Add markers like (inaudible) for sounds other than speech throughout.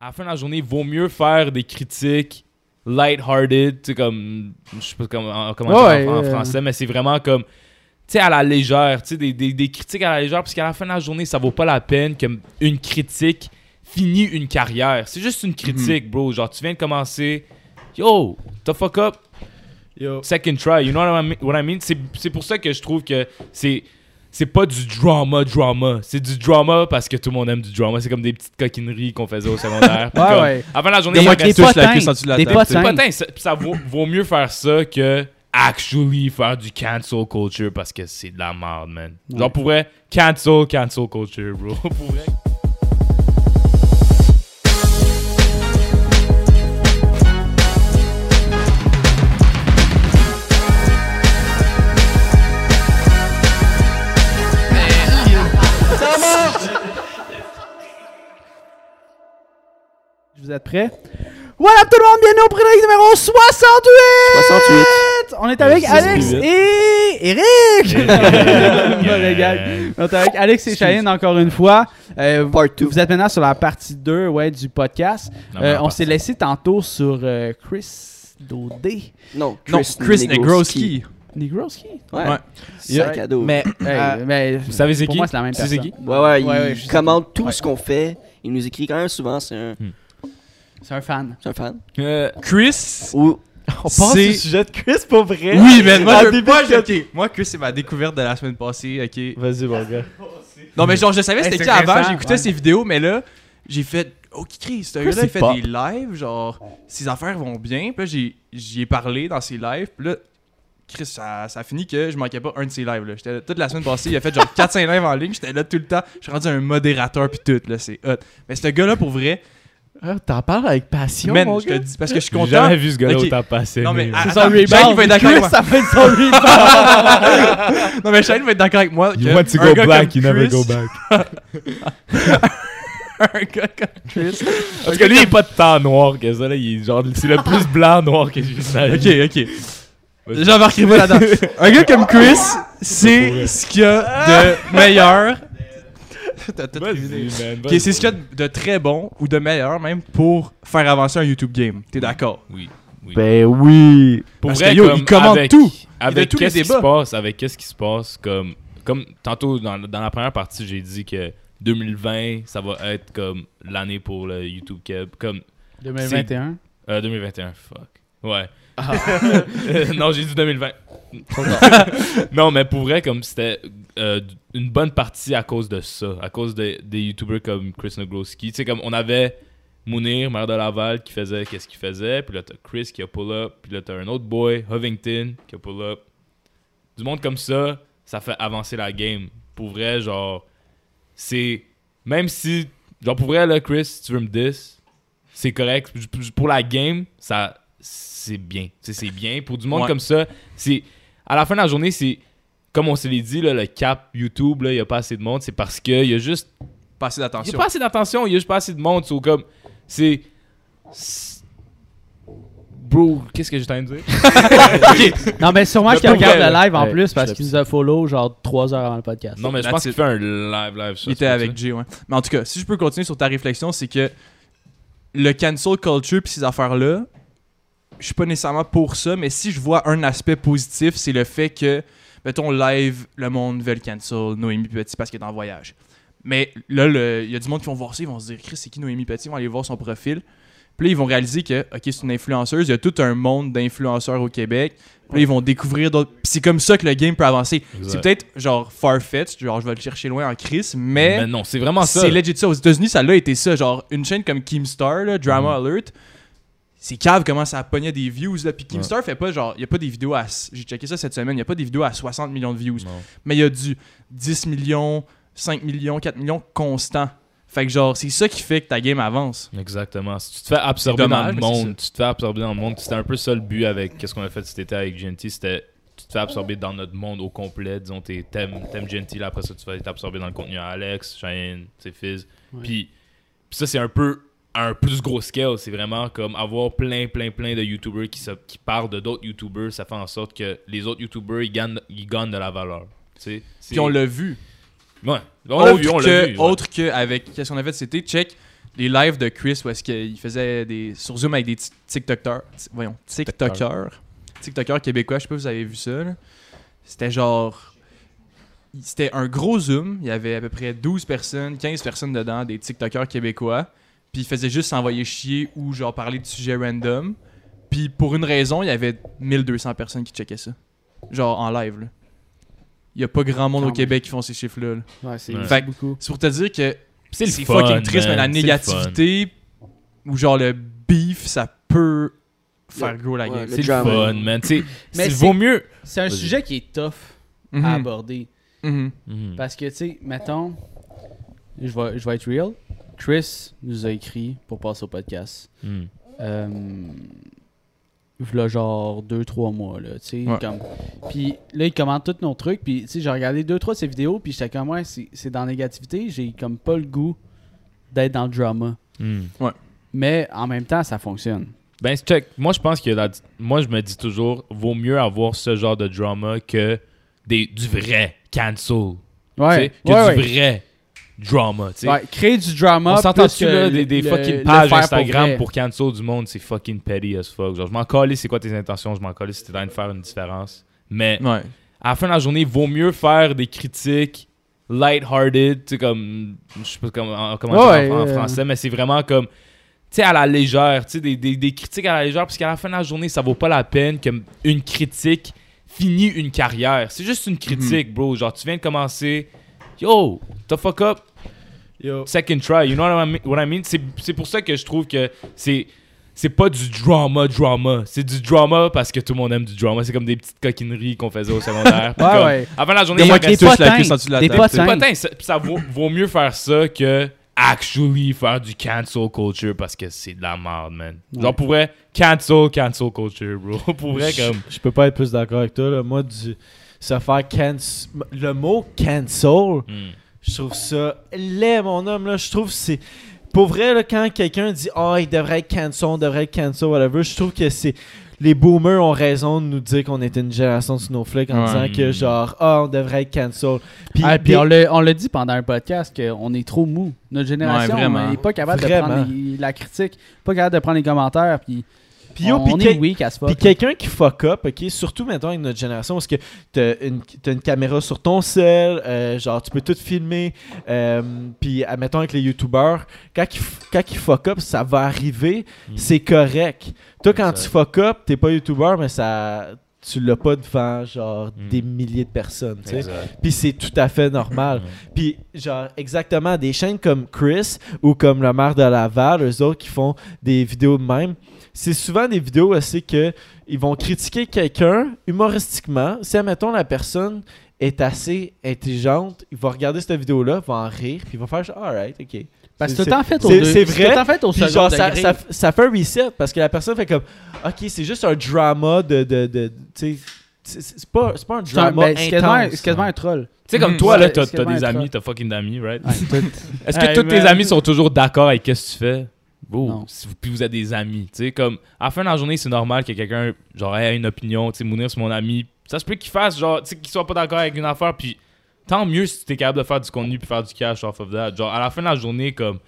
à la fin de la journée, il vaut mieux faire des critiques light-hearted, tu sais, comme, je sais pas comment, comment Ouais, dire en, en euh, français, mais c'est vraiment comme, tu sais, à la légère, tu sais, des, des, des critiques à la légère, parce qu'à la fin de la journée, ça vaut pas la peine qu'une critique finit une carrière. C'est juste une critique, bro. Genre, tu viens de commencer, yo, the fuck up, Yo. second try, you know what I mean? What I mean? C'est, c'est pour ça que je trouve que c'est c'est pas du drama drama, c'est du drama parce que tout le monde aime du drama, c'est comme des petites coquineries qu'on faisait au secondaire. (laughs) Ouais, comme, ouais. Avant la journée, Des Des potins. cuisse en dessous de la Des potins. ça, ça vaut, vaut mieux faire ça que actually faire du cancel culture parce que c'est de la merde, man. Ouais. Genre pour vrai, cancel, cancel culture, bro. (laughs) pour vrai. Vous êtes prêts? Voilà tout le monde, bienvenue au prélude numéro 68! 68. (laughs) On est avec Alex et Eric! On est avec Alex et Cheyenne encore une fois. Euh, Part two. Vous êtes maintenant sur la partie 2 ouais, du podcast. Non, Euh, on s'est laissé tantôt sur euh, Chris Dodé. Non, Non, Chris, Chris Negroski. Negroski? Ouais. Ouais. Sac à dos. Mais Hey, mais Vous savez c'est pour qui? moi, c'est la même personne. qui? Ouais, ouais, Ouais, il ouais, commente tout Ouais. ce qu'on fait. Il nous écrit quand même souvent, c'est un, C'est un fan. c'est un fan. Euh, Chris? Ou On passe au sujet de Chris pour vrai. Oui, man, moi, je, moi, je- Chris, c'est ma découverte de la semaine passée, ok. Vas-y, mon gars. Non, mais genre, je savais c'était qui avant, j'écoutais ouais. ses vidéos, mais là, j'ai fait, oh, Chris, ce gars-là, il fait pop. des lives, genre, ses affaires vont bien, puis là, j'ai- j'y ai parlé dans ses lives, puis là, Chris, ça, ça a fini que je manquais pas un de ses lives, là. J'étais là toute la semaine passée, il a fait genre 4-5 lives en ligne, j'étais là tout le temps, je suis rendu un modérateur, puis tout, là, c'est hot. Mais ce gars-là, pour vrai, Ah, T'en parles avec passion, man, mon je te gars? dis, parce que je suis J'ai content. jamais vu ce gars-là Ok. autant passer. Non, mais, C'est son Shane rebound. va être d'accord avec moi. ça fait son rebound. (laughs) Non, mais Shane va être d'accord avec moi. You want to un go gars black, comme you never Chris- go back. (laughs) un gars comme Chris. Parce que lui, il est pas de tant noir que ça, là. Il est genre, c'est le plus blanc noir que j'ai vu. Ok, ok. J'embarquerai pas là-dedans. (laughs) Un gars comme Chris, c'est ce qu'il y a de meilleur. (laughs) T'as tout. Ok, c'est ce qu'il y a de très bon ou de meilleur même pour faire avancer un YouTube game. T'es d'accord? Oui. oui. Ben oui. Pour Parce vrai, que, yo, comme il commente avec, tout. Avec tous les qu'est-ce qui se débats. passe, avec qu'est-ce qui se passe, comme, comme tantôt dans, dans la première partie, j'ai dit que 2020, ça va être comme l'année pour le YouTube Keb, comme 2021. euh, 2021, fuck. Ouais. Ah. Euh, (laughs) non, j'ai dit 2020. (laughs) non, mais pour vrai, comme c'était euh, une bonne partie à cause de ça, à cause de- des YouTubers comme Chris Negroski. Tu sais, comme on avait Mounir, maire de Laval, qui faisait qu'est-ce qu'il faisait, puis là t'as Chris qui a pull up, puis là t'as un autre boy, Hovington, qui a pull up. Du monde comme ça, ça fait avancer la game. Pour vrai, genre, c'est. Même si. Genre, pour vrai, là, Chris, si tu veux me diss, c'est correct. Pour la game, ça. C'est bien. C'est bien. Pour du monde Ouais. comme ça, c'est. À la fin de la journée, c'est. Comme on se l'est dit, là, le cap YouTube, il n'y a pas assez de monde. C'est parce qu'il y a juste Pas assez il n'y a d'attention. pas assez d'attention, il y a juste pas assez de monde. So, comme, c'est. Bro, qu'est-ce que j'étais en train de dire? (laughs) (laughs) Non, mais sûrement qu'il regarde vrai, le live en ouais, plus parce qu'il nous a follow genre 3 heures avant le podcast. Non, mais je pense qu'il it. fait un live, live. ça, Il c'est était avec ça. Jay, ouais. Mais en tout cas, si je peux continuer sur ta réflexion, c'est que le cancel culture puis ces affaires-là, je suis pas nécessairement pour ça, mais si je vois un aspect positif, c'est le fait que, mettons, live, le monde veut le cancel, Noémie Petit parce qu'elle est en voyage. Mais là, il y a du monde qui vont voir ça, ils vont se dire, Chris, c'est qui Noémie Petit? Ils vont aller voir son profil. Puis là, ils vont réaliser que, ok, c'est une influenceuse, il y a tout un monde d'influenceurs au Québec. Puis là, ils vont découvrir d'autres. Puis c'est comme ça que le game peut avancer. C'est peut-être genre far-fetched, genre je vais le chercher loin en crise, mais. Mais non, c'est vraiment ça. C'est legit ça. Aux États-Unis, ça l'a été ça. Genre, une chaîne comme Keemstar, là, Drama Mhm. Alert, c'est cave comment ça pognait des views. Là. Puis Ouais. Keemstar fait pas genre, il y a pas des vidéos à. J'ai checké ça cette semaine, il y a pas des vidéos à 60 millions de views. Non. Mais il y a du 10 millions, 5 millions, 4 millions constant. Fait que genre, c'est ça qui fait que ta game avance. Exactement. Si tu te fais absorber dans le monde, tu te fais absorber dans le monde. C'était un peu ça le but avec qu'est-ce qu'on a fait cet été avec GNT. C'était tu te fais absorber dans notre monde au complet. Disons, t'es- t'aimes GNT, là, après ça, tu vas être absorbé dans le contenu à Alex, Cheyenne, ses fils. Ouais. Puis, puis ça, c'est un peu un plus gros scale. C'est vraiment comme avoir plein, plein, plein de YouTubers qui, se- qui parlent de d'autres YouTubers. Ça fait en sorte que les autres YouTubers, ils gagnent, ils gagnent de la valeur. Tu sais, c'est- Puis on l'a vu. Ouais. On l'a autre vu, on l'a vu. ouais. autre que avec qu'est-ce qu'on a fait été, check les lives de Chris où est-ce qu'il faisait des sur Zoom avec des ti- TikTokers, ti- voyons, TikTokers, TikTokers québécois, je sais pas si vous avez vu ça. C'était genre c'était un gros Zoom, il y avait à peu près 12 personnes, 15 personnes dedans, des TikTokers québécois, puis il faisait juste s'envoyer chier ou genre parler de sujets random. Puis pour une raison, il y avait 1200 personnes qui checkaient ça. Genre en live là. Il y a pas grand monde Quand au. Québec qui font ces chiffres là. Ouais, c'est Ouais. beaucoup. C'est pour te dire que C'est le c'est fun, fucking triste, mais la négativité ou genre le beef, ça peut faire gros la ouais, game. le C'est le drama. fun, man. Tu sais, Mais c'est- c'est- vaut mieux. C'est un sujet qui est tough à aborder. Mhm. Mhm. Parce que, tu sais, mettons, je vais, je vais être real. Chris nous a écrit pour passer au podcast. Mhm. Euh, v'là genre 2-3 mois, là, tu sais. Ouais. Comme... Puis là, il commente tous nos trucs. Puis, tu sais, j'ai regardé 2-3 de ses vidéos. Puis j'étais comme, ouais, c'est c'est dans la négativité. J'ai comme pas le goût d'être dans le drama. Mhm. Mais en même temps, ça fonctionne. Ben, check. Moi, je pense que la- moi, je me dis toujours, vaut mieux avoir ce genre de drama que des, du vrai cancel. tu sais, que ouais, du ouais. vrai drama. tu sais. Ouais, créer du drama. On s'entend-tu là, des, des le- fucking pages Instagram vrai. pour, cancel du monde, c'est fucking petty as fuck. Genre, je m'en calais c'est quoi tes intentions, je m'en calais si t'es en train de faire une différence. Mais Ouais. à la fin de la journée, il vaut mieux faire des critiques light-hearted, tu sais, comme, je sais pas comment, comment Ouais, dire en, en euh. français, mais c'est vraiment comme, tu sais, à la légère, tu sais, des, des, des critiques à la légère, parce qu'à la fin de la journée, ça vaut pas la peine que une critique finit une carrière. C'est juste une critique, bro. Genre, tu viens de commencer, yo, the fuck up, Yo. second try. You know what I mean? What I mean? C'est, pour ça que je trouve que c'est c'est pas du drama drama. C'est du drama parce que tout le monde aime du drama. C'est comme des petites coquineries qu'on faisait au secondaire. (laughs) Ouais, comme, ouais. Avant la journée, Des, ça des touche la potins, cuisse en dessous de la des potins. ça, vaut, vaut mieux faire ça que actually faire du cancel culture parce que c'est de la merde, man. Ouais. Genre, pour vrai, cancel, cancel culture, bro. (laughs) pour vrai, Je- comme. Je peux pas être plus d'accord avec toi. Là. Moi, du, se faire cancel. Le mot cancel, hmm. Je trouve ça laid, mon homme. Là. Je trouve que c'est. Pour vrai, là, quand quelqu'un dit Ah, il devrait être cancel, on devrait être cancel, whatever, je trouve que c'est. Les boomers ont raison de nous dire qu'on était une génération de snowflakes en Ouais. disant que, genre, ah, on devrait être cancel. Puis, Ah, puis des- on l'a dit pendant un podcast qu'on est trop mou. Notre génération Ouais, n'est pas capable de Vraiment. prendre les- la critique, pas capable de prendre les commentaires. Puis puis yo, on, puis on quel- est weak as fuck. Puis quelqu'un qui fuck up, ok, surtout maintenant avec notre génération, parce que t'as une, une caméra sur ton cell, euh, genre tu peux tout filmer, euh, puis admettons avec les youtubeurs, quand ils, quand ils fuck up, ça va arriver, Mm. c'est correct. Toi quand tu fuck up, t'es pas youtubeur, mais ça, tu l'as pas devant genre Mm. des milliers de personnes, tu sais. Puis c'est tout à fait normal. Ouais. Puis, genre, exactement, des chaînes comme Chris ou comme le maire de Laval, eux autres qui font des vidéos de même, c'est souvent des vidéos où c'est que ils vont critiquer quelqu'un humoristiquement. Si, admettons, la personne est assez intelligente, il va regarder cette vidéo-là, va en rire, puis il va faire genre, alright, ok. Parce que c'est- c'est tout le temps fait au c'est- vrai, le temps fait au Puis second genre, ça, degré. ça, ça fait un reset parce que la personne fait comme, ok, c'est juste un drama de. de, de, tu sais, c'est c'est pas, c'est pas un drama ben, c'est quasiment, un- intense. c'est quasiment un troll. Tu sais, comme Mhm. toi, là, t'as des amis, t'as fucking d'amis, right? Ouais, Est-ce que Hey, tous tes amis sont toujours d'accord avec ce que tu fais? Bro, si vous, puis vous êtes des amis. Tu sais, comme, à la fin de la journée, c'est normal que quelqu'un, genre, ait une opinion. Tu sais, Mounir, c'est mon ami. Ça se peut qu'il fasse, genre, tu sais, qu'il soit pas d'accord avec une affaire. Puis tant mieux si t'es capable de faire du contenu puis faire du cash off of that. Genre, à la fin de la journée, comme,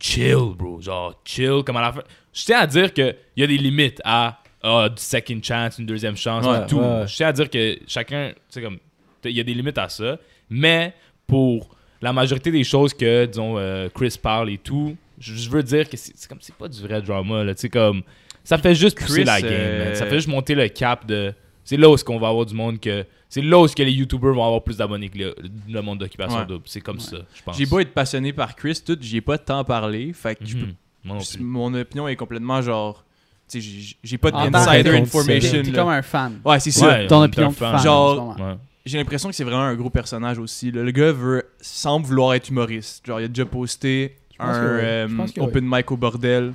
chill, bro. Genre, chill. Comme à la fin. Je tiens à dire qu'il y a des limites à ah, du second chance, une deuxième chance, Ouais, tout. ouais. Je tiens à dire que chacun, tu sais, comme, il y a des limites à ça. Mais pour la majorité des choses que, disons, euh, Chris parle et tout, je, veux dire que c'est comme, c'est pas du vrai drama, là. Tu sais, comme, ça fait juste pousser Chris, la game, euh, man. Ça fait juste monter le cap de. C'est là où est-ce qu'on va avoir du monde que. C'est là où est-ce que les YouTubers vont avoir plus d'abonnés que le, le monde d'occupation Ouais. double. C'est comme ça, je pense. J'ai beau être passionné par Chris, tout, j'y ai pas tant parlé. Fait que je peux-. Moi non plus. mon opinion est complètement genre. J'ai- j'ai pas d'insider information. T'es comme un fan. Ouais, c'est ça. Ouais, Ton opinion fan. fan. Genre- ce. Ouais. J'ai l'impression que c'est vraiment un gros personnage aussi. là. Le gars veut, semble vouloir être humoriste. Genre, il a déjà posté un oui. euh, oui. open mic au bordel.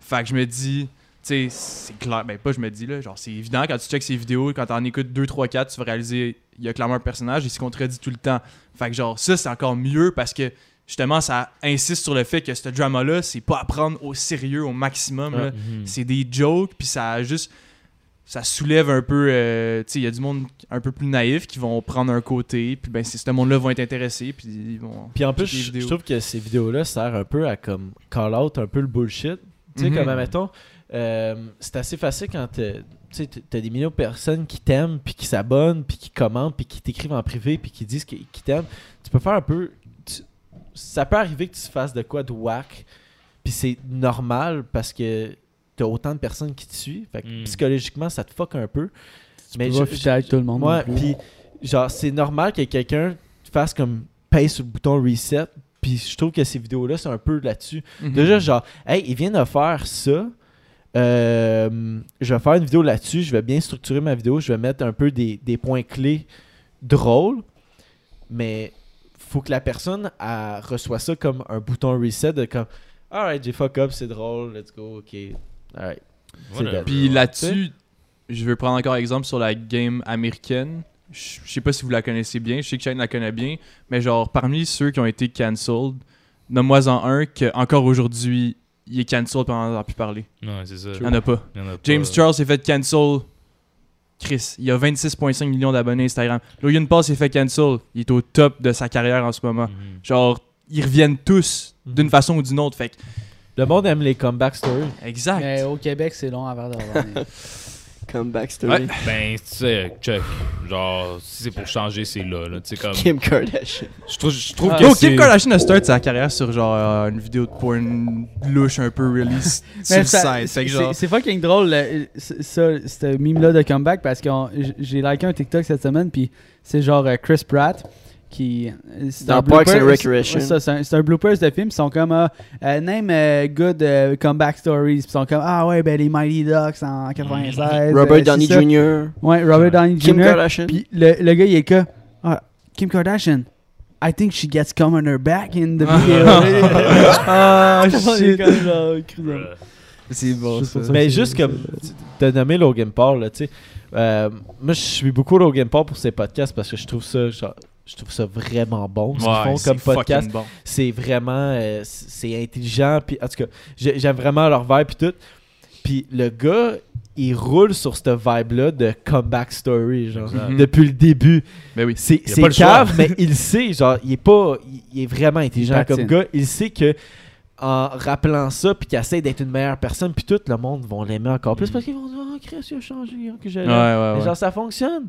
Fait que je me dis, tu sais, c'est clair. Ben, pas je me dis, là. Genre, c'est évident quand tu checks ses vidéos, quand t'en écoutes 2, 3, 4, tu vas réaliser, il y a clairement un personnage, il se contredit tout le temps. Fait que, genre, ça, c'est encore mieux parce que, justement, ça insiste sur le fait que ce drama-là, c'est pas à prendre au sérieux au maximum. C'est des jokes, puis ça a juste. Ça soulève un peu. euh, tu sais, il y a du monde un peu plus naïf qui vont prendre un côté, puis ben, ce monde-là vont être intéressés, puis ils vont. Puis en plus, je, trouve que ces vidéos-là servent un peu à comme call out un peu le bullshit. Tu sais, Mhm. comme admettons, euh, c'est assez facile quand t'as- des millions de personnes qui t'aiment, puis qui s'abonnent, puis qui commentent, puis qui t'écrivent en privé, puis qui disent qu'ils t'aiment. Tu peux faire un peu. tu- ça peut arriver que tu fasses de quoi de whack, puis c'est normal parce que t'as autant de personnes qui te suivent. Fait que Mm. psychologiquement, ça te fuck un peu. Tu Mais peux je- avec tout le monde. Ouais, puis genre, c'est normal que quelqu'un fasse comme paye sur le bouton reset. Puis je trouve que ces vidéos-là, c'est un peu là-dessus. Mhm. Déjà, genre, hey, il vient de faire ça. Euh, je vais faire une vidéo là-dessus. Je vais bien structurer ma vidéo. Je vais mettre un peu des, des points clés drôles. Mais faut que la personne reçoit ça comme un bouton reset de comme Alright, j'ai fuck up, c'est drôle, let's go, ok. Alright. Puis là-dessus, je veux prendre encore exemple sur la game américaine. Je sais pas si vous la connaissez bien, je sais que Shane la connaît bien, mais genre parmi ceux qui ont été cancelled, nomme-moi en un que encore aujourd'hui, il est cancelled pendant qu'on a pu parler. Non, c'est ça. Il y en a pas. Il y en a pas. James Charles s'est fait cancel. Chris, il a 26,5 millions d'abonnés Instagram. Logan Paul s'est fait cancel. Il est au top de sa carrière en ce moment. Mhm. Genre, ils reviennent tous d'une Mhm. façon ou d'une autre. Fait que- Le monde aime les comeback stories. exact. Mais au Québec, c'est long avant de revenir. (laughs) Comeback story. Ouais. Ben, tu sais, check. Genre, si c'est pour changer, c'est là. là. Tu sais, comme. Kim Kardashian. Je trouve, je trouve Ah. que Yo, c'est. Kim Kardashian a start sa carrière sur genre euh, une vidéo de porn louche un peu release (laughs) Mais sur ça- que c'est genre. c'est fucking drôle, le- ça, ce meme-là de comeback, parce que j'ai liké un TikTok cette semaine, puis c'est genre euh, Chris Pratt qui. c'est Dans un Parks and blooper- Recreation. C'est un, c'est un bloopers de film, ils sont comme ah, euh, Name euh, good euh, comeback stories, ils sont comme Ah ouais, ben les Mighty Ducks en 96. Robert euh, Downey. Jr. Ouais, Robert Downey Kim Jr. Kardashian. Puis le, le gars, il est que ah, Kim Kardashian. I think she gets cum on her back in the (laughs) video. ah, (laughs) shit. Bruh. C'est bon. Ça. ça. Mais juste comme t'as nommé Logan Paul, là, tu sais. euh, moi, je suis beaucoup Logan Paul pour ses podcasts parce que je trouve ça, genre, je trouve ça vraiment bon ce qu'ils font comme podcast. bon. C'est vraiment, euh, c'est intelligent. Puis en tout cas, j'ai- j'aime vraiment leur vibe puis tout. Puis le gars, il roule sur cette vibe-là de comeback story, genre. Mhm. depuis le début. Ben oui. C'est cave, mais il sait, genre, il est pas, il, est vraiment intelligent comme gars. Il sait que en rappelant ça, puis qu'il essaie d'être une meilleure personne, puis tout le monde vont l'aimer encore plus Mm. parce qu'ils vont dire, oh, Chris, il a changé, hein, que je Ouais, l'aime. ouais, Mais ouais. genre, ça fonctionne.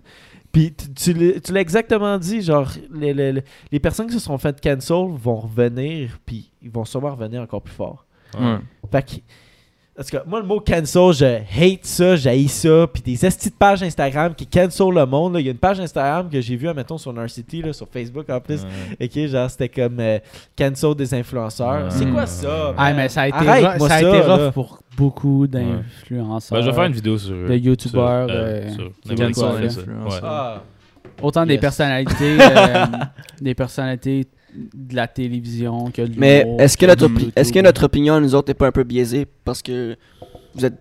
Puis tu- tu l'as tu l'as exactement dit, genre, les, les- les- les personnes qui se sont faites cancel vont revenir, puis ils vont sûrement revenir encore plus fort. Ouais. Fait que, tout cas, moi, le mot cancel, je hate ça, j'haïs ça. Puis des estis de pages Instagram qui cancel le monde. là. Il y a une page Instagram que j'ai vue, admettons, sur Narcity, là, sur Facebook en plus. Ouais. Ok, genre, c'était comme euh, cancel des influenceurs. Ouais. C'est quoi ça? Ah, man? mais ça a été, rough, ça a été rough là. pour beaucoup d'influenceurs. Ben, je vais faire une vidéo sur. de youtubeurs, sur, euh. Ouais. Ah. Autant des personnalités, (laughs) euh, des personnalités de la télévision que de Mais est-ce que, notre est-ce que notre opinion, nous autres, n'est pas un peu biaisée? Parce que vous êtes.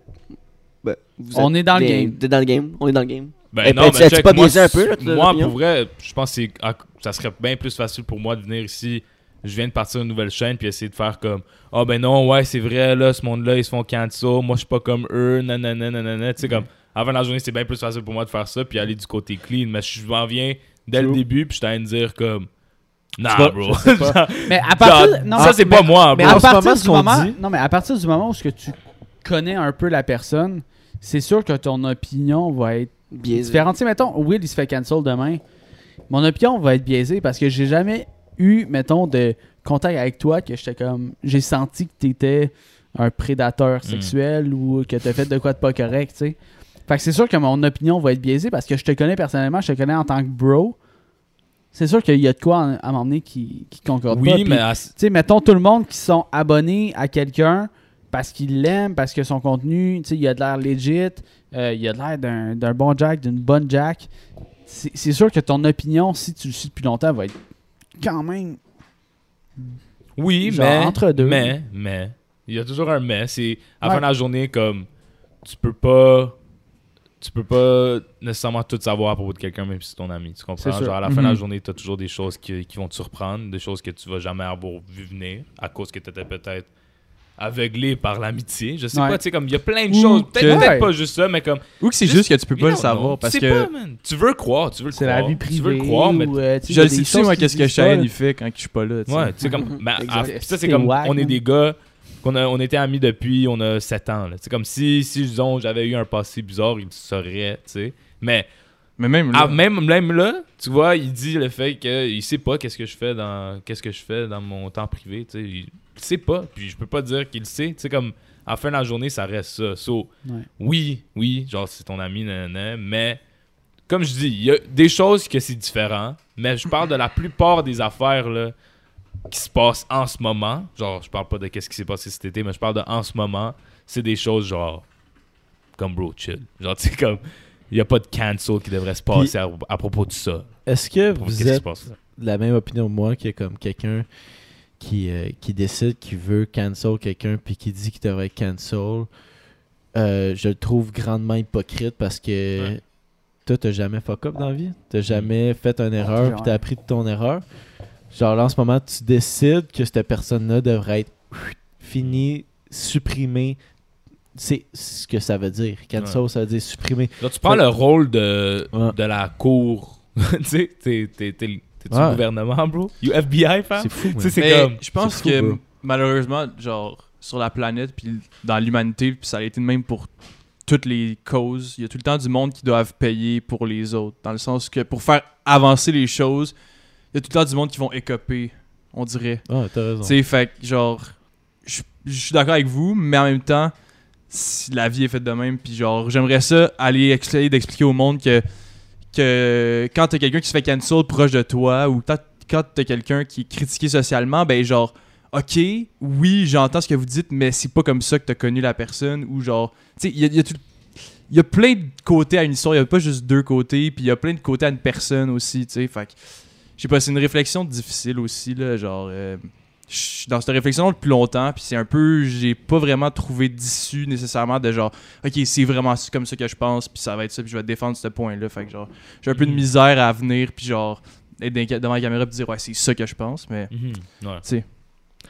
ben, vous On est dans le game. Dans le game. On est dans le game. Ben Eh, non, ben, mais check, pas moi, biaisé un peu, Moi, pour vrai, je pense que c'est- ah, ça serait bien plus facile pour moi de venir ici. Je viens de partir une nouvelle chaîne puis essayer de faire comme Ah ben non, ouais, c'est vrai, là, ce monde-là, ils se font cancel. Moi, je suis pas comme eux, nanana, nanana. Tu sais, comme, avant la journée, c'est bien plus facile pour moi de faire ça puis aller du côté clean. Mais je m'en viens dès le début puis je t'ai de dire comme Nah, vas- bro. (laughs) Mais à partir, non, ça, mais- c'est pas moi, mais bro. à ce moment, partir du moment, dit- non, mais à partir du moment où ce que tu connais un peu la personne, c'est sûr que ton opinion va être Biaisé. différente. Tu sais, mettons, Will, il se fait cancel demain. Mon opinion va être biaisée parce que j'ai jamais eu, mettons, de contact avec toi que j'étais comme. J'ai senti que t'étais un prédateur sexuel ou que t'as fait de quoi de pas correct, tu sais. Fait que c'est sûr que mon opinion va être biaisée parce que je te connais personnellement, je te connais en tant que bro. C'est sûr qu'il y a de quoi à m'emmener qui, qui concorde pas. Oui, mais à- tu sais, mettons tout le monde qui sont abonnés à quelqu'un parce qu'ils l'aiment, parce que son contenu, tu sais, il a de l'air legit, euh, il a de l'air d'un d'un bon Jack, d'une bonne Jack. C'est c'est sûr que ton opinion, si tu le suis depuis longtemps, va être quand même. Oui, Genre, mais. entre deux. Mais, mais. Il y a toujours un mais. C'est à la fin de la journée, comme. Tu peux pas. Tu peux pas nécessairement tout savoir à propos de quelqu'un, même si c'est ton ami. Tu comprends? Genre, à la fin de la Mhm. journée, tu as toujours des choses qui, qui vont te surprendre, des choses que tu vas jamais avoir vu venir, à cause que tu étais peut-être aveuglé par l'amitié. Je sais Ouais. pas, tu sais, comme il y a plein de Ou choses. Peut-être que- peut-être Ouais. pas juste ça, mais comme. Ou que c'est Juste- juste que tu peux pas le savoir know. parce Tu sais que pas, man. Tu veux le croire, tu veux le C'est croire. la vie Tu veux privée. le croire, mais. ou, euh, je le sais tu moi qu'est-ce que là. il fait quand je suis pas là tu sais. Ouais, tu sais, comme. (laughs) ben, ah, ça, c'est C'est comme. wack, on est des gars. qu'on a, on était amis depuis, on a 7 ans. là. C'est comme si, si disons, j'avais eu un passé bizarre, il le saurait, tu sais. Mais mais même là, Ah, même, même là, tu vois, il dit le fait qu'il sait pas qu'est-ce que je fais dans qu'est-ce que je fais dans mon temps privé, tu sais, il sait pas, puis je peux pas dire qu'il le sait, tu sais comme à la fin de la journée, ça reste ça. So, Ouais. oui, oui, genre c'est ton ami nanana, mais comme je dis, il y a des choses que c'est différent, mais je parle de la plupart des affaires là qui se passent en ce moment, genre je parle pas de qu'est-ce qui s'est passé cet été, mais je parle de en ce moment, c'est des choses genre comme bro chill. Genre tu sais comme il y a pas de cancel qui devrait se passer à, à propos de ça. Est-ce que vous êtes de la même opinion que moi que comme quelqu'un qui, euh, qui décide qu'il veut cancel quelqu'un puis qui dit qu'il devrait cancel, euh, je le trouve grandement hypocrite parce que Ouais. toi, t'as jamais fuck up dans la vie. T'as jamais fait une erreur puis t'as appris de ton erreur. Genre là, en ce moment, tu décides que cette personne-là devrait être finie, supprimée. C'est ce que ça veut dire. Cancel, ça veut dire supprimer. Genre, tu prends le rôle de, Ouais. de la cour. (laughs) tu sais, t'es t'es- Ouais. le gouvernement, bro? You FBI, fam? C'est fou, c'est comme. je pense fou, que bro. malheureusement, genre, sur la planète, puis dans l'humanité, puis ça a été de même pour toutes les causes, il y a tout le temps du monde qui doivent payer pour les autres. Dans le sens que pour faire avancer les choses, il y a tout le temps du monde qui vont écoper, on dirait. Ah, t'as raison. Tu sais, fait genre, je je suis d'accord avec vous, mais en même temps, si la vie est faite de même, puis genre, j'aimerais ça aller essayer d'expliquer au monde que, que quand t'as quelqu'un qui se fait cancel proche de toi, ou quand t'as quelqu'un qui est critiqué socialement, ben genre, ok, oui, j'entends ce que vous dites, mais c'est pas comme ça que t'as connu la personne, ou genre, tu sais, il y a, tout- il y a plein de côtés à une histoire, il y a pas juste deux côtés, puis il y a plein de côtés à une personne aussi, tu sais, fait je sais pas, c'est une réflexion difficile aussi, là, genre, euh, je suis dans cette réflexion depuis longtemps, puis c'est un peu, j'ai pas vraiment trouvé d'issue nécessairement de genre, ok, c'est vraiment comme ça que je pense, puis ça va être ça, puis je vais défendre ce point-là, fait que genre, j'ai un peu de Mhm. misère à venir, puis genre, être dans- devant la caméra, puis dire, ouais, c'est ça que je pense, mais, Mhm, ouais. tu sais,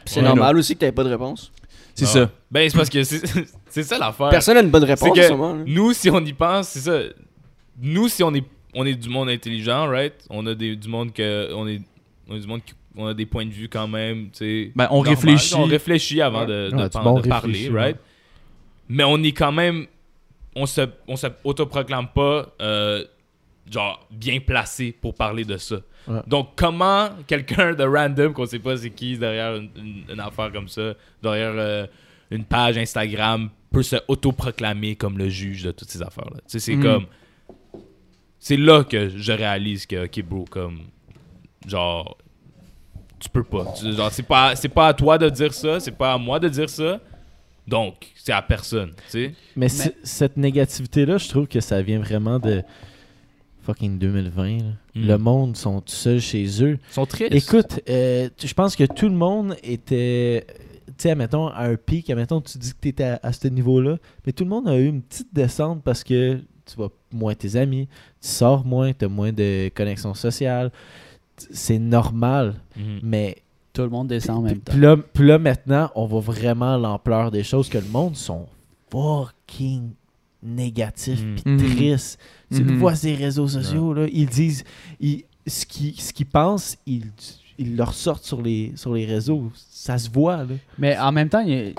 C'est Ouais, normal aussi que t'aies pas de réponse. c'est Ah ça. ouais. Ben, c'est parce que c'est (laughs) c'est ça l'affaire. Personne n'a une bonne réponse que-. Nous, si on y pense, c'est ça. Nous, si on est, on est du monde intelligent, right? On a des, du monde que. On est, on est du monde qui on a des points de vue quand même, tu sais. Ben, on normal. réfléchit. On réfléchit avant de, de Ouais, du par- bon de parler, right? Mais on est quand même. On se, on se autoproclame pas, euh, genre, bien placé pour parler de ça. Ouais. Donc, comment quelqu'un de random, qu'on sait pas c'est qui derrière une, une- une affaire comme ça, derrière euh, une page Instagram, peut se autoproclamer comme le juge de toutes ces affaires-là? Tu sais, c'est Mhm. comme. C'est là que je réalise que, ok, bro, comme. Genre. Tu peux pas. Tu- Genre, c'est pas, c'est pas à toi de dire ça, c'est pas à moi de dire ça. Donc, c'est à personne, tu sais. Mais, cette négativité-là, je trouve que ça vient vraiment de fucking 2020. là. Mm. Le monde sont tout seuls chez eux. Ils sont tristes. Écoute, euh, je pense que tout le monde était, tu sais, admettons, à un pic, admettons, tu dis que tu étais à, à ce niveau-là, mais tout le monde a eu une petite descente parce que tu vois moins tes amis, tu sors moins, tu as moins de connexions sociales. C'est normal, Mhm. mais Tout le monde descend en même temps. puis là, maintenant, on voit vraiment l'ampleur des choses que le monde sont fucking négatifs Mm. puis Mhm. tristes. Tu le Mhm. vois les réseaux sociaux, là, ils disent ils- ce qu'ils pensent, ils, ils le ressortent sur les, sur les réseaux. Ça se voit, là. Mais en même temps, il y a-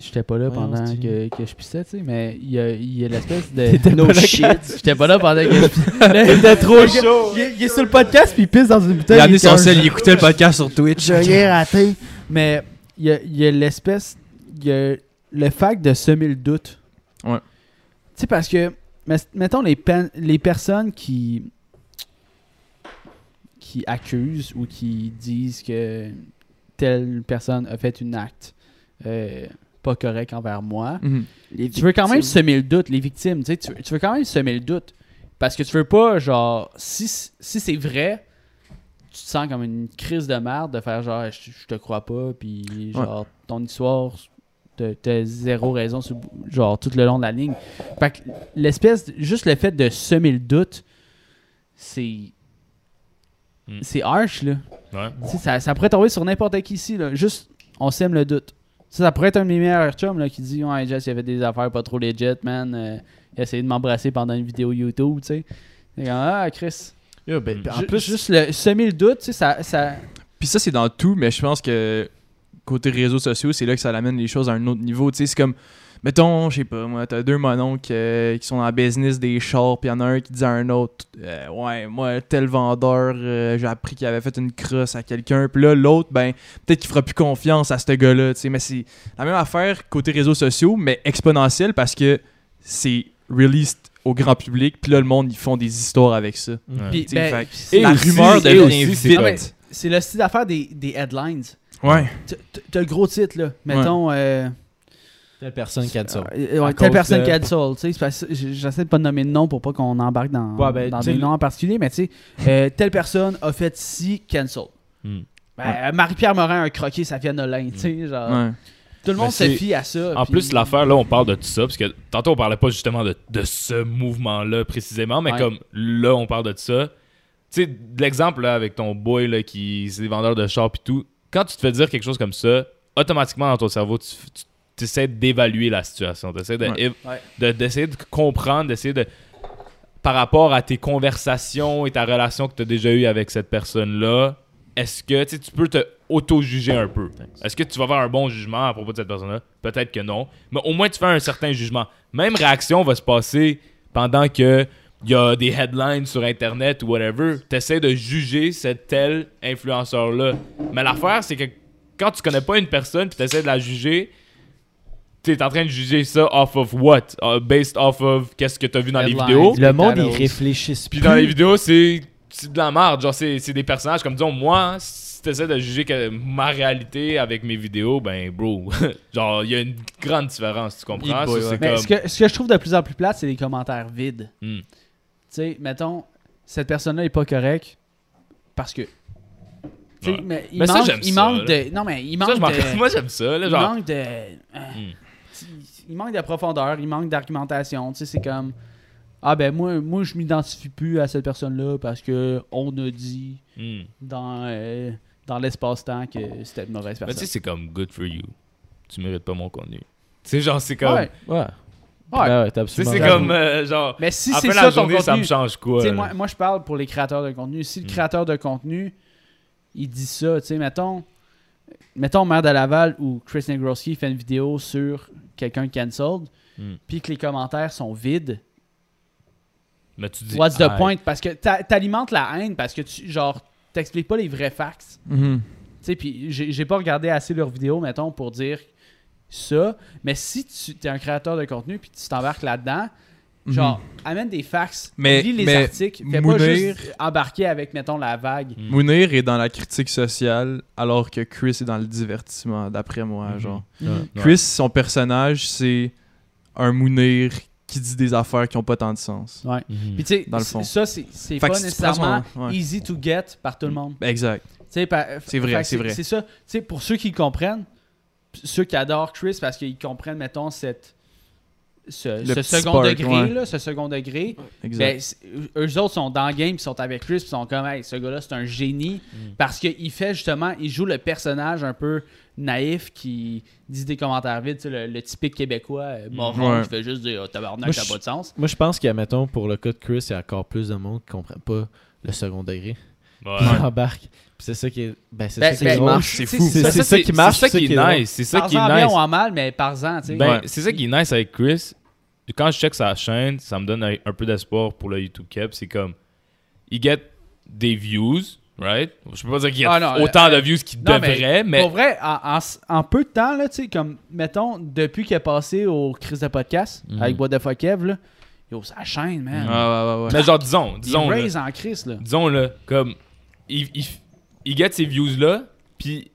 j'étais pas là Ouais, pendant que, que je pissais, tu sais, mais il y a, il y a l'espèce de. (laughs) No shit. J'étais pas là pendant que je (laughs) pissais. T'étais trop chaud. Il, est- il est sur le podcast puis il pisse dans une bouteille. Il a amené est son sel, il écoutait le podcast sur Twitch. J'ai rien raté. Mais il y a, il y a l'espèce. Il y a le fact de semer le doute. Ouais. Tu sais, parce que, mettons, les, pen- les personnes qui. qui accusent ou qui disent que telle personne a fait une acte euh, pas correct envers moi. Mhm. Tu veux quand même semer le doute, les victimes, tu sais, tu, tu veux quand même semer le doute. Parce que tu veux pas, genre, si, si c'est vrai, tu te sens comme une crise de merde de faire genre, je, je te crois pas, puis genre, ton histoire, t'as t'as zéro raison, sur, genre, tout le long de la ligne. Fait que l'espèce, juste le fait de semer le doute, c'est. Mm. C'est harsh, là. Ouais. Tu sais, ça, ça pourrait tomber sur n'importe qui ici, là. Juste, on sème le doute. Ça, ça pourrait être un de mes meilleurs chums là, qui dit Ouais, Jess, il avait des affaires pas trop legit, man. Euh, il a essayé de m'embrasser pendant une vidéo YouTube, tu sais. C'est comme, Ah, Chris. Ben, en Ju- plus, juste le, semer le doute, tu sais, ça, ça. Puis ça, c'est dans tout, mais je pense que côté réseaux sociaux, c'est là que ça amène les choses à un autre niveau. Tu sais, c'est comme, mettons, je sais pas, moi, t'as deux mononcles euh, qui sont dans le business des chars, puis y en a un qui dit à un autre, euh, ouais, moi, tel vendeur, euh, j'ai appris qu'il avait fait une crosse à quelqu'un, puis là, l'autre, ben, peut-être qu'il fera plus confiance à ce gars-là, tu sais, mais c'est la même affaire côté réseaux sociaux, mais exponentielle parce que c'est released au grand public, puis là, le monde, ils font des histoires avec ça. Ouais. Tu sais, ben, fait- c'est- la aussi- rumeur et devient c'est vite. Le style d'affaire des, des headlines. Ouais. T'as le gros titre, là. Mettons. euh, telle personne cancel. Euh, ouais, telle personne de- cancel, j'essaie de pas nommer de nom pour pas qu'on embarque dans, Ouais, ben, dans des noms en particulier, mais tu sais, euh, telle personne a fait ci, cancel. Hmm. Ben, euh, Marie-Pierre Morin a croqué Safia Nolin, tu sais, genre. Ouais. Tout le monde Mais se fie à ça. En puis- plus, l'affaire, là, on parle de tout ça, parce que tantôt, on parlait pas justement de, de ce mouvement-là précisément, mais Ouais. comme là, on parle de ça. Tu sais, de l'exemple là, avec ton boy là, qui c'est des vendeurs de chars et tout, quand tu te fais dire quelque chose comme ça, automatiquement dans ton cerveau, tu, tu essaies d'évaluer la situation. Tu essaies de, Ouais. Ouais. de- d'essayer de comprendre, d'essayer de. Par rapport à tes conversations et ta relation que tu as déjà eue avec cette personne-là, est-ce que tu sais, tu peux te auto-juger un peu? Est-ce que tu vas faire un bon jugement à propos de cette personne-là? Peut-être que non. Mais au moins, tu fais un certain jugement. Même réaction va se passer pendant que il y a des headlines sur Internet ou whatever. Tu essaies de juger cet tel influenceur-là. Mais l'affaire, c'est que quand tu connais pas une personne puis tu essaies de la juger, tu es en train de juger ça off of what? Uh, based off of qu'est-ce que tu as vu dans les vidéos? Le monde, ils réfléchissent Puis dans les vidéos, c'est de la merde. Genre, c'est c'est des personnages comme disons, moi, si t'essaies de juger que ma réalité avec mes vidéos, ben, bro, (laughs) genre, il y a une grande différence, tu comprends? Boy, Ça, ouais. c'est Mais comme. ce que, ce que je trouve de plus en plus plate, c'est les commentaires vides. Hmm. Tu sais, mettons, cette personne-là est pas correcte parce que. Tu Ouais. mais il Mais ça, manque, j'aime il ça, manque de. Non, mais il Ça, manque de. (laughs) Moi, j'aime ça. Là, il genre, manque de. euh, Hmm. Il manque de profondeur, il manque d'argumentation. Tu sais, c'est comme. Ah ben moi, moi je m'identifie plus à cette personne-là parce que on a dit hmm. dans, euh, dans l'espace-temps que c'était une mauvaise Mais tu personne. sais, c'est comme good for you. Tu mérites pas mon contenu. Tu sais, genre, c'est comme. Ouais. Ouais. Ouais. Ouais, absolument c'est comme. euh, genre. Mais si après c'est la ça ton journée, ça me contenu, change quoi? Là? moi, moi, je parle pour les créateurs de contenu. Si le Mm. créateur de contenu, il dit ça, tu sais, mettons, mettons Maire de Laval ou Chris Negroski fait une vidéo sur quelqu'un cancelled, Mm. puis que les commentaires sont vides, Mais tu dis. what's the ah, point? Parce que t'a- t'alimentes la haine, parce que tu, genre, t'expliques pas les vrais facts. Mhm. Tu sais, puis j'ai j'ai pas regardé assez leurs vidéos, mettons, pour dire ça, mais si tu es un créateur de contenu, puis tu t'embarques là-dedans, Genre, amène des facts, Mais- lis les mais articles, fais pas Mounir- juste embarquer avec, mettons, la vague. Mm. Mounir est dans la critique sociale alors que Chris est dans le divertissement, d'après moi. Mhm. genre. Mhm. Chris, son personnage, c'est un Mounir qui dit des affaires qui ont pas tant de sens. Ouais. Mhm. Puis tu sais, Dans le fond. ça, c'est pas nécessairement son- ouais. easy to get par tout le monde. Exact. Sais, pa- C'est vrai, c'est vrai. C'est ça. Tu sais, pour ceux qui le comprennent, ceux qui adorent Chris parce qu'ils comprennent, mettons, cette, ce, ce second spark, degré, ouais. là, ce second degré, Exact. ben, c'est- eux autres sont dans le game, ils sont avec Chris, ils sont comme, hey, ce gars-là, c'est un génie. Mm. Parce qu'il fait justement, il joue le personnage un peu naïf qui dit des commentaires vides, tu sais, le, le typique québécois, euh, moron, Ouais. qui fait juste dire, oh, tabarnak, ça n'a pas de sens. Moi, je pense que, mettons, pour le cas de Chris, il y a encore plus de monde qui comprend pas le second degré. Ouais. C'est ça qui est. Ben, c'est Ben, ça qui ben, marche. C'est fou. C'est ça qui marche. C'est ça qui est nice. C'est ça qui est bien nice. ou en mal, mais par-en, tu sais. Ben, Ouais. c'est ça qui est nice avec Chris. Quand je check sa chaîne, ça me donne un, un peu d'espoir pour le YouTube Cap. C'est comme, il get des views, right? Je peux pas dire qu'il y a Ah, non, autant euh, de views qu'il mais devrait, mais, Pour vrai, en, en- en peu de temps, là, tu sais, comme, mettons, depuis qu'il est passé au Chris de podcast, Mhm. avec What the fuck Kev, là, yo, ça chaîne, man. Mhm. Ah, ouais, ouais, ouais. mais genre, disons, Il disons, là, raise en Chris, là. disons là, comme, il, il, il get ces views-là, puis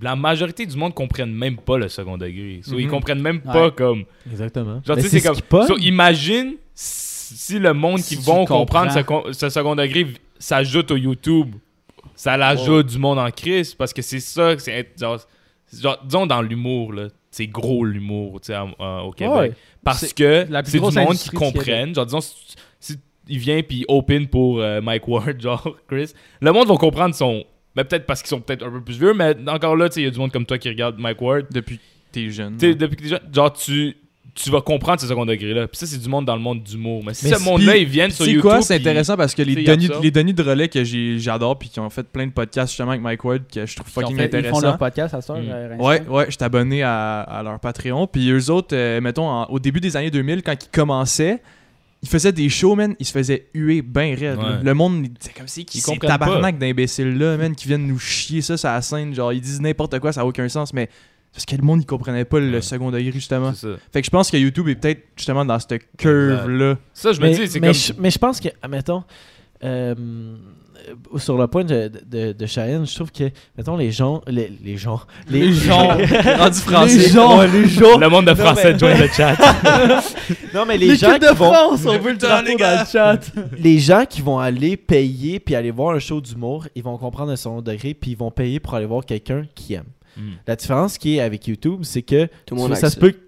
la majorité du monde comprennent même pas le second degré. So, Ils Mhm. comprennent même Ouais. pas comme... Exactement. Genre, c'est ce comme. So, imagine si le monde Si qui vont comprendre ce, con- ce second degré s'ajoute au YouTube. Ça l'ajoute du monde en crise parce que c'est ça. que c'est genre, disons dans l'humour, là. C'est gros l'humour, tu sais, à- à- au Québec. Ouais. Parce que c'est du monde qui comprenne. Genre, disons, si, si il vient puis open pour euh, Mike Ward, (laughs) genre, Chris, le monde va comprendre son. Ben, peut-être parce qu'ils sont peut-être un peu plus vieux, mais encore là, tu sais, il y a du monde comme toi qui regarde Mike Ward. Depuis que t'es jeune. Tu sais, depuis que t'es jeune, genre, tu, tu vas comprendre ce second degré-là. Puis ça, c'est du monde dans le monde d'humour. Mais si Mais ce c'est- monde-là, ils viennent sur C'est YouTube. quoi, c'est intéressant parce que les Denis, les Denis de relais que j'adore puis qui ont fait plein de podcasts justement avec Mike Ward que je trouve fucking fait- Ils font intéressant. leur podcast à soir. Mm. euh, Ouais, ouais, je suis abonné à, à leur Patreon. Puis eux autres, euh, mettons, en- au début des années 2000, quand ils commençaient, ils faisaient des shows, man, ils se faisaient huer bien raide. là. Ouais. Le monde, il disait comme si qui ces tabarnak d'imbéciles là, man, qui viennent nous chier ça sur la scène? Genre, ils disent n'importe quoi, ça n'a aucun sens, mais parce que le monde, il comprenait pas le Ouais. second degré, justement. C'est ça. Fait que je pense que YouTube est peut-être justement dans cette curve-là. Ça, je me mais, dis, c'est comme. je, mais je pense que, admettons, euh, sur le point de, de, de Cheyenne, je trouve que, mettons, les gens. Les, les gens. Les gens. Rendu français. (laughs) Les gens. Ouais, les gens. Le monde de Non, français, mais- join le chat. (laughs) Non, mais les gens, qui de vont, France, on veut le les gars. le chat. (laughs) les gens qui vont aller payer puis aller voir un show d'humour, ils vont comprendre le second degré puis ils vont payer pour aller voir quelqu'un qui aime. Mm. La différence qui est avec YouTube, c'est que Tout le monde ça, se peut que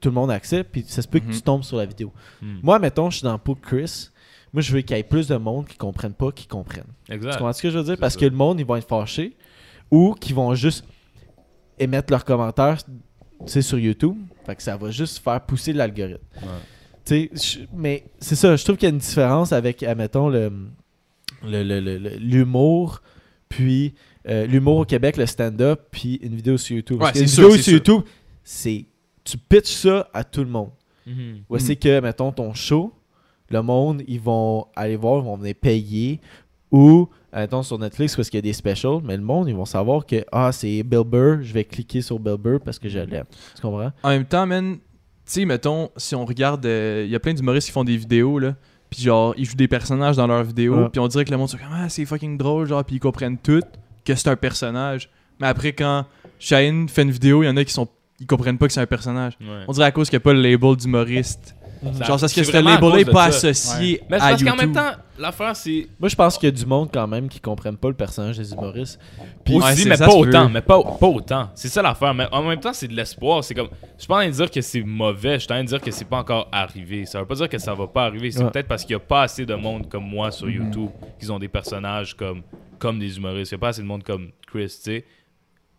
tout le monde accepte puis ça se peut que Mhm. tu tombes sur la vidéo. Mm. Moi, mettons, je suis dans le pot de Chris. Moi, je veux qu'il y ait plus de monde qui comprennent pas, qui comprennent. Tu Exact. comprends ce que je veux dire? Parce ça. que le monde, ils vont être fâchés ou qu'ils vont juste émettre leurs commentaires tu sais, sur YouTube. Fait que ça va juste faire pousser l'algorithme. Ouais. Tu sais, je- mais c'est ça, je trouve qu'il y a une différence avec, admettons, le, l'humour, puis euh, l'humour au Québec, le stand-up, puis une vidéo sur YouTube. Ouais, une sûr, vidéo sur YouTube, c'est. Tu pitches ça à tout le monde. Mhm. Où c'est que, mettons, ton show, le monde, ils vont aller voir, ils vont venir payer. Ou, mettons, sur Netflix, parce qu'il y a des specials, mais le monde, ils vont savoir que, ah, c'est Bill Burr, je vais cliquer sur Bill Burr parce que je l'aime. Tu comprends? En même temps, man, tu sais, mettons, si on regarde, il y a plein d'humoristes qui font des vidéos, là. Puis genre, ils jouent des personnages dans leurs vidéos. Puis on dirait que le monde, c'est comme, ah, c'est fucking drôle, genre, puis ils comprennent tout que c'est un personnage. Mais après, quand Shane fait une vidéo, il y en a qui sont. Ils comprennent pas que c'est un personnage. Ouais. On dirait à cause qu'il n'y a pas le label d'humoriste. Ça- genre, c'est ce vraiment de pas ça. associé Mais c'est à parce qu'en même temps, l'affaire, c'est. Moi, je pense qu'il y a du monde quand même qui comprennent pas le personnage des humoristes. Puis Ouais, aussi, c'est- mais ça pas autant. peut. Mais pas, pas autant. C'est ça l'affaire. Mais en même temps, c'est de l'espoir. C'est comme. Je suis pas en train de dire que c'est mauvais. Je suis en train de dire que c'est pas encore arrivé. Ça veut pas dire que ça va pas arriver. C'est Ouais. peut-être parce qu'il y a pas assez de monde comme moi sur Mhm. YouTube qui ont des personnages comme, comme des humoristes. Il y a pas assez de monde comme Chris, tu sais.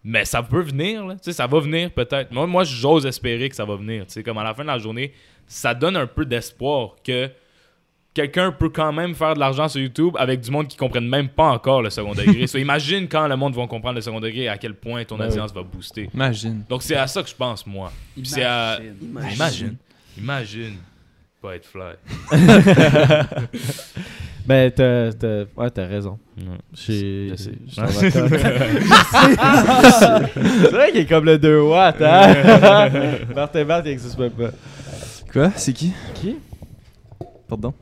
Mais ça peut venir, là. Tu sais, ça va venir peut-être. Moi, moi j'ose espérer que ça va venir. Tu sais, comme à la fin de la journée, ça donne un peu d'espoir que quelqu'un peut quand même faire de l'argent sur YouTube avec du monde qui comprenne même pas encore le second degré. (laughs) So, imagine quand le monde va comprendre le second degré à quel point ton Ben audience va booster. Imagine. Donc c'est à ça que je pense moi. À- Imagine. Imagine. Imagine. Pas être fly. (laughs) (laughs) Ben, t'as, t'as- ouais, t'as raison. Je sais. je suis d'accord. (laughs) C'est vrai qu'il est comme le 2 watts, hein? (laughs) Martin Matt, il existe même pas. Quoi? C'est qui? Qui? Pardon?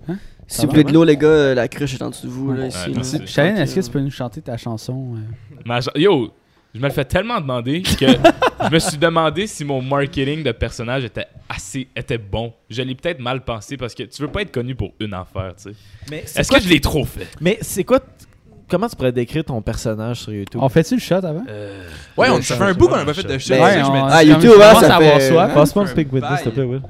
S'il vous plaît de l'eau, les gars, euh, la cruche est en dessous de vous, là, ici. Là. merci. Est-ce que tu peux nous chanter ta chanson euh? Ma cha- Yo, je me le fais tellement demander que (laughs) je me suis demandé si mon marketing de personnage était assez était bon. Je l'ai peut-être mal pensé parce que tu veux pas être connu pour une affaire, tu sais. Est-ce que je l'ai trop fait? Mais c'est quoi... Comment tu pourrais décrire ton personnage sur YouTube? On fait-tu le shot avant? Euh, Ouais, on, Ouais, fait un bout qu'on a pas fait de shit. Ben, on- dis. Ah, YouTube, hein, commence ça fait-. Passe-moi un le Pink Witness, s'il te plaît. Will.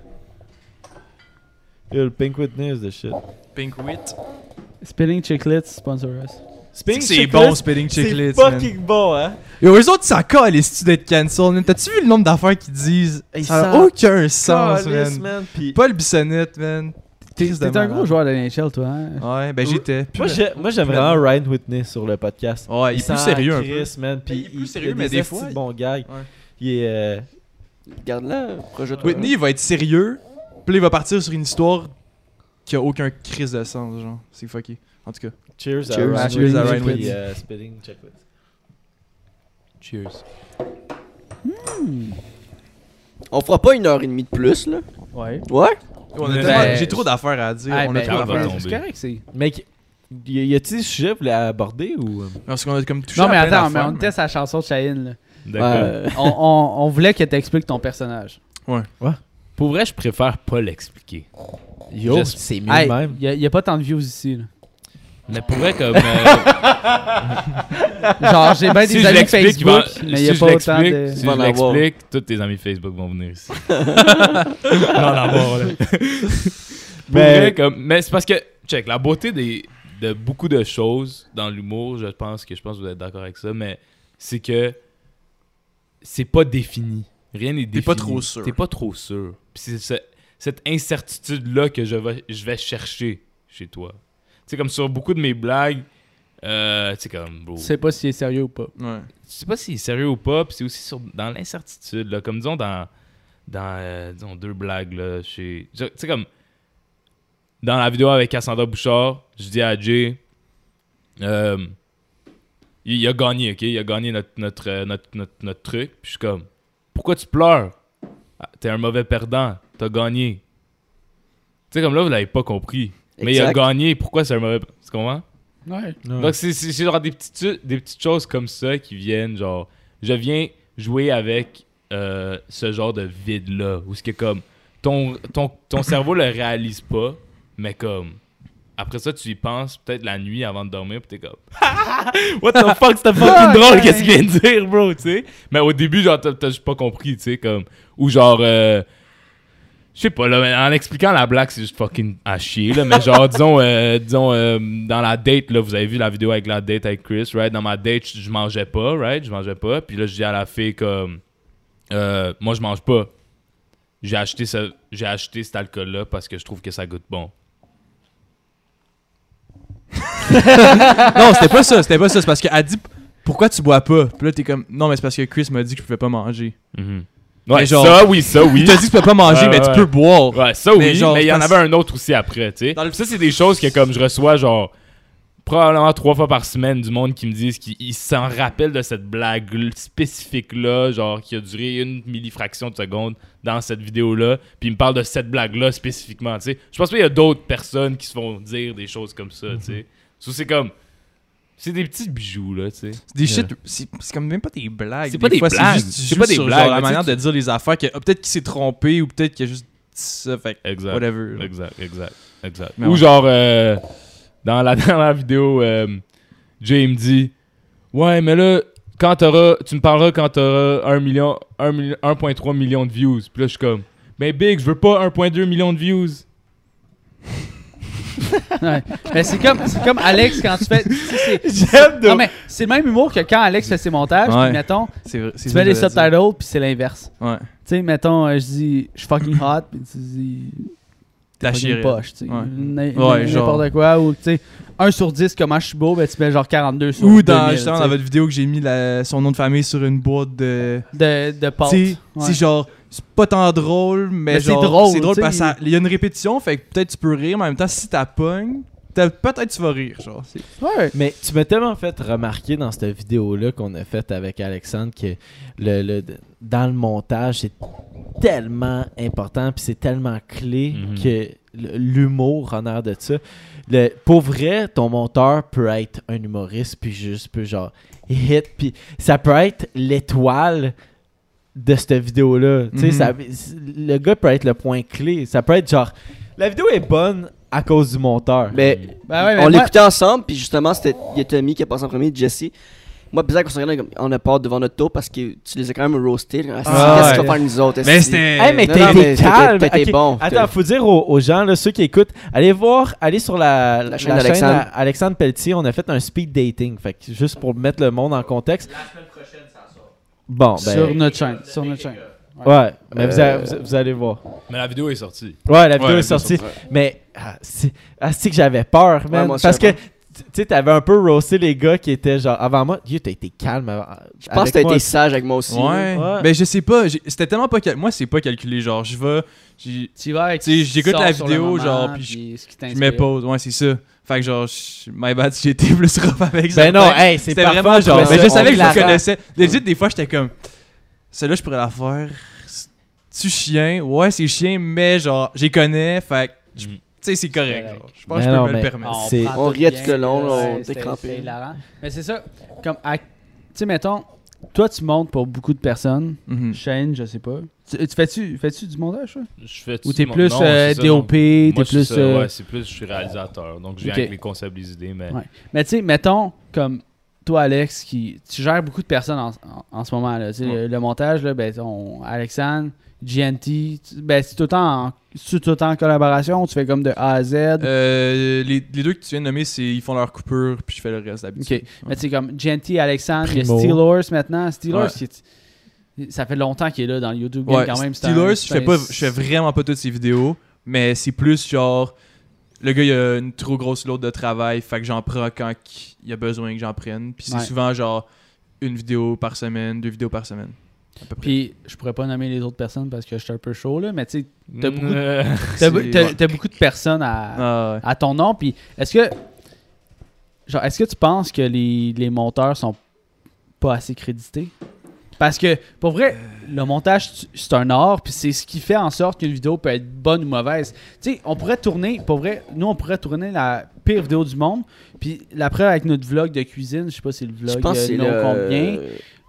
Yo, le Pink Witness de shit. Pink Wit. Spilling Chiclets, sponsor us. C'est bon, Spitting Chiclets. C'est man. fucking bon, hein? Yo, eux autres, ça colle les studios d'être cancel. man. T'as-tu vu le nombre d'affaires qu'ils disent? Ça n'a aucun sens, man. man. Puis Paul Bissonnette, man. T'es un gros joueur de NHL, toi, hein? Ouais, ben j'étais. moi, j'ai- moi, j'aime vraiment Ryan Whitney sur le podcast. Ouais, il est plus sérieux un peu. man. Puis Il est plus sérieux, mais des fois, gags. Ouais. Il est... euh, Regarde-la, projette Whitney, il va être sérieux. Puis là, il va partir sur une histoire qui a aucun crise de sens, genre. C'est fucké. En tout cas. Cheers, à Cheers. Ryan Cheers à Ryan Whitney. euh, Spitting Chiclets. Cheers. On fera pas une heure et demie de plus, là. Ouais. Ouais? A Ben, tellement- J'ai trop d'affaires à dire. On a ben, trop Carl va d'affaires. tomber. C'est correct, c'est. Mec, y y a-t-il des sujets que vous voulez aborder ou... euh? Parce qu'on a comme touché Non, mais à plein attends, mais on était sa chanson de Cheyenne, là. D'accord. Euh, on, on, on voulait que t'expliques ton personnage. Pour vrai, je préfère pas l'expliquer. Yo, c'est mieux Hey, même. y a, y a pas tant de views ici, là. Mais pour vrai, comme. euh, (laughs) Genre, j'ai bien si des je amis il va- Facebook, mais si y a pas autant de... Si Il je l'explique, tous tes amis Facebook vont venir ici. (laughs) non, en avoir, là. (laughs) Pour Mais- comme, mais c'est parce que, check, la beauté des, de beaucoup de choses dans l'humour, je pense que je pense que vous êtes d'accord avec ça, mais c'est que c'est pas défini. Rien n'est défini. pas trop sûr. T'es pas trop sûr. Puis c'est ce- cette incertitude-là que je vais, je vais chercher chez toi. Tu sais, comme sur beaucoup de mes blagues, euh, tu sais, comme, bro, Tu sais pas si c'est sérieux ou pas. Ouais. je sais pas si c'est sérieux ou pas, puis c'est aussi sur, dans l'incertitude, là, comme disons dans, dans euh, disons, deux blagues, là, chez... Tu sais, comme, dans la vidéo avec Cassandra Bouchard, je dis à Jay, euh, il, il a gagné, ok? Il a gagné notre, notre, euh, notre, notre, notre truc, puis je suis comme, pourquoi tu pleures? Ah, T'es un mauvais perdant, t'as gagné. Tu sais, comme là, vous l'avez pas compris. Mais il a gagné, pourquoi c'est un mauvais... Tu comprends? Ouais. Donc, c'est genre des petites, des petites choses comme ça qui viennent, genre, je viens jouer avec euh, ce genre de vide-là, où ce que comme, ton, ton, ton cerveau le réalise pas, mais comme, après ça, tu y penses peut-être la nuit avant de dormir, puis t'es comme, (laughs) what the (laughs) fuck, c'était fucking drôle, qu'est-ce qu'il vient de dire, bro, tu sais? Mais au début, genre, t'as- t'as juste pas compris, tu sais, comme, ou genre, euh, je sais pas, là, mais en expliquant la blague, c'est juste fucking à chier, là. Mais genre, (laughs) disons, euh, disons euh, dans la date, là, vous avez vu la vidéo avec la date avec Chris, right? Dans ma date, je mangeais pas, right? Je mangeais pas. Puis là, je dis à la fille comme, euh, moi, je mange pas. J'ai acheté, ce, j'ai acheté cet alcool-là parce que je trouve que ça goûte bon. (laughs) non, c'était pas ça, c'était pas ça. C'est parce qu'elle dit pourquoi tu bois pas? Puis là, t'es comme non, mais c'est parce que Chris m'a dit que je pouvais pas manger. Mhm. Ouais, Mais genre- ça, oui, ça, oui. Il t'a dit que tu peux pas manger, mais ouais. tu peux boire. Ouais, ça oui, Mais mais genre, il y en avait un autre aussi après, tu sais. Le- Ça, c'est des choses que comme je reçois, genre, probablement trois fois par semaine du monde qui me disent qu'ils ils s'en rappellent de cette blague spécifique-là, genre, qui a duré une millifraction de seconde dans cette vidéo-là, puis ils me parlent de cette blague-là spécifiquement, tu sais. Je pense pas qu'il y a d'autres personnes qui se font dire des choses comme ça, tu sais. So, c'est comme... C'est des petits bijoux, là, tu sais. C'est des shit, c'est c'est comme même pas des blagues. C'est pas des fois, blagues, c'est pas des sur, blagues, genre, la manière de dire les affaires. Que, ah, peut-être qu'il s'est trompé ou peut-être qu'il a juste dit ça. Fait que, Exact. whatever. là. Exact, exact, exact. Mais Ou ouais. genre, euh, dans, la, (laughs) la vidéo, euh, Jay me dit Ouais, mais là, quand t'auras, tu me parleras quand t'auras 1 million, 1 million- 1.3 million de views. Puis là, je suis comme Mais Big, je veux pas 1.2 million de views. Ouais. Mais c'est comme, c'est comme Alex quand tu fais. c'est- (laughs) J'aime de... Non, mais c'est le même humour que quand Alex fait ses montages. Ouais. Puis mettons, C'est vrai- tu mets les subtitles, puis c'est l'inverse. Ouais. Tu sais, mettons, euh, je dis, je suis fucking (clears throat) hot, puis tu dis, La fucking chirée. poche, tu sais. Ouais. N- Ouais, genre. N'importe quoi, ou tu sais, 1 sur 10, comment je suis beau, ben tu mets genre 42 sur Ou dans, 2000, justement, tu dans sais, votre vidéo que j'ai mis la- son nom de famille sur une boîte de. de, de pâte. Tu sais, Ouais. c'est genre, c'est pas tant drôle, mais, Mais c'est genre, drôle, C'est drôle parce qu'il y a une répétition, fait que peut-être tu peux rire, mais en même temps, si t'as pognes, t'as- peut-être tu vas rire, genre. c'est- Ouais. Mais tu m'as tellement fait remarquer dans cette vidéo-là qu'on a faite avec Alexandre que le, le- dans le montage, c'est tellement important puis c'est tellement clé Mhm. que l'humour en air de ça. Le, pour vrai, ton monteur peut être un humoriste puis juste peut genre hit puis ça peut être l'étoile de cette vidéo-là. Tu sais, Mhm. ça- le gars peut être le point clé. Ça peut être genre la vidéo est bonne à cause du monteur. Mais Ben ouais, mais on l'écoutait ensemble, puis justement, c'était il y a Tommy qui a passé en premier, Jesse. Moi, bizarre qu'on se regarde, comme, on a peur devant notre tour parce que tu les as quand même roastés. Ah, Ah, Qu'est-ce ouais. qu'on va faire nous autres? Mais c'était. Hey, mais t'es calme. t'étais Ok. bon. Attends, faut dire aux, aux gens, là, ceux qui écoutent, allez voir, allez sur la, la, chaîne chaîne d'Alexandre. Alexandre Pelletier. On a fait un speed dating. Fait que juste pour mettre le monde en contexte. Bon, ben. sur notre chaîne. Sur notre chaîne. Ouais, mais vous, Euh, allez- vous- vous allez voir. Mais la vidéo est sortie. Ouais, la vidéo Ouais, est sortie. Mais, ah, c'est ah, c'est que j'avais peur, man. moi parce que, tu sais, t'avais un peu roasté les gars qui étaient genre avant moi. Yo, t'as été calme avant. Je pense que t'as été sage avec moi aussi. Ouais. Ouais. Mais je sais pas, j'ai- c'était tellement pas. cal- Moi, c'est pas calculé. Genre, je vais. Tu vas j'écoute la vidéo, moment, genre, puis Je mets pause. Ouais, c'est ça. Fait que genre, je- my bad si été plus rough avec Ben certains. non, hey, c'est C'était parfait, vraiment genre. on Mais je ça savais que je le connaissais. Legit, des fois, j'étais comme. Celle-là, je pourrais la faire. Tu chien? Ouais, c'est chien, mais genre, j'y connais. Fait que, tu Mm. sais, c'est correct. Je pense Mais que je non, peux me le permettre. On tout riait le long, on était hilarant. Mais c'est ça, comme, à- tu sais, mettons, toi, tu montes pour beaucoup de personnes. Mhm. Shane, je sais pas. Tu, tu fais-tu fais-tu du montage? Je fais Ou t'es plus non, euh, ça, DOP, t'es plus... ça, euh, ouais, c'est plus, je suis réalisateur. Donc, je viens avec les concepts, les idées, mais. Ouais. Mais tu sais, mettons, comme toi, Alex, qui, tu gères beaucoup de personnes en, en- en ce moment. Là, Tu sais, Ouais. le, le montage, là, ben, on, Alexandre, GNT, tu- ben, c'est tout le temps en, c'est tout le temps en collaboration, tu fais comme de A à Z? Euh, les, les deux que tu viens de nommer, c'est ils font leur coupure, puis je fais le reste d'habitude. Ok. Mais tu sais, comme GNT, Alexandre, il y a Primo. Steelers maintenant. Steelers, Ouais. qui est- ça fait longtemps qu'il est là dans le YouTube game Ouais, quand même. Steelers, je fais, pas, je fais vraiment pas toutes ses vidéos, mais c'est plus genre. Le gars, il a une trop grosse load de travail, fait que j'en prends quand il y a besoin que j'en prenne. Puis c'est Ouais. souvent genre une vidéo par semaine, deux vidéos par semaine. À peu près. Puis, je pourrais pas nommer les autres personnes parce que je suis un peu chaud, là, mais tu sais, T'as beaucoup (laughs) de- t'as beaucoup de personnes à, Ah, ouais. à ton nom. Puis est-ce que genre est-ce que tu penses que les, les monteurs sont pas assez crédités? Parce que pour vrai, le montage c'est un art, puis c'est ce qui fait en sorte qu'une vidéo peut être bonne ou mauvaise. Tu sais, on pourrait tourner, pour vrai, nous on pourrait tourner la pire vidéo du monde, puis l'après avec notre vlog de cuisine, je sais pas si c'est le vlog Je pense que euh, c'est non le combien.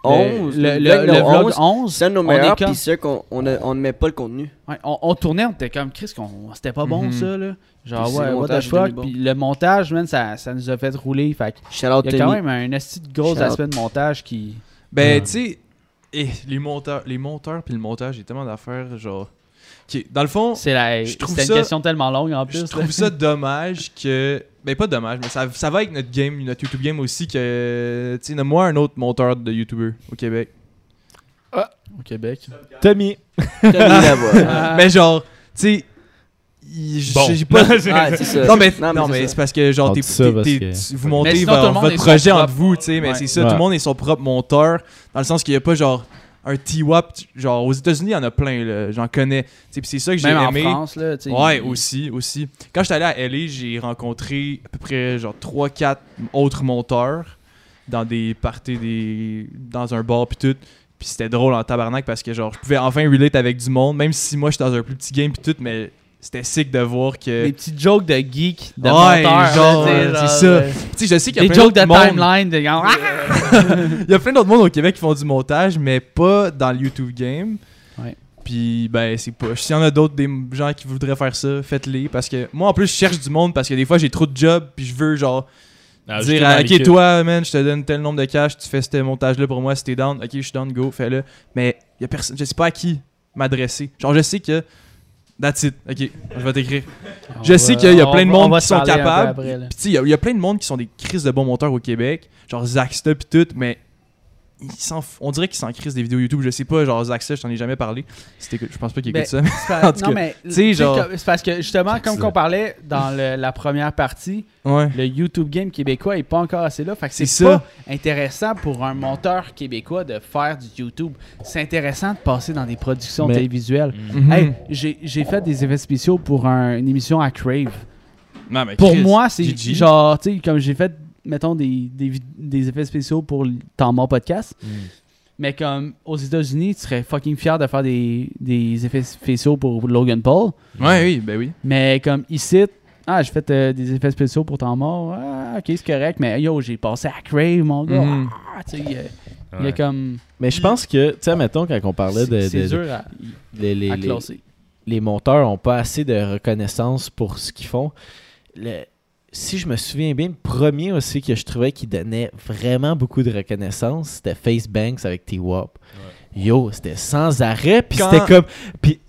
11. le, le, vlog le vlog 11, 11, C'est un de nos meilleurs, puis c'est qu'on on ne met pas le contenu. Ouais, on, on tournait, on était comme Chris, qu'on- c'était pas bon Mhm. ça là. Genre Puis ouais, le what the fuck. Puis le montage, man, ça, ça nous a fait rouler. Fait que Shout out il y a quand même un esti de gros aspect de montage qui. Ben, Ouais. tu sais, eh, les monteurs, les monteurs puis le montage, il y a tellement d'affaires, genre. Ok, Dans le fond, C'est la. je trouve C'était une ça- question tellement longue en plus. je trouve ça (laughs) dommage que. Ben, pas dommage, mais ça, ça va avec notre game, notre YouTube game aussi, que. Tu sais, nomme-moi un autre monteur de YouTuber au Québec. Au Québec. Tommy. Tommy là-bas. Ah. Mais genre, tu sais. Il- Bon. (laughs) pas. Ah, ça. Non mais, Non, non, mais mais c'est parce que genre t'es, que- vous montez sinon, votre, projet entre vous, tu sais, mais Ouais. c'est ça, Ouais. tout le monde est son propre monteur dans le sens qu'il y a pas genre un T-WAP, genre aux États-Unis il y en a plein là, j'en connais. C'est ça que j'ai Même en aimé. France, là. Ouais, aussi, aussi. Quand j'étais allé à LA, j'ai rencontré à peu près genre 3-4 autres monteurs dans des parties, des... dans un bar puis tout. Puis c'était drôle en tabarnak parce que genre je pouvais enfin relate avec du monde, même si moi j'étais dans un plus petit game puis tout, mais c'était sick de voir que... Des petits jokes de geek, de Ouais, genre, là, c'est ça. euh, Tu sais, je sais qu'il y a Des plein jokes de d'autres monde- timeline. De... (laughs) Il y a plein d'autres monde au Québec qui font du montage, mais pas dans le YouTube game. Ouais. Puis, ben, c'est pas. S'il y en a d'autres, des gens qui voudraient faire ça, faites-les. Parce que moi, en plus, je cherche du monde parce que des fois, j'ai trop de jobs. Puis, je veux, genre, Ah, dire, ah, ok, toi, man, je te donne tel nombre de cash, tu fais ce montage-là pour moi, si t'es down. Ok, je suis down, go, fais-le. Mais, il y a personne. Je sais pas à qui m'adresser. Genre, je sais que. That's it. Ok, je vais t'écrire. Je sais qu'il y a plein de monde qui sont capables. Puis il y a- plein de monde qui sont des crises de bons monteurs au Québec, genre Zaxta pis tout, mais on dirait qu'ils s'en crisent des vidéos YouTube. Je sais pas, genre Zaxta, je t'en ai jamais parlé? T'écoutes- je pense pas qu'il écoute Ben, ça. C'est genre- parce que justement, comme qu'on parlait dans le- la première partie, ouais. le YouTube game québécois est pas encore assez là. Fait que c'est C'est pas ça. intéressant pour un monteur québécois de faire du YouTube. C'est intéressant de passer dans des productions Mais- télévisuelles. Mhm. Mhm. Hey, j'ai fait des effets spéciaux pour un- une émission à Crave. Non, mais Pour Chris, moi, c'est genre, tu sais, comme j'ai fait, mettons, des, des, effets spéciaux pour le Temps mort podcast. Mais comme aux États-Unis, tu serais fucking fier de faire des, des effets spéciaux pour Logan Paul. Ouais, oui, ben oui. Mais comme ici, ah, j'ai fait euh, des effets spéciaux pour temps mort. Ah, ok, c'est correct. Mais yo, j'ai passé à Crave, mon gars. Mhm. Ah, tu sais, il y a- y comme. Mais je pense que, tu sais, mettons, quand on parlait de. C'est dur à, les, les- à les- classer. les monteurs ont pas assez de reconnaissance pour ce qu'ils font. Le- si je me souviens bien, le premier aussi que je trouvais qui donnait vraiment beaucoup de reconnaissance, c'était Facebanks avec T-Wop. Yo, c'était sans arrêt, puis Quand- c'était comme... Puis,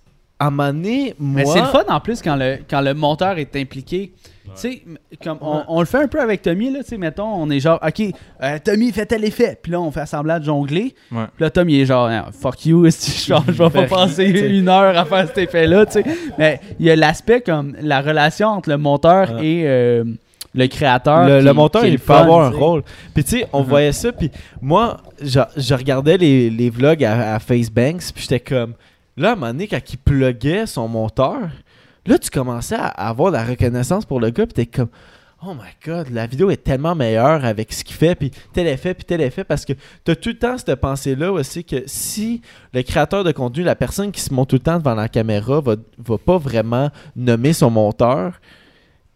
à moi... Mais c'est le fun en plus quand le, quand le monteur est impliqué. Tu sais, comme on, on le fait un peu avec Tommy, là, tu sais, mettons, on est genre, ok, euh, Tommy fait tel effet, puis là, on fait semblant de jongler. Ouais. Puis là, Tommy est genre, Ah, fuck you, (laughs) je vais pas passer (laughs) une heure à faire cet effet-là, tu sais. Mais il y a l'aspect comme la relation entre le monteur Ouais. et euh, le créateur. le, qui- le monteur, il peut fun, avoir un rôle. Puis tu sais, on Mhm. voyait ça, puis moi, je, je regardais les, les vlogs à, à Facebanks, puis j'étais comme... Là, à un moment donné, quand il pluguait son monteur, là, tu commençais à avoir de la reconnaissance pour le gars, puis t'es comme... Oh my god, la vidéo est tellement meilleure avec ce qu'il fait, puis tel effet, puis tel effet, parce que t'as tout le temps cette pensée-là aussi que si le créateur de contenu, la personne qui se monte tout le temps devant la caméra, va, va pas vraiment nommer son monteur,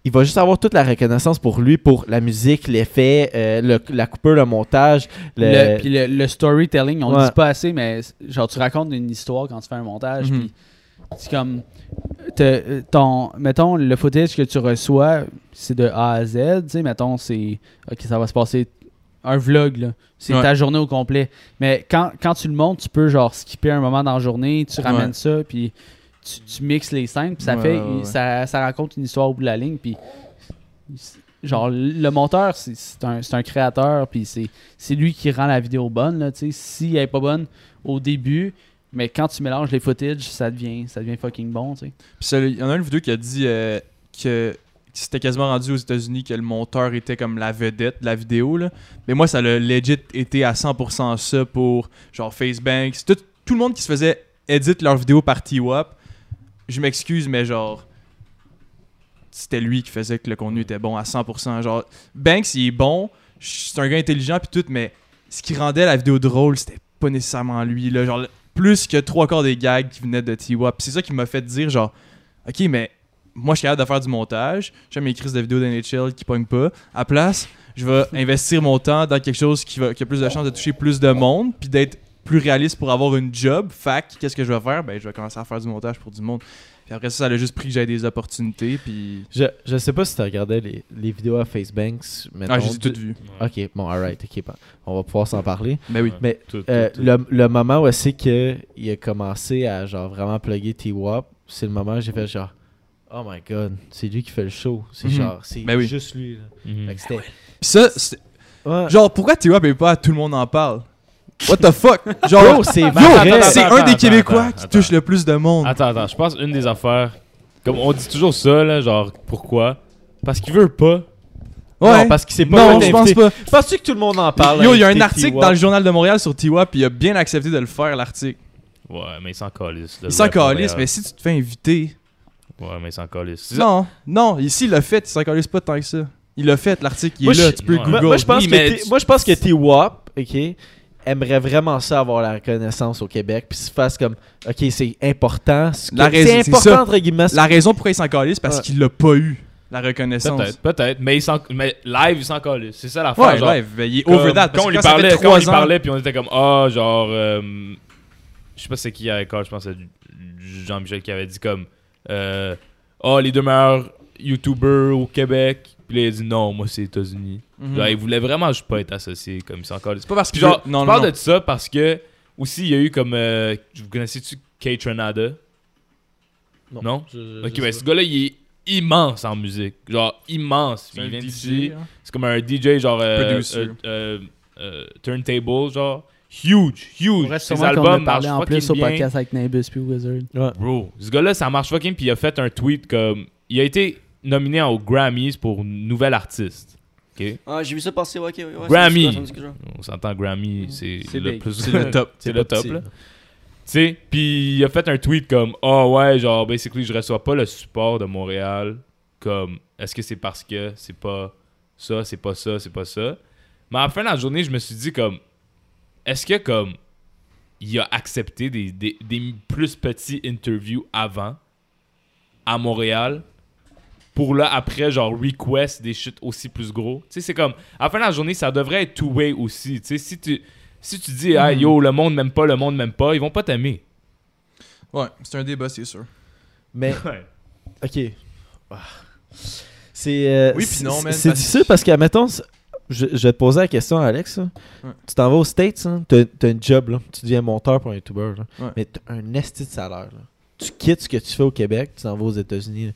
il va juste avoir toute la reconnaissance pour lui, pour la musique, l'effet, euh, le- la coupure, le montage. Le... Le, puis le, le storytelling, on le Ouais. dit pas assez, mais genre tu racontes une histoire quand tu fais un montage, Mhm. puis c'est comme te- ton mettons le footage que tu reçois, c'est de A à Z, tu sais mettons c'est OK, ça va se passer un vlog, là. C'est Ouais. ta journée au complet. Mais quand, quand tu le montes, tu peux genre skipper un moment dans la journée, tu ramènes Ouais. ça, puis tu, tu mixes les scènes, puis ça Ouais, fait ouais. Ça, ça raconte une histoire au bout de la ligne, puis genre le monteur c'est un, un créateur puis c'est c'est lui qui rend la vidéo bonne là si elle est pas bonne au début mais quand tu mélanges les footage ça devient ça devient fucking bon Puis il y en a une vidéo qui a dit euh, que c'était quasiment rendu aux États-Unis que le monteur était comme la vedette de la vidéo. Là. Mais moi, ça l'a legit été à 100% ça pour genre Facebanks. Tout, tout le monde qui se faisait edit leur vidéo par T-Wap. Je m'excuse, mais genre. C'était lui qui faisait que le contenu était bon à 100%. Genre, Banks, il est bon. C'est un gars intelligent puis tout, mais ce qui rendait la vidéo drôle, c'était pas nécessairement lui. Là. Genre, plus que trois quarts des gags qui venaient de T-Wap. C'est ça qui m'a fait dire, genre, ok, mais moi, je suis capable de faire du montage. J'aime mes crises de vidéos d'NHL qui pognent pas. À place, je vais (laughs) investir mon temps dans quelque chose qui, va, qui a plus de chances de toucher plus de monde, puis d'être plus réaliste pour avoir une job. Fac, qu'est-ce que je vais faire? Ben, je vais commencer à faire du montage pour du monde. Puis après ça, ça a juste pris que j'avais des opportunités, puis... Je, je sais pas si tu regardais les, les vidéos à Facebanks. Ah, mettons, j'ai de- tout vu. Ok, bon, alright, ok, bon. on va pouvoir s'en parler. Ben oui. Mais Tout, tout, euh, tout. le, le moment où c'est que il a commencé à genre vraiment plugger T-Wap, c'est le moment où j'ai fait genre Oh my god, c'est lui qui fait le show. C'est Mhm. genre, c'est Ben oui. juste lui. là. Fait que c'était- Puis ça, Ouais. genre, pourquoi T-Wap est pas tout le monde en parle? What the fuck? (laughs) Genre, c'est un des attends, Québécois attends, qui attends. touche le plus de monde. Attends, attends, je pense une des affaires. Comme on dit toujours ça, là, genre, pourquoi? Parce qu'il veut pas. Ouais. Non, parce qu'il s'est pas non, je pense pas. Penses-tu que tout le monde en parle? Yo, il y a un article dans le journal de Montréal sur T-Wap, puis il a bien accepté de le faire, l'article. Ouais, mais il s'en calisse. Il s'en calisse, mais si tu te fais inviter. Ouais, mais il s'en calisse. Non, non, ici, il l'a fait, il s'en calisse pas tant que ça. Il l'a fait, l'article, il Moi, est là, tu peux Ouais. Google. Moi, moi, je pense Oui, que mais T- tu- moi, je pense que T-Wap, ok, aimerait vraiment ça avoir la reconnaissance au Québec, puis se fasse comme, ok, c'est important. La C'est c'est important ça. entre guillemets. La raison pourquoi il s'en calisse, parce Ouais. qu'il l'a pas eu, la reconnaissance. Peut-être, peut-être. Mais, mais live, il s'en calisse. C'est ça l'affaire. Ouais, genre, live, il est comme- over that. Parce Quand on lui parlait, quand on lui parlait, puis on était comme, ah, genre, euh, je sais pas c'est qui à l'école, je pense que c'est Jean-Michel qui avait dit comme, euh, ah, les deux meilleurs YouTubers au Québec. Puis là, il a dit non, moi c'est États-Unis. Mhm. Genre, il voulait vraiment juste pas être associé comme il s'en calisse. C'est pas parce que genre, non, je non, parle non. de ça parce que aussi il y a eu comme euh, vous connaissez-tu Kate Renada Non. Je- Ok, je ben ce gars-là il est immense en musique, genre immense. C'est il vient DJ, d'ici. hein? C'est comme un DJ genre euh, Producer. euh, euh, euh, turntable genre huge, huge. Ses albums marchent en plus au bien. podcast avec Nimbus puis Wizard. Ouais. Bro, ce gars-là ça marche fucking puis il a fait un tweet comme il a été nominé aux Grammys pour nouvel artiste. OK? Ah, j'ai vu ça passer, ouais, ok, ouais. Grammy. ça ça. On s'entend Grammy, c'est C'est le big. plus C'est le (laughs) top. c'est le top petit, là. là. Tu sais, puis il a fait un tweet comme oh ouais, genre basically je reçois pas le support de Montréal comme est-ce que c'est parce que c'est pas ça, c'est pas ça, c'est pas ça. Mais à la fin de la journée, je me suis dit comme est-ce que comme il a accepté des, des, des plus petits interviews avant à Montréal pour là après genre request des shit aussi plus gros. Tu sais c'est comme à la fin de la journée, ça devrait être two way aussi, tu sais si tu si tu dis ah yo le monde m'aime pas, le monde m'aime pas, ils vont pas t'aimer. Ouais, c'est un débat, c'est sûr. Mais, (laughs) ok. Ah. C'est. euh, Oui, puis c'est- difficile parce que, admettons, c'est- je, je vais te poser la question, Alex. Ouais. Tu t'en vas aux States, hein, t'as t'as un job, là. tu deviens monteur pour un YouTuber, là. Ouais. mais t'as un esti de salaire. là. Tu quittes ce que tu fais au Québec, tu t'en vas aux États-Unis.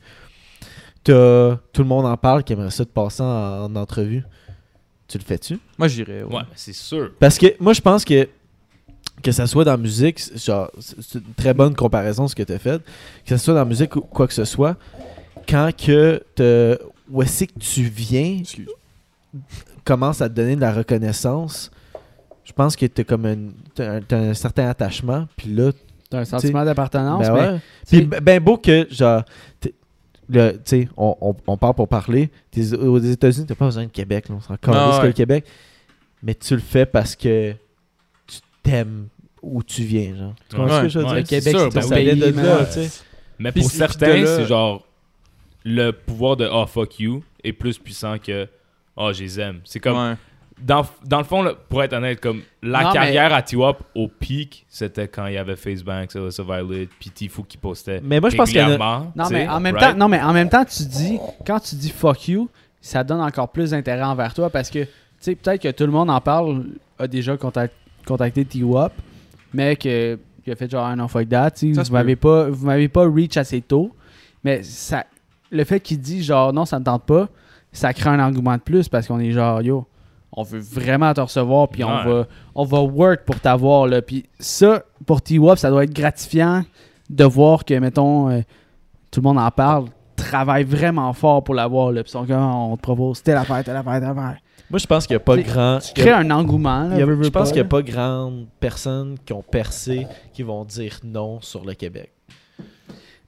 T'as- Tout le monde en parle qui aimerait ça te passer en, en entrevue. Tu le fais-tu? Moi, j'irais. Ouais. Ouais, c'est sûr. Parce que moi, je pense que que ça soit dans la musique, c'est- genre, c'est c'est une très bonne comparaison ce que tu as fait. Que ça soit dans la musique ou quoi que ce soit, quand que te, où est-ce que tu viens Excuse. commence à te donner de la reconnaissance, je pense que tu comme un, t'as un, certain attachement. Puis là, T'as un sentiment d'appartenance, ben mais ouais. Puis ben ben beau que, genre, le- tu sais, on, on, on parle pour parler. T'es aux États-Unis, t'as pas besoin de Québec. Là, on s'en Ah que ouais. le Québec. Mais tu le fais parce que tu t'aimes où tu viens, genre. Tu comprends ce que je veux Ouais, dire? Le Québec, sûr, c'est ben ton ça oui. de man. là, tu sais. Mais pour certains, là- c'est genre le pouvoir de oh fuck you est plus puissant que oh je les aime. C'est comme Ouais. Dans, dans le fond là, pour être honnête comme la Non, carrière à T-Wap au pic, c'était quand il y avait Facebanks, Alyssa Violet, puis Tifou qui postait Mais moi, je pense qu'il y en a- régulièrement, Non tu mais en même right? temps, non mais en même temps tu dis quand tu dis fuck you, ça donne encore plus d'intérêt envers toi parce que sais, peut-être que tout le monde en parle, a déjà contact- contacté T-Wop, mais que il a fait genre un non fuck that, tu sais, Ça vous m'avez pas vous m'avez pas reach assez tôt, mais ça le fait qu'il dit genre non, ça me tente pas, ça crée un engouement de plus parce qu'on est genre yo, on veut vraiment te recevoir puis on va on va work pour t'avoir là, puis ça pour T-Wop, ça doit être gratifiant de voir que mettons euh, tout le monde en parle, travaille vraiment fort pour l'avoir là, puis son gars on te propose telle affaire, telle affaire, telle affaire. Moi, je pense qu'il n'y a pas grand. Tu crées un engouement là, il y a- veux, veux je pense qu'il n'y a pas grande personne qui ont percé qui vont dire non sur le Québec.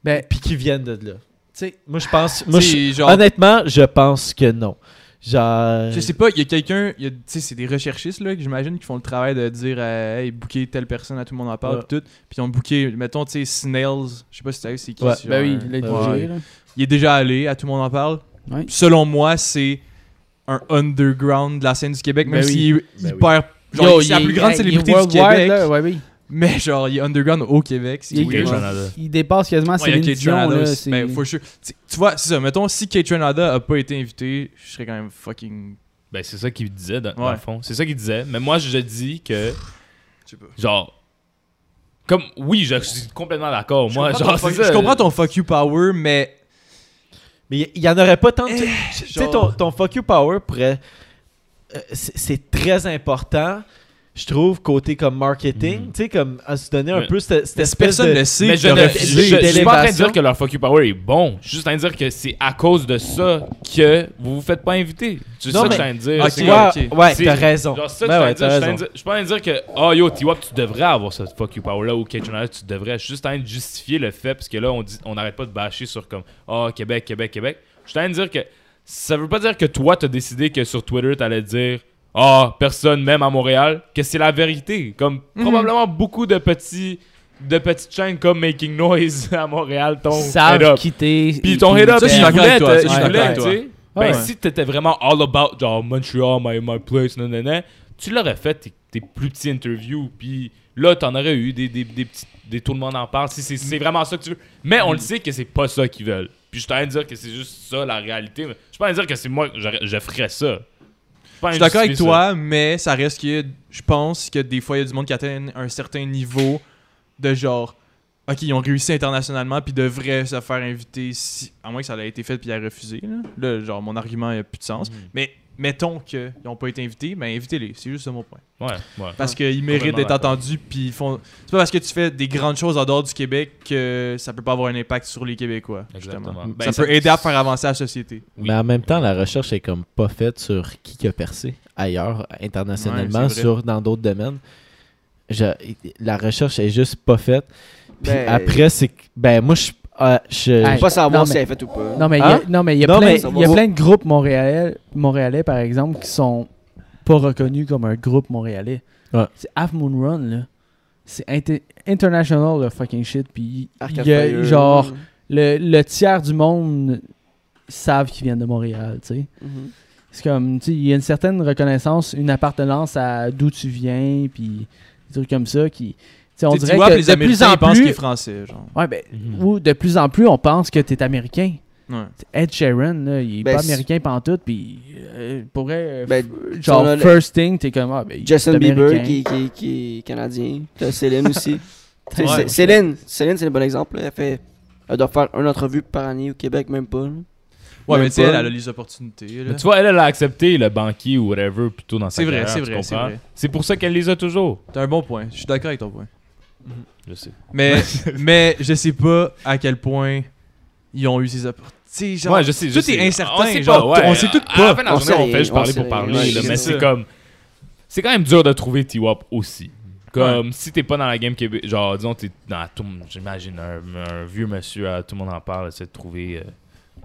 Ben, Puis qui viennent de là. tu sais, Moi, je pense. Moi, genre. honnêtement, je pense que non. Genre. Je sais pas, il y a quelqu'un, il tu sais, c'est des recherchistes là, que j'imagine, qui font le travail de dire, euh, hey, booker telle personne, à tout le monde en parle, Ouais. pis tout. Puis ils ont booké, mettons, tu sais, Snails, je sais pas si tu sais, c'est qui. Ouais. ben oui, le Ouais. DJ, là. Il est déjà allé, à tout le monde en parle. Ouais. Selon moi, c'est un underground de la scène du Québec, même Ben oui. s'il est Ben hyper. Genre, Yo, c'est la il plus est- grande il est célébrité du Québec, là, ouais, oui. Mais genre, il est underground au Québec. c'est Il. Kate. Renada. Il dépasse quasiment Ouais, il y a Céline Kate Dion, Renada là. aussi. c'est- Ben, for sure. Tu tu vois, c'est ça. Mettons, si Kate Renada a pas été invité, je serais quand même fucking. Ben, c'est ça qu'il disait, dans, le fond. C'est ça qu'il disait. Mais moi, je dis que, Je sais pas. genre, comme, oui, je suis complètement d'accord. Je Moi, comprends genre, fuck- ça. je comprends ton fuck you power, mais Mais il y, y en aurait pas tant de. Eh, tu sais, ton, ton fuck you power pourrait. euh, c'est très important, je trouve, côté comme marketing. Mhm. Tu sais, comme à se donner un Mais- peu cette, cette espèce personne de. sait, Mais je ne je, je- je suis pas en train de dire que leur fuck you power est bon. Je suis juste en train de dire que c'est à cause de ça que vous vous faites pas inviter. C'est ça que je mais- suis en train de dire? Ouais, t'as raison. Genre ça, Ouais, je suis en train de dire- je je pas en train de dire que oh yo T-Wop tu devrais avoir ce fuck you power là ou Renata, tu devrais. Je suis juste en train de justifier le fait parce que là on dit on n'arrête pas de bâcher sur comme oh Québec Québec Québec. Je suis en train de dire que ça veut pas dire que toi t'as décidé que sur Twitter t'allais dire ah personne même à Montréal que c'est la vérité comme Mhm. probablement beaucoup de petits de petites chaînes comme Making Noise (laughs) à Montréal t'ont head up. quitter. Puis ton head up, Ça, je toi, ça, je avec tu toi. sais. Ben, Ouais. si t'étais vraiment all about, genre Montreal, my, my place, nanana, tu l'aurais fait tes, tes plus petits interviews, puis là, t'en aurais eu des, des, des petits. Des tout le monde en parle, si c'est c'est vraiment ça que tu veux. Mais on le sait que c'est pas ça qu'ils veulent. Puis je suis en train de dire que c'est juste ça la réalité. Mais je suis pas en train de dire que c'est moi, j'aurais- je ferais ça. Je suis d'accord avec toi, mais ça reste que je pense que des fois, il y a du monde qui atteint un certain niveau de genre, ok, ils ont réussi internationalement, puis devraient se faire inviter, si, à moins que ça ait été fait puis ils aient refusé. Là, Là, genre, mon argument n'a plus de sens. Mhm. Mais mettons qu'ils n'ont pas été invités, ben invitez-les. C'est juste ça mon point. Ouais, ouais. Parce qu'ils méritent d'être entendus, puis ils font. C'est pas parce que tu fais des grandes choses en dehors du Québec que ça peut pas avoir un impact sur les Québécois. justement. Exactement. ça Ben, peut aider à faire avancer la société. Oui. Mais en même temps, la recherche est comme pas faite sur qui qui a percé ailleurs, internationalement, Ouais, sur dans d'autres domaines. Je- la recherche est juste pas faite. Puis Ben- après, c'est que- ben moi je, ah, je- Hey, peux pas savoir non, si mais- elle est faite ou pas. Non, mais il y a- Hein? non, mais il y a Non, plein, mais- il y a plein de groupes montréalais, montréalais, par exemple, qui sont pas reconnus comme un groupe montréalais. Ouais. C'est Half Moon Run, là. C'est inter- international, le fucking shit. Puis il y a, genre, le, le tiers du monde savent qu'ils viennent de Montréal, tu sais. Mhm. C'est comme, tu sais, il y a une certaine reconnaissance, une appartenance à d'où tu viens, puis des trucs comme ça qui. On dirait que les de plus Américains en qu'il est plus. français. Genre. Ouais, ben, Mhm. ou de plus en plus, on pense que t'es américain. Ouais. Ed Sheeran, là, il est Ben, pas américain pantoute, puis euh, pourrait. euh, Ben, genre, le- first thing, t'es comme. Ah, ben, Justin Bieber qui, qui, qui est canadien. T'as Céline aussi. (laughs) Ouais. Céline, Céline c'est un bon exemple. là. Elle fait. Elle doit faire une entrevue par année au Québec, même pas. là. Ouais, Même mais tu sais, elle, elle a les opportunités. là. Mais tu vois, elle, elle a accepté le banquier ou whatever plutôt dans sa carrière, c'est vrai, c'est vrai. C'est pour ça qu'elle les a toujours. T'as un bon point. Je suis d'accord avec ton point. Je sais. Mais, (laughs) mais je sais pas à quel point ils ont eu ces opportunités. Genre, ouais, je sais. je tout sais. est incertain. On sait genre, pas, ouais. on sait tout À la pas. fin de la On journée, on fait juste parler pour parler. là, Ouais, mais c'est comme. C'est quand même dur de trouver T-Wop aussi. Comme si t'es pas dans la game Québec, genre disons t'es dans tout, j'imagine un, un vieux monsieur, à tout le monde en parle, essaie de trouver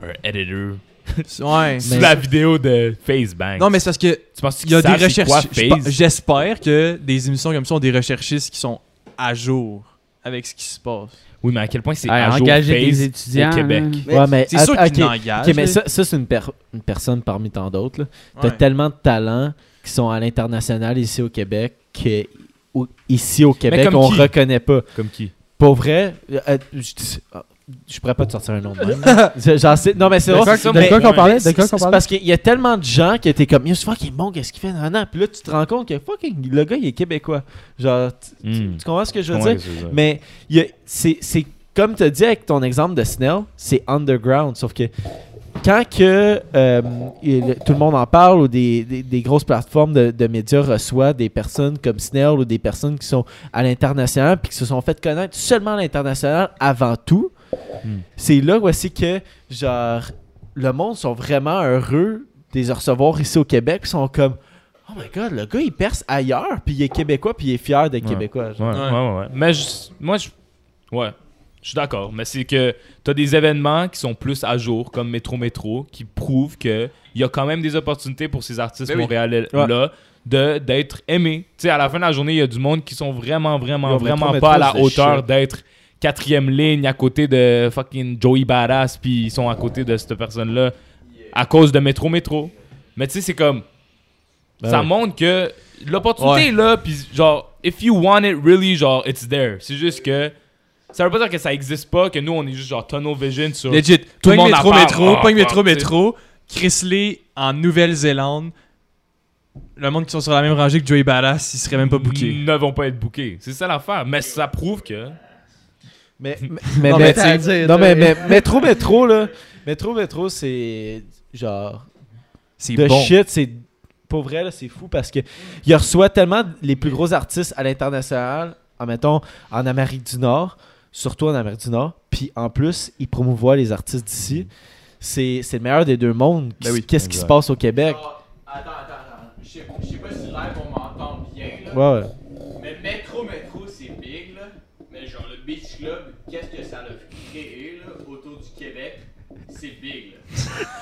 euh, un editor (laughs) Ouais. sur la vidéo de FaceBank. Non, mais c'est parce que tu penses il y a des recherches J'espère que des émissions comme ça ont des recherchistes qui sont à jour avec ce qui se passe. Oui, mais à quel point c'est Ouais, à jour engager des étudiants. au Québec? Mais ouais, mais C'est sûr att- qu'ils ok, l'engagent. ok, mais ça, ça, c'est une, per- une personne parmi tant d'autres. T'as Ouais. tellement de talents qui sont à l'international ici au Québec que ici au Québec on qui? reconnaît pas. Comme qui? Pour vrai, euh, euh, je dis- ah, Je pourrais pas te sortir un nom de même. Non, mais c'est c'est ça, De quoi qu'on parlait? C'est parce qu'il y a tellement de gens qui étaient comme, c'est fucking bon, qu'est-ce qu'il fait, nan, nan. Puis là, tu te rends compte que fucking, le gars, il est québécois. Genre, tu, Hmm. tu comprends ce que je veux dire? que? Mais il y a- c'est c'est comme tu as dit avec ton exemple de Snell, c'est underground. Sauf que quand que, euh, il- tout le monde en parle ou des, des- des grosses plateformes de, de médias reçoivent des personnes comme Snell ou des personnes qui sont à l'international puis qui se sont fait connaître seulement à l'international avant tout, Hmm. c'est là aussi que genre le monde sont vraiment heureux de les recevoir ici au Québec. Ils sont comme Oh my god, le gars il perce ailleurs, puis il est québécois, puis il est fier d'être Ouais. québécois. Ouais, genre. ouais, ouais, ouais. Mais je- moi, je, ouais, je suis d'accord. Mais c'est que tu as des événements qui sont plus à jour, comme Métro Métro, qui prouvent qu'il y a quand même des opportunités pour ces artistes Ben oui. montréalais-là de d'être aimés. Tu sais, à la fin de la journée, il y a du monde qui sont vraiment, vraiment, Yo, vraiment Métro pas à la hauteur d'être quatrième ligne à côté de fucking Joey Badass, puis ils sont à côté de cette personne-là à cause de Métro Métro. Mais tu sais, c'est comme Ben ça ouais. montre que l'opportunité Ouais. est là, puis genre, if you want it really, genre, it's there. C'est juste que ça veut pas dire que ça existe pas, que nous on est juste genre tunnel vision sur. Legit. Tout le monde métro, métro, Ah, pogne ah, métro, métro. Chrysley en Nouvelle-Zélande. Le monde qui sont sur la même rangée que Joey Badass, ils seraient même pas bookés. Ne vont pas être bookés. C'est ça l'affaire. Mais ça prouve que. Mais, (laughs) mais, mais, Non, mais- mais dire, non, mais, mais métro, métro, là. Métro, métro, c'est genre. C'est De bon. shit, c'est. Pour vrai, là, c'est fou parce que il reçoit tellement les plus gros artistes à l'international, en mettons, en Amérique du Nord, surtout en Amérique du Nord, puis en plus, il promouvoit les artistes d'ici. C'est c'est le meilleur des deux mondes. Ben oui, Qu'est-ce qui se passe au Québec? Attends, attends, attends. Je sais je sais pas si live on m'entend bien là. Ouais, ouais. Mais métro, métro, c'est big là. Mais genre le Beach Club, qu'est-ce que ça a créé là autour du Québec? C'est big là.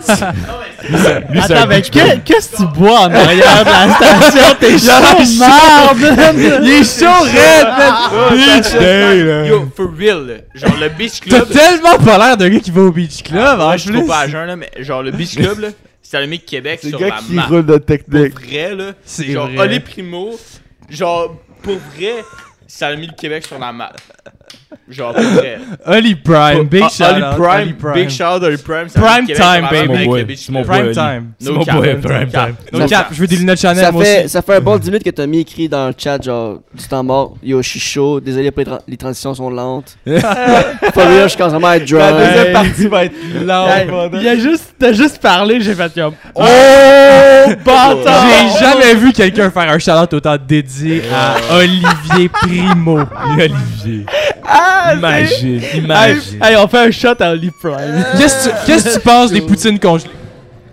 (laughs) non mais c'est Attends, mais que- qu'est-ce que tu bois en arrière de la station? T'es chaud, merde! Il est chaud, red, man! Beach Day, là. Yo, for real là. Genre le Beach T'as Club. tellement pas l'air d'un gars qui va au Beach Club. En je suis pas à jeun là, mais genre le Beach Club là, c'est allumé Québec C'est sur le la gars qui map. roule de Pour technique. vrai là. C'est Genre. Oli Primo, genre pour vrai, ça a mis le Québec sur la map. Genre pour vrai. Oli Prime, big Ah, shout Oli out. Prime, Oli Prime. Big shout out Oli Prime. ça Prime Québec time, baby. avec Mon le boy, Beach c'est mon Club. boy. Prime Oli. time. C'est No mon cap. boy, Prime. Time. No No cap, je veux des lunettes Chanel Ça moi fait, aussi. ça fait un bon 10 minutes que t'as mis écrit dans le chat, genre, du temps mort. Yo, je suis chaud, désolé, après, les tra- les transitions sont lentes. (laughs) For real, je commence vraiment à être La drunk. deuxième partie va être Hey, lente. Il a juste, t'as juste parlé, j'ai fait comme. Oh, bâtard! J'ai (laughs) jamais vu quelqu'un faire un shout-out autant dédié à Olivier Primo. (laughs) Olivier. Ah, Imagine, Hey, imagine. hey, on fait un shot à Oli Prime. Qu'est-ce que tu- qu'est-ce que tu penses des poutines congelées?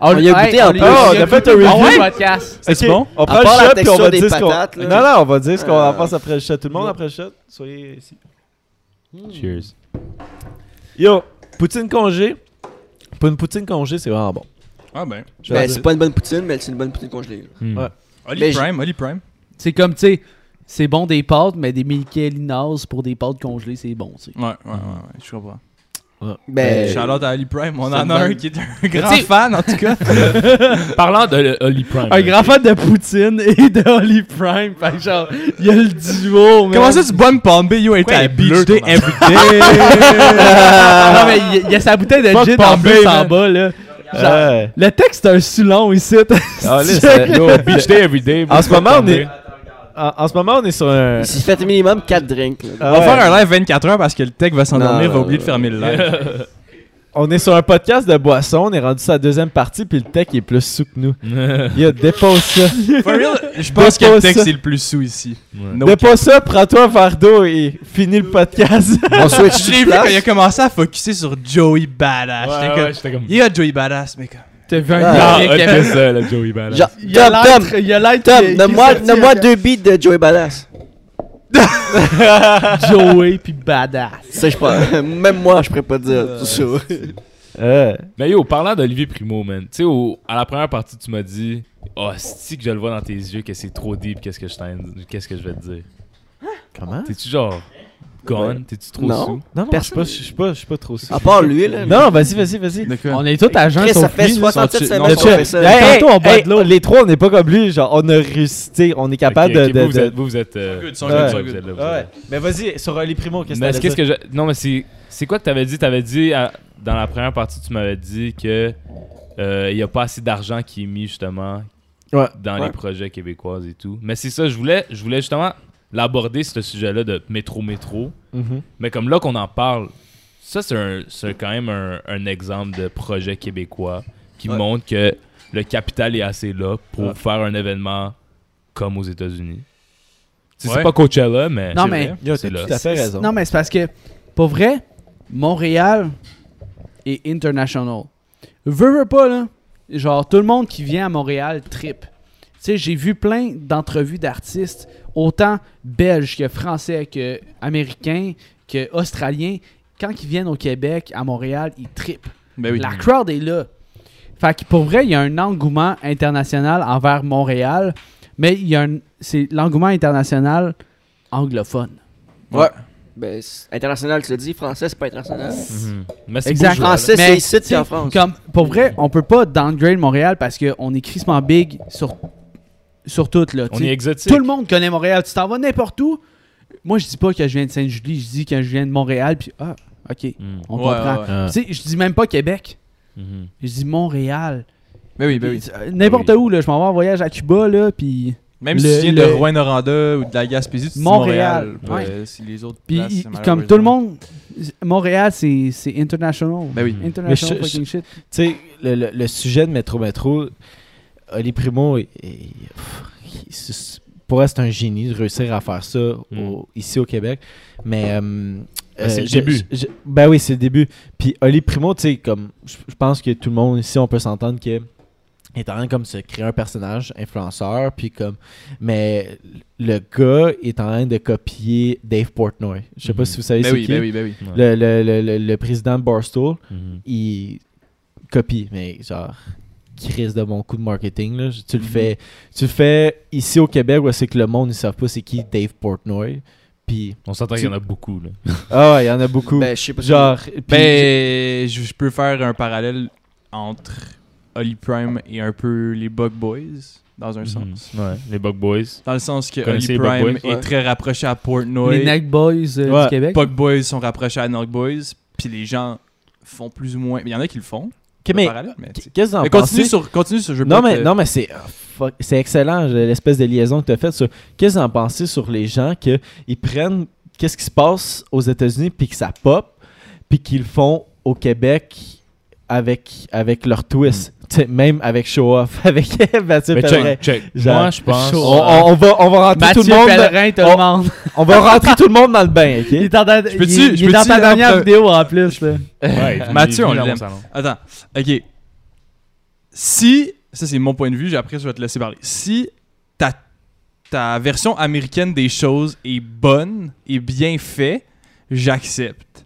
On y a goûté en plus. Oh, on a fait un Ah review. ouais? podcast. C'est bon? On prend le part la shot puis on texture va des dire ce qu'on. patates, là. Non, non, on va dire ce qu'on en Ah. pense après le shot. Tout le monde après le shot? Soyez ici. Cheers. Yo, poutine congé. Pour une poutine congé, c'est vraiment bon. Ah ben. Je vais Ben, dire. c'est pas une bonne poutine, mais c'est une bonne poutine congelée. là. Hmm. Ouais. Oli Mais Prime, Oli Prime. C'est comme, tu sais, c'est bon des pâtes, mais des Michelinas pour des pâtes congelées, c'est bon, tu sais. Ouais, ouais, ouais, ouais, je comprends. Ben, Shout-out à Ali Prime, on en a un qui est un grand fan en tout cas. (laughs) Parlant de Oli Prime. Un grand fan de Poutine et de Oli Prime. Fait que genre, il y a le duo, man. Comment ça tu bois une palme yo est Pourquoi à il est bleu, Beach Day ton every day? (laughs) non, mais il y a- a sa bouteille de gin en Palm plus Bay, en bas, là. Genre, Ouais. Le texte, c'est un sulon ici. Ah, (laughs) là, c'est- Yo, Beach Day every day. En ce moment, on est. En, en ce moment, on est sur un. il s'est fait minimum 4 drinks. là. Ah On va ouais. faire un live 24 heures parce que le tech va s'endormir, va oublier de fermer le live. (laughs) On est sur un podcast de boisson. On est rendu sur la deuxième partie, puis le tech est plus sous que nous. (laughs) Yo, dépose ça. For real, je pense que le tech c'est le plus sous ici. No Dépose ça, prends-toi un verre d'eau et finis le podcast. (laughs) On switch Je l'ai vu quand il a commencé à focuser sur Joey Badass. Ouais, ouais, comme. il y a Joey Badass, mais comme. T'as vu un Ah, gars Ah, qui ok, avait- ça, le Joey Badass. Genre, Il y a Tom, Tom, l'air- il y a Tom, qui- qui sortit avec deux beats de Joey Badass. (laughs) Joey puis Badass. Ça, je pas. (laughs) Même moi, je pourrais pas dire tout ça. (laughs) Euh, Mais yo, parlant d'Olivier Primo, man, tu sais, au- à la première partie, tu m'as dit, oh, si que je le vois dans tes yeux, que c'est trop deep, qu'est-ce que je t'en- qu'est-ce que je vais te dire? comment? T'es-tu genre gone? T'es-tu trop Non. sous? Non, non, je suis pas, je suis pas, je suis pas trop sûr. À part lui, là. Non, vas-y, vas-y, vas-y. On est tous à jeun Chris, ça fait lui, là. 67 sont- semaines qu'on fait ça. Hey, hey, Tantôt, on boit hey, de l'eau. les trois, on n'est pas comme lui. Genre, on a réussi, on est capable de. vous, de- vous de- êtes. Vous, vous êtes euh, Good, sont ouais, good, vous sont êtes good. là, vous Ouais. êtes. Mais vas-y, sur euh, les primos, qu'est-ce que je. Non, mais c'est. C'est quoi que t'avais dit? T'avais dit, à- dans la première partie, tu m'avais dit que euh, il y a pas assez d'argent qui est mis, justement, Ouais. dans Ouais. les projets québécois et tout. Mais c'est ça, je voulais, je voulais justement l'aborder, ce sujet-là de métro-métro. Mhm. Mais comme là qu'on en parle, ça, c'est quand même un, un exemple de projet québécois qui Ouais. montre que le capital est assez là pour Ouais. faire un événement comme aux États-Unis. Tu sais, Ouais. C'est pas Coachella, mais. Non, c'est mais- vrai, Yo, c'est t'as là. tout à fait raison. Non, mais c'est parce que, pour vrai, Montréal est international. Veux, veux pas, là. Genre, tout le monde qui vient à Montréal trip. Sais, j'ai vu plein d'entrevues d'artistes, autant belges que français, que américains, que australiens. Quand ils viennent au Québec, à Montréal, ils tripent. Ben oui. La crowd est là. Fait que pour vrai, il y a un engouement international envers Montréal, mais il y a un, c'est l'engouement international anglophone. Ouais. Ben, international, tu l'as dit. Français, c'est pas international. Mhm. Mais c'est Exact. Français, Mais, c'est ici, c'est en France. Comme, pour vrai, on peut pas downgrade Montréal parce qu'on est crissement big sur, sur tout. Là, On est exotique. Tout le monde connaît Montréal. Tu t'en vas n'importe où. Moi, je dis pas que je viens de Sainte-Julie, je dis que je viens de Montréal, puis ah, ok, Mhm. on Ouais, comprend. ouais, ouais. Ah. Tu sais, je dis même pas Québec, Mhm. je dis Montréal. Ben oui, ben oui. N'importe Ben oui. où, là, je m'en vais en voyage à Cuba, là, puis... Même Le- si tu viens le- de Rouen-Noranda ou de la Gaspésie, tu dis Montréal, Montréal. ouais. Ouais, si les autres Puis, places, il- c'est comme tout le monde, Montréal, c'est c'est international. Ben oui. International Mais je- fucking shit. Tu sais, le, le- le sujet de Métro Métro, Oli Primo, il- pour elle, c'est un génie de réussir à faire ça au- ici au Québec. Mais. euh, Ben, c'est le je- début. je- ben oui, c'est le début. Puis Oli Primo, tu sais, comme. Je pense que tout le monde ici, on peut s'entendre que. Il est en train de comme se créer un personnage influenceur, puis comme. Mais le gars est en train de copier Dave Portnoy. Je sais pas Mhm. si vous savez Ben c'est oui, qui. ben oui, ben oui. Le, le, le, le, président de Barstool, Mhm. il copie, mais genre, crise de bon coup de marketing. Là. Tu, le Mhm. fais, tu le fais ici au Québec, où c'est que le monde ne savent pas c'est qui Dave Portnoy. Puis, On s'entend qu'il y en a beaucoup. Là. (laughs) ah ouais, il y en a beaucoup. Ben, je sais pas. si- genre, puis- Ben, je, peux faire un parallèle entre Holly Prime et un peu les Bug Boys, dans un Mhm. sens. Ouais, les Bug Boys. Dans le sens que Holly Prime Boys? est Ouais. très rapproché à Portnoy. Les Neck Boys euh, Ouais. du Québec? Bug Boys sont rapprochés à Knock Boys. Puis les gens font plus ou moins. Il y en a qui le font. Mais qu'est-ce que continue sur, continue sur. Je Non mais, te- non, mais c'est fuck, c'est excellent, l'espèce de liaison que tu as faite sur. Qu'est-ce que vous en pensez sur les gens que ils prennent qu'est-ce qui se passe aux États-Unis puis que ça pop, puis qu'ils font au Québec avec, avec leur twist? Même avec Show Off, (laughs) avec Mathieu Mais Pellerin. check, check. Genre, Moi, je pense. On, on- on va, on va rentrer Mathieu tout le monde. Pellerin, tout on- le monde. (laughs) On va rentrer tout le monde dans le bain, Il ok? est, en il il est dans ta dernière vidéo en plus. Là. Ouais, Mathieu, il est on l'aime. Attends, ok. Si, ça c'est mon point de vue, j'ai- après je vais te laisser parler. Si ta, ta version américaine des choses est bonne et bien fait, j'accepte.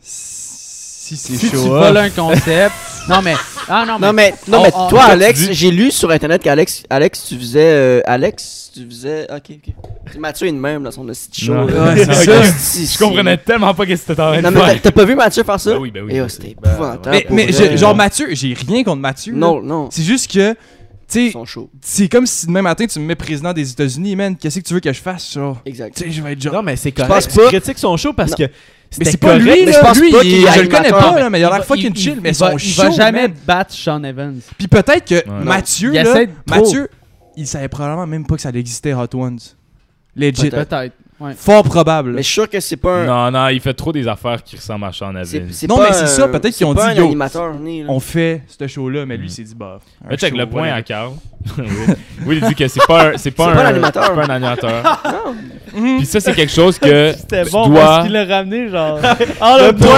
Si c'est Si tu show voles off, un concept. Non, mais. Ah, non, mais. Non, mais, non, on- mais on- toi, Alex, j'ai lu sur internet qu'Alex, Alex, tu faisais. euh, Alex, tu faisais. Ok, ok. Mathieu est de même dans son petit show. Là. Ouais, c'est ça. Si. Je comprenais tellement pas qu'est-ce que t'étais en train de Non, mais t'as- faire. t'as pas vu Mathieu faire ça? Ben oui, ben oui. Eh, oh, ben c'était épouvantable. mais, je- genre Mathieu, j'ai rien contre Mathieu. là. Non, non. C'est juste que, tu Ils sais, sont chauds. c'est comme si demain matin tu me mets président des États-Unis, man. Qu'est-ce que tu veux que je fasse, genre? Exact. Tu sais, je vais être genre. Non, mais c'est correct. Tu pas- critiques son show parce Non. que mais c'est pas lui, mais là. je pense lui, pas il- je le connais pas, là, mais il a l'air fucking chill, mais il son va, il va jamais battre Sean Evans. Puis peut-être que Ouais. Mathieu, Il là. Mathieu, il savait probablement même pas que ça existait Hot Ones. Legit. Peut-être. Ouais. Fort probable. Mais je suis sûr que c'est pas un. Non, non, il fait trop des affaires qui ressemblent à Sean Evans. Non, mais c'est ça, peut-être qu'ils ont pas dit, un yo, animateur né, là. On fait ce show-là, mais lui, Mm. il s'est dit, bah. un Mais check le point à Carl. (laughs) oui. Il dit que c'est pas un, c'est pas pas un animateur. c'est pas un animateur. (laughs) Puis ça, c'est quelque chose que (laughs) C'était bon dois- parce qu'il l'a ramené, genre. Ah, le Le point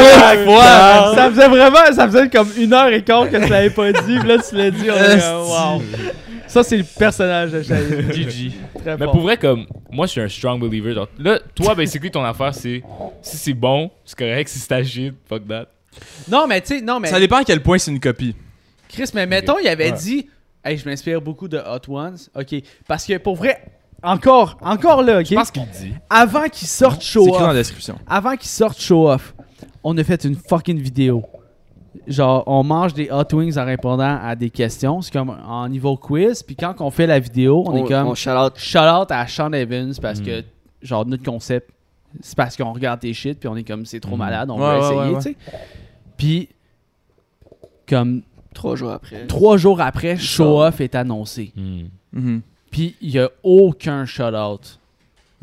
point à. Carl. Ça faisait vraiment. Ça faisait comme une heure et quart que tu l'avais pas dit. Puis là, tu l'as dit. On est comme, wow. Ça, c'est le personnage de. (laughs) Très Mais fort. pour vrai, comme moi, je suis un strong believer. Genre, là, toi, basically, ton affaire, c'est si c'est bon, c'est correct. Si c'est agile, fuck that. Non, mais tu sais, non, mais. Ça dépend à quel point c'est une copie. Chris, mais mettons, il avait Ouais. dit Hey, je m'inspire beaucoup de Hot Ones. Ok. Parce que pour vrai, encore, encore là, ok? Je pense qu'il dit. Avant qu'il sorte C'est Show écrit dans la Off, description. avant qu'il sorte Show Off, on a fait une fucking vidéo. Genre, on mange des hot wings en répondant à des questions. C'est comme en niveau quiz. Puis quand on fait la vidéo, on, est comme On shout out. shout out à Sean Evans parce Mm. que, genre, notre concept c'est parce qu'on regarde tes shit, puis on est comme, c'est trop Mhm. malade, on Ouais, ouais, essayer, ouais, tu sais. Puis, comme Trois jours après. trois jours après, Show Off est annoncé. Hmm. Mhm. Puis, il y a aucun shout-out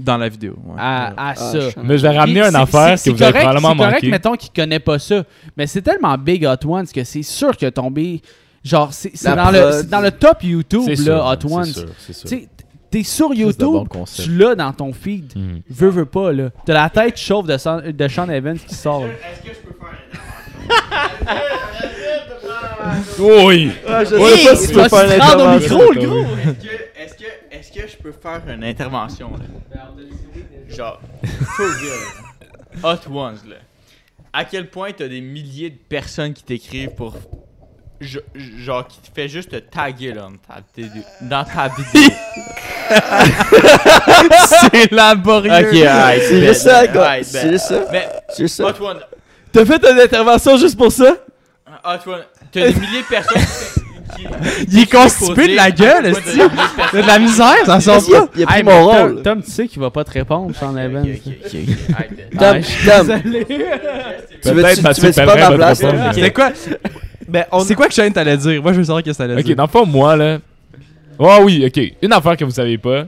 Dans la vidéo. ouais. à, à Ah, ça. je- Mais je vais ramener c'est- affaire c'est- que vous c'est avez correct- probablement C'est correct, manqué. mettons, qu'il connaît pas ça. Mais c'est tellement big Hot Ones que c'est sûr qu'il a tombé. Genre, c'est c'est dans, le- c'est dans le top YouTube, C'est là, sûr, Hot c'est Ones. sûr, c'est sûr. Tu sais, t'es sur YouTube, tu l'as dans ton feed. Hmm. Veux, veux pas, là. T'as la tête chauve de, San- de Sean Evans qui sort. Est-ce que je peux faire Oui! Ah, je Oui, sais pas si tu peux faire se rendre au l'intervention, micro, le gros. Est-ce que, je peux faire une intervention là? Genre, for real. Hot Ones là. À quel point t'as des milliers de personnes qui t'écrivent pour. je- Genre, qui te fait juste te taguer là, dans ta, vidéo- dans ta vidéo? (laughs) c'est laborieux. ok, alright, C'est juste ça, gars. bet. C'est juste ça. Mais, C'est juste ça. Hot One, T'as fait une intervention juste pour ça? Hot One, t'as des milliers de personnes qui. Il est constipé de la gueule, est-ce de la misère, ça sort pas. il a pris Hey, mon rôle. Tom, tu sais qu'il va pas te répondre, Sean Evans. Ok, ok, ok, (laughs) ok. Tom, Ouais, je suis Tom, désolé. tu veux, pas ma place? C'était quoi? On C'est quoi que Shane t'allait dire? Moi, je veux savoir qu'est-ce que t'allais Ok, dire. dans le fond, moi, là. Oh oui, ok. Une affaire que vous savez pas.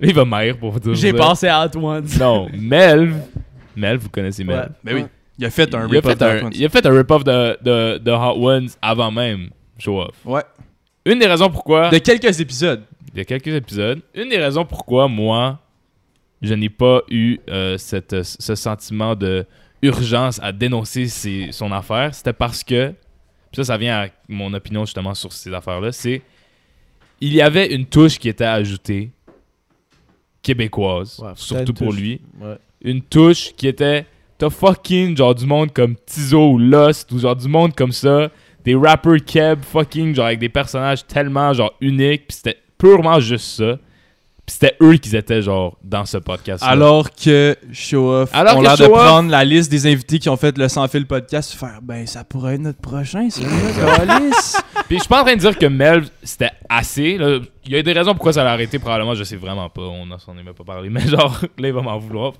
Il va m'aire pour vous dire. J'ai passé à Hot Ones. Non, Melv. Melv, vous connaissez Melv. Ouais. Ben oui. Il a fait un il, a rip-off fait un, de Hot Ones. il a fait un rip-off de, de, de Hot Ones avant même Show Off. Ouais. Une des raisons pourquoi. De quelques épisodes. Il y a quelques épisodes. Une des raisons pourquoi moi, je n'ai pas eu euh, cette, ce sentiment de urgence à dénoncer ses- son affaire, c'était parce que, puis ça, ça vient à mon opinion justement sur ces affaires-là, c'est il y avait une touche qui était ajoutée québécoise, Ouais, surtout pour touche. lui. Ouais. Une touche qui était t'as fucking genre du monde comme Tizo ou Lost ou genre du monde comme ça, des rappers keb fucking genre avec des personnages tellement genre uniques, puis c'était purement juste ça. Puis c'était eux qui étaient genre dans ce podcast. Alors que Show Off Alors ont que l'air de prendre la liste des invités qui ont fait le sans fil podcast faire ben ça pourrait être notre prochain ça Alice. (laughs) Puis je suis pas en train de dire que Mel c'était assez. là. Il y a des raisons pourquoi ça l'a arrêté probablement, je sais vraiment pas, on s'en est même pas parlé. Mais genre (laughs) là il va m'en vouloir.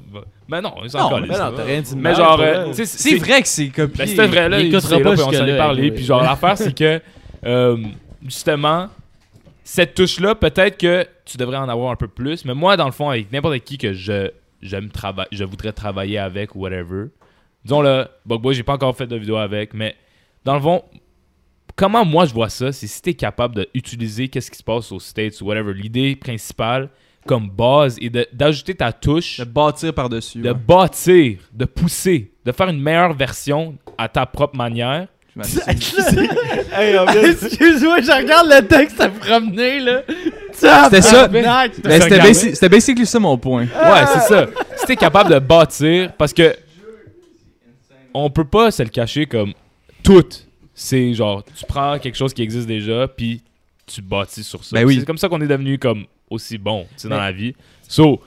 Mais non, il s'en calisse, Mais là. non, t'as rien dit de Mais mal, genre, euh, C'est vrai que c'est copié. Ben, c'était vrai, là, Il il, écoutera c'est pas là, puis on s'en est parlé. Puis genre, l'affaire, c'est que, euh, justement, cette touche-là, peut-être que tu devrais en avoir un peu plus, mais moi, dans le fond, avec n'importe qui que je, j'aime trava- je voudrais travailler avec ou whatever, disons le Bugboy, j'ai pas encore fait de vidéo avec, mais dans le fond, comment moi je vois ça, c'est si t'es capable d'utiliser qu'est-ce qui se passe aux States ou whatever, l'idée principale comme base et de- d'ajouter ta touche de bâtir par-dessus. de ouais. bâtir, de pousser, de faire une meilleure version à ta propre manière. (laughs) Hey, Excuse-moi, je regarde le texte à me promener, là. C'était ça. Ben, c'était basi- basically ça mon point. Ouais, c'est ça. Si t'es capable de bâtir, parce que on peut pas se le cacher comme tout. C'est genre, tu prends quelque chose qui existe déjà, puis tu bâtis sur ça. Ben oui. C'est comme ça qu'on est devenu comme aussi bon, tu sais, dans Mais- la vie. So,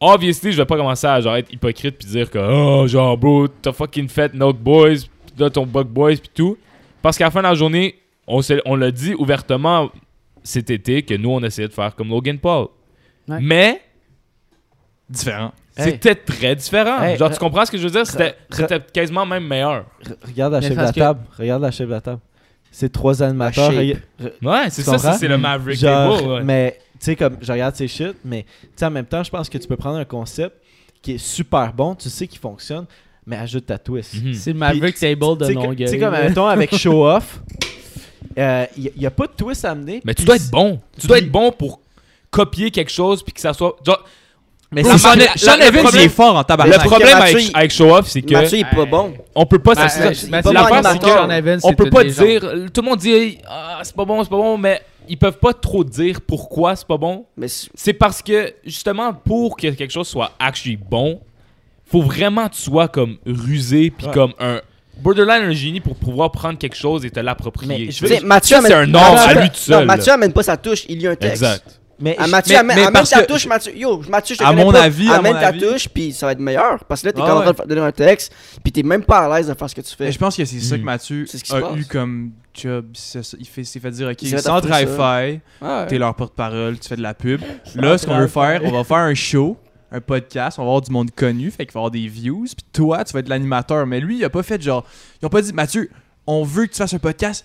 obviously, je vais pas commencer à genre être hypocrite puis dire que oh genre bro, t'as fucking fait Note Boys, là ton Bug Boys puis tout. Parce qu'à la fin de la journée, on, on l'a dit ouvertement cet été que nous on essayait de faire comme Logan Paul. Ouais. Mais Différent. Hey. c'était très différent. Hey, genre, re- tu comprends ce que je veux dire? C'était quasiment même meilleur. Re- Regarde la chef de la que- table. Regarde la chef de la table. C'est trois animateurs. Ouais, c'est ça, c'est le Maverick Genre, Table. ouais. mais tu sais, comme je regarde ces shit, mais tu sais, en même temps, je pense que tu peux prendre un concept qui est super bon, tu sais qu'il fonctionne, mais ajoute ta twist. Mhm. C'est le Maverick Table de Longueuil. sais, comme, mettons, avec (laughs) Show Off, il n'y a, pas de twist à amener. Mais tu dois être bon. Tu dois être bon pour copier quelque chose puis que ça soit. Genre, Mais c'est Sean- Sean, le- Sean le Evans, il est fort en le tabarnak. que problème Mathieu, avec, Show Off, c'est que Mathieu, il est pas bon. on peut pas Ben, euh, c'est c'est c'est Sean Evans, on c'est peut pas dire tout le monde dit ah, c'est pas bon c'est pas bon mais ils peuvent pas trop dire pourquoi c'est pas bon c'est- c'est parce que justement pour que quelque chose soit actually bon faut vraiment que tu sois comme rusé puis Ouais. comme un borderline un génie pour pouvoir prendre quelque chose et te l'approprier je tu sais, Mathieu c'est amène- un Mathieu- à lui tout seul Non, Mathieu amène pas sa touche, il lit un texte. exact Mais Ah, je- Mathieu, mais- amène, mais amène parce ta que- touche, Mathieu. Yo, Mathieu, je te À connais mon pas. avis, à amène mon ta avis- touche, puis ça va être meilleur. Parce que là, t'es quand ouais. en train de lire un texte, puis t'es même pas à l'aise de faire ce que tu fais. Mais je pense que c'est ça que Mhm. Mathieu a passe. eu comme job. Il fait- s'est fait dire Ok, offrir hi-fi, Ouais. t'es leur porte-parole, tu fais de la pub. (laughs) Là, ce qu'on veut faire, on va faire un show un podcast, on va avoir du monde connu, fait qu'il va avoir des views, puis toi, tu vas être l'animateur. Mais lui, il a pas fait genre. Ils ont pas dit, Mathieu, on veut que tu fasses un podcast,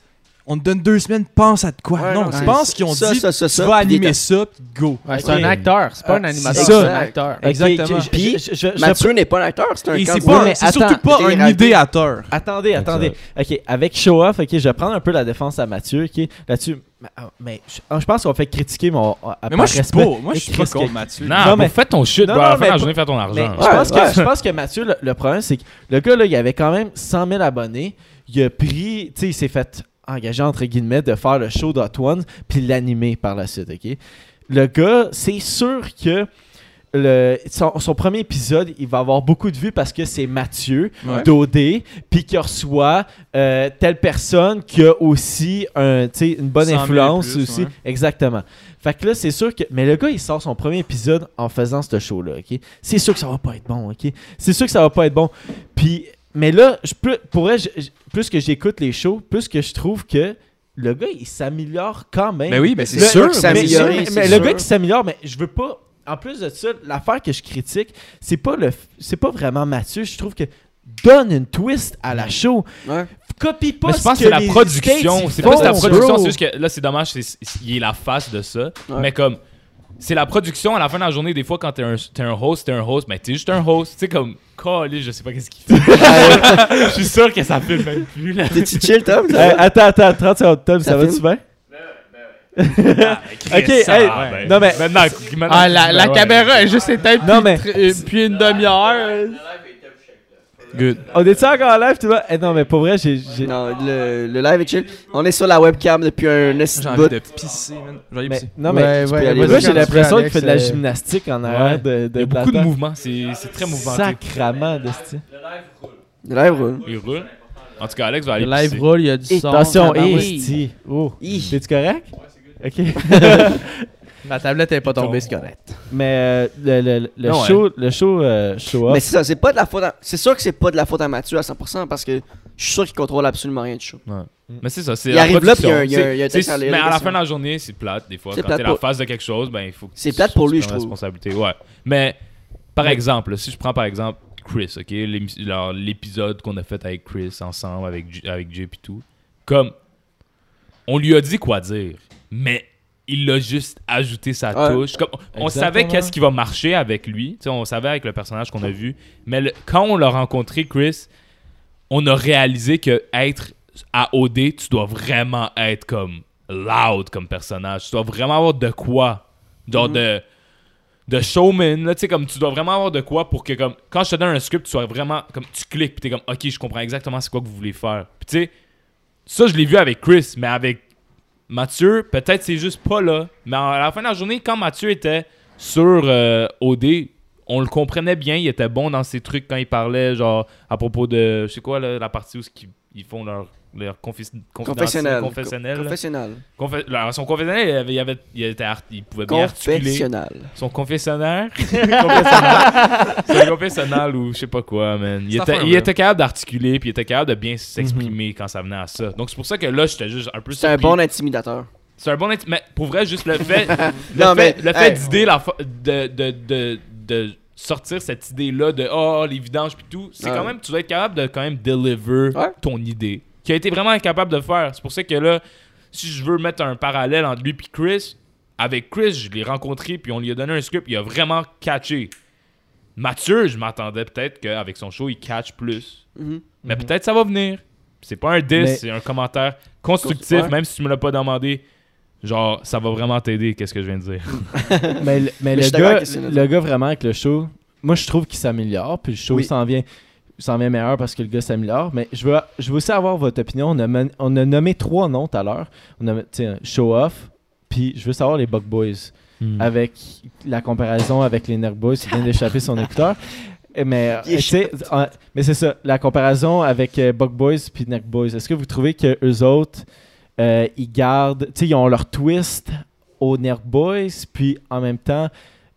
on te donne deux semaines, pense à de quoi. Ouais, non, non, je pense qu'ils ont ça, dit, ça, ça, tu vas animer ça, puis go. Ouais, c'est un acteur, c'est pas un Ah, animateur, c'est un acteur. Exactement. Puis, je- je- je- Mathieu n'est pas un acteur, c'est un candidat. c'est surtout pas un idéateur. Attendez, attendez. Ok, avec Show Off, ok, je vais prendre un peu la défense à Mathieu, ok, là-dessus. Mais, ah, Mais je, je pense qu'on fait critiquer mon. à- Mais moi, je suis pas, moi, je suis pas contre Mathieu. Non, mais- fais ton shit, Non, non, mais la journée, fais ton Mais argent. je, pense Ouais, que, je pense que Mathieu, le, le problème, c'est que le gars, là, il avait quand même 100 000 abonnés. Il a pris, tu sais, il s'est fait engager, entre guillemets, de faire le show d'Hot Ones, puis l'animer par la suite, ok? Le gars, c'est sûr que le, son, son premier épisode, il va avoir beaucoup de vues parce que c'est Mathieu Ouais. d'OD, puis qui reçoit euh, telle personne qui a aussi un, une bonne 100 000 influence plus, aussi. ouais. Exactement. Fait que là, c'est sûr que. Mais le gars, il sort son premier épisode en faisant ce show-là, ok? C'est sûr que ça va pas être bon, ok? C'est sûr que ça va pas être bon. Puis, mais là, je peux, plus que j'écoute les shows, plus que je trouve que le gars, il s'améliore quand même. Mais oui, ben c'est Le- sûr. mais- s'améliorer, mais- mais le gars qui s'améliore, mais je veux pas. En plus de ça, l'affaire que je critique, c'est pas le, c'est pas vraiment Mathieu. Je trouve que donne une twist à la show. Ouais. Copie pas Mais je ce pense que que c'est la production. C'est plus la production. C'est juste que là, c'est dommage, c'est- il est la face de ça. Ouais. Mais comme, c'est la production à la fin de la journée. Des fois, quand t'es un, t'es un host, t'es un host, mais t'es juste un host. Tu sais, comme, calé, je sais pas qu'est-ce qu'il fait. (laughs) Je suis sûr que ça filme même plus. Là. T'es-tu chill, Tom? Hey, attends, attends, 30 secondes, Tom, ça, Ça va-tu bien? Ah, Ok, ça, hey, ben, non, mais- Maintenant, maintenant, Ah, la, la caméra est juste éteinte Non, puis mais- euh, puis une demi-heure. Good. On est-tu encore en live, tu vois? Eh non, mais pour vrai, j'ai. Non, le, le live est chill. On est sur la webcam depuis un J'ai de envie bout. de pisser, man. Pisser. non, mais. Ouais, ouais, aller Moi, j'ai l'impression qu'il fait de la euh, gymnastique en Ouais. arrière de, de Il y a de beaucoup de mouvements. C'est c'est très mouvementé. Sacrament, d'esti. Le live roule. Il roule. En tout cas, Alex va aller Le live pisser. roule, il y a du son. Attention, tabarouette. esti. Oh. Hi. T'es-tu correct? Ok. (laughs) La tablette est pas tombée, c'est correct. Mais euh, le, le, le Non, show, le show euh, show Mais c'est ça, c'est pas de la faute à... C'est sûr que c'est pas de la faute à Mathieu à 100% parce que je suis sûr qu'il contrôle absolument rien du show. Mais c'est ça, c'est Il la arrive là, puis il y a un- il y a un- il y a texte à Mais à la fin de la journée, c'est plate des fois. C'est Quand plate t'es la pour- face de quelque chose, ben il faut C'est plate pour lui, je trouve. responsabilité, ouais. Mais par exemple, là, si je prends par exemple Chris, ok, l'épisode qu'on a fait avec Chris ensemble, avec J- avec Jay et tout, comme on lui a dit quoi dire, mais il a juste ajouté sa Ouais. touche. Comme, on Exactement. savait qu'est-ce qui va marcher avec lui, tu sais, on savait avec le personnage qu'on a vu, mais le- quand on l'a rencontré, Chris, on a réalisé que être à OD, tu dois vraiment être comme loud comme personnage. Tu dois vraiment avoir de quoi. Genre Mhm. de, de showman, là, tu sais, comme tu dois vraiment avoir de quoi pour que, comme, quand je te donne un script, tu sois vraiment, comme, tu cliques, puis t'es comme, ok, je comprends exactement c'est quoi que vous voulez faire. Puis tu sais, ça, je l'ai vu avec Chris, mais avec Mathieu, peut-être c'est juste pas là. Mais à la fin de la journée, quand Mathieu était sur euh, OD, on le comprenait bien, il était bon dans ses trucs quand il parlait, genre, à propos de, je sais quoi, la partie où ils font leur, leur confis- Confessionnel. confessionnel. là. Confessionnel. Alors, son confessionnel, il, avait, il, avait- il était art- il pouvait bien articuler. Confessionnel. Son confessionnaire. (laughs) confessionnal. Son confessionnal ou je sais pas quoi, man. Il, était, il était capable d'articuler, puis il était capable de bien s'exprimer quand ça venait à ça. Donc c'est pour ça que là, j'étais juste un peu C'est un bon intimidateur. C'est un bon inti- Mais pour vrai, juste le (laughs) fait, le Non, fait, mais, le fait hey. d'idée de, de, de, de sortir cette idée-là de oh, les vidanges puis tout, c'est Ouais. quand même, tu dois être capable de quand même deliver Ouais. ton idée. Qui a été vraiment incapable de faire. C'est pour ça que là, si je veux mettre un parallèle entre lui et Chris, avec Chris, je l'ai rencontré puis on lui a donné un script, il a vraiment catché. Mathieu, je m'attendais peut-être qu'avec son show, il catch plus. Mhm. Mais peut-être ça va venir. C'est pas un diss, Mais- c'est un commentaire constructif, Ouais. même si tu me l'as pas demandé. Genre, ça va vraiment t'aider, qu'est-ce que je viens de dire. (laughs) mais, le- mais le, gars, le gars, vraiment, avec le show, moi, je trouve qu'il s'améliore. Puis le show Oui. s'en vient, s'en vient meilleur parce que le gars s'améliore. Mais je veux, je veux aussi avoir votre opinion. On a, men- on a nommé trois noms tout à l'heure. On a, Show Off. Puis je veux savoir les Buck Boys. Hmm. Avec la comparaison avec les Nerf Boys qui vient d'échapper son écouteur. (laughs) Mais, euh, mais c'est ça, la comparaison avec euh, Buck Boys puis Nerf Boys. Est-ce que vous trouvez que eux autres, euh, ils gardent, tu sais, ils ont leur twist aux Nerf Boys, puis en même temps,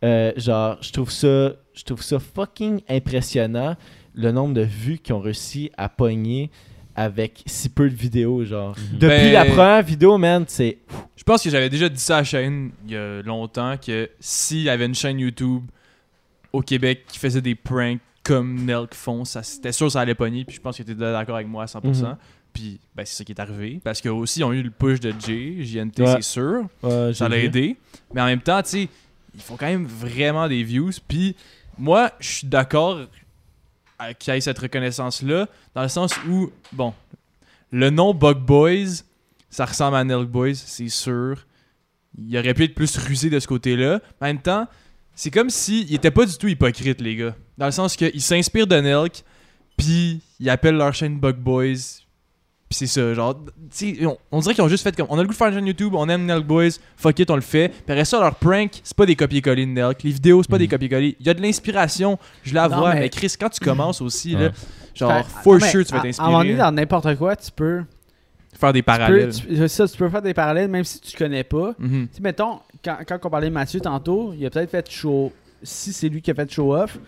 euh, genre, je trouve ça, je trouve ça fucking impressionnant le nombre de vues qu'ils ont réussi à pogner avec si peu de vidéos, genre. Depuis Ben- la première vidéo, man, c'est Je pense que j'avais déjà dit ça à la chaîne il y a longtemps que s'il y avait une chaîne YouTube au Québec qui faisait des pranks comme Nelk font. Ça, c'était sûr que ça allait pogner, puis je pense que tu étais d'accord avec moi à 100%. Mhm. Puis ben, c'est ça qui est arrivé. Parce qu'eux aussi, ils ont eu le push de Jay, JNT, Ouais. c'est sûr. Ouais, Ça l'a aidé. Mais en même temps, tu sais, ils font quand même vraiment des views. Puis moi, je suis d'accord qu'il y ait cette reconnaissance-là, dans le sens où, bon, le nom Bug Boys, ça ressemble à Nelk Boys, c'est sûr. Il aurait pu être plus rusé de ce côté-là. En même temps, c'est comme s'ils n'étaient pas du tout hypocrites, les gars. Dans le sens qu'ils s'inspirent de Nelk, puis ils appellent leur chaîne Bug Boys. Puis c'est ça, genre, tu sais, on, on dirait qu'ils ont juste fait comme, on a le goût de faire une chaîne YouTube, on aime Nelk Boys, fuck it, on le fait. Puis après ça, leur prank, c'est pas des copier-coller de Nelk. Les vidéos, c'est pas des copier-coller. Il y a de l'inspiration, je la Non, vois. mais- Mais... Chris, quand tu commences aussi, là, genre, Fait- for sure, tu vas t'inspirer. À un moment donné, dans n'importe quoi, tu peux. Faire des tu peux- parallèles. tu- ça, tu peux faire des parallèles même si tu connais pas. Tu sais, mettons, quand, quand on parlait de Mathieu tantôt, il a peut-être fait show. Si c'est lui qui a fait show off,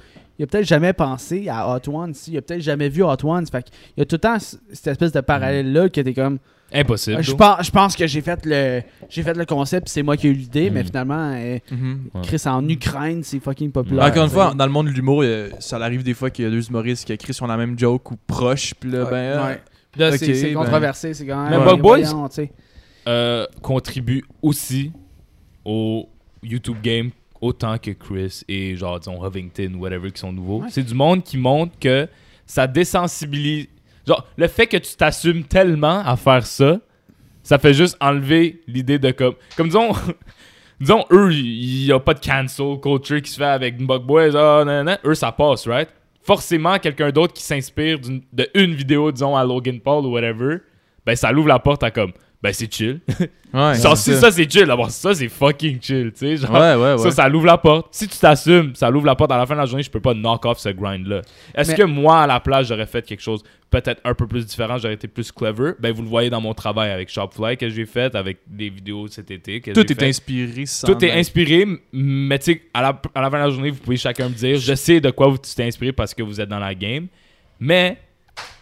il a peut-être jamais pensé à Hot Ones. Il a peut-être jamais vu Hot Ones. Fait qu'il y a tout le temps cette espèce de parallèle-là que t'es comme. Impossible. Je pense, je pense que j'ai fait le j'ai fait le concept, c'est moi qui ai eu l'idée, mais Mhm. finalement, euh, Mhm. Ouais. Chris en Ukraine, c'est fucking populaire. Encore une fois, dans le monde de l'humour, ça arrive des fois qu'il y a deux humoristes qui écrivent sur la même joke ou proches, puis là, Ouais, ben, ouais. Là, c'est ben- controversé, c'est quand même. Mais Bug Boys- euh, contribue aussi au YouTube game autant que Chris et genre disons Hovington whatever qui sont nouveaux. Ouais. C'est du monde qui montre que ça désensibilise genre le fait que tu t'assumes tellement à faire ça, ça fait juste enlever l'idée de comme comme disons (laughs) disons eux il y a pas de cancel culture qui se fait avec Bug Boys ah nan, nan, nan. eux ça passe right? Forcément quelqu'un d'autre qui s'inspire d'une- de une vidéo disons à Logan Paul ou whatever ben ça l'ouvre la porte à comme ben c'est chill (laughs) ouais, Genre, c'est si ça c'est chill, d'abord ça c'est fucking chill, tu sais. Genre, Ouais, ouais, ouais. ça, ça l'ouvre la porte. Si tu t'assumes, ça l'ouvre la porte. À la fin de la journée, je peux pas knock off ce grind-là. Est-ce Mais- que moi, à la place, j'aurais fait quelque chose peut-être un peu plus différent, j'aurais été plus clever? Ben, vous le voyez dans mon travail avec Shopfly que j'ai fait, avec des vidéos cet été. Que Tout est fait. inspiré sans Tout est inspiré, mais tu sais, à la, à la fin de la journée, vous pouvez chacun me dire, je sais de quoi vous tu t'es inspiré parce que vous êtes dans la game, mais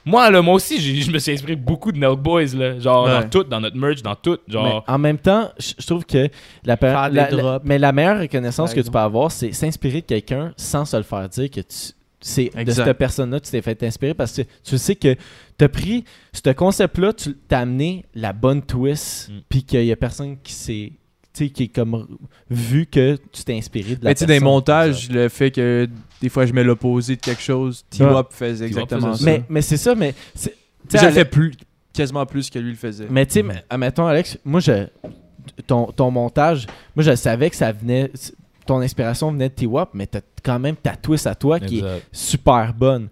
moi, là, moi aussi, je me suis inspiré beaucoup de Nelk Boys, là, genre Ouais. dans tout, dans notre merch, dans tout, genre. Mais en même temps, je trouve que la, la- mais la meilleure reconnaissance que tu peux avoir, c'est s'inspirer de quelqu'un sans se le faire dire que tu c'est de cette personne-là tu t'es fait inspirer parce que tu sais que tu as pris ce concept-là, tu t'as amené la bonne twist, Mm. puis qu'il y a personne qui s'est qui est comme vu que tu t'es inspiré de la Mais tu sais, dans les personne. montages, le fait que des fois je mets l'opposé de quelque chose, T-Wop faisait exactement ça. Mais, mais c'est ça, mais Ale- fait plus, quasiment plus que lui le faisait. Mais tu sais, mais, admettons, Alex, moi, je, ton, ton montage, moi, je savais que ça venait, ton inspiration venait de T-Wop, mais t'as quand même ta twist à toi qui est super bonne.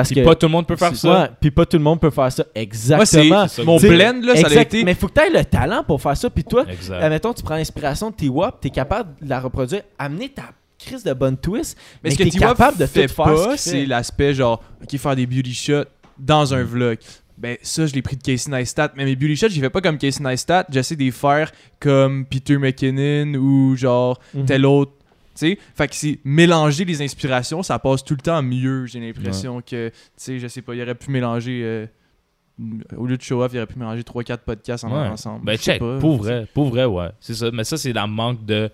Parce Puis que. pas tout le monde peut faire ça. ouais, puis pas tout le monde peut faire ça. Moi, c'est Exactement. c'est ça. mon blend, là, ça a été. Mais faut que tu aies le talent pour faire ça. Puis toi, Exact. admettons, tu prends l'inspiration de T-Wop, tu es capable de la reproduire, amener ta crise de bonne twist, Mais mais, ce que t'es T-Wop capable de fait faire. ce pas, c'est l'aspect genre, ok, faire des beauty shots dans un vlog. Ben, ça, je l'ai pris de Casey Neistat. Mais mes beauty shots, j'ai fait pas comme Casey Neistat. J'essaie de les faire comme Peter McKinnon ou genre Mhm. tel autre. Fait que c'est mélanger les inspirations, ça passe tout le temps mieux, j'ai l'impression que, tu sais, je sais pas, il aurait pu mélanger, euh, au lieu de show off, il aurait pu mélanger 3-4 podcasts en Ouais. ensemble. Ben check, pas. pour vrai, pour vrai, ouais. C'est ça. Mais ça, c'est la manque de.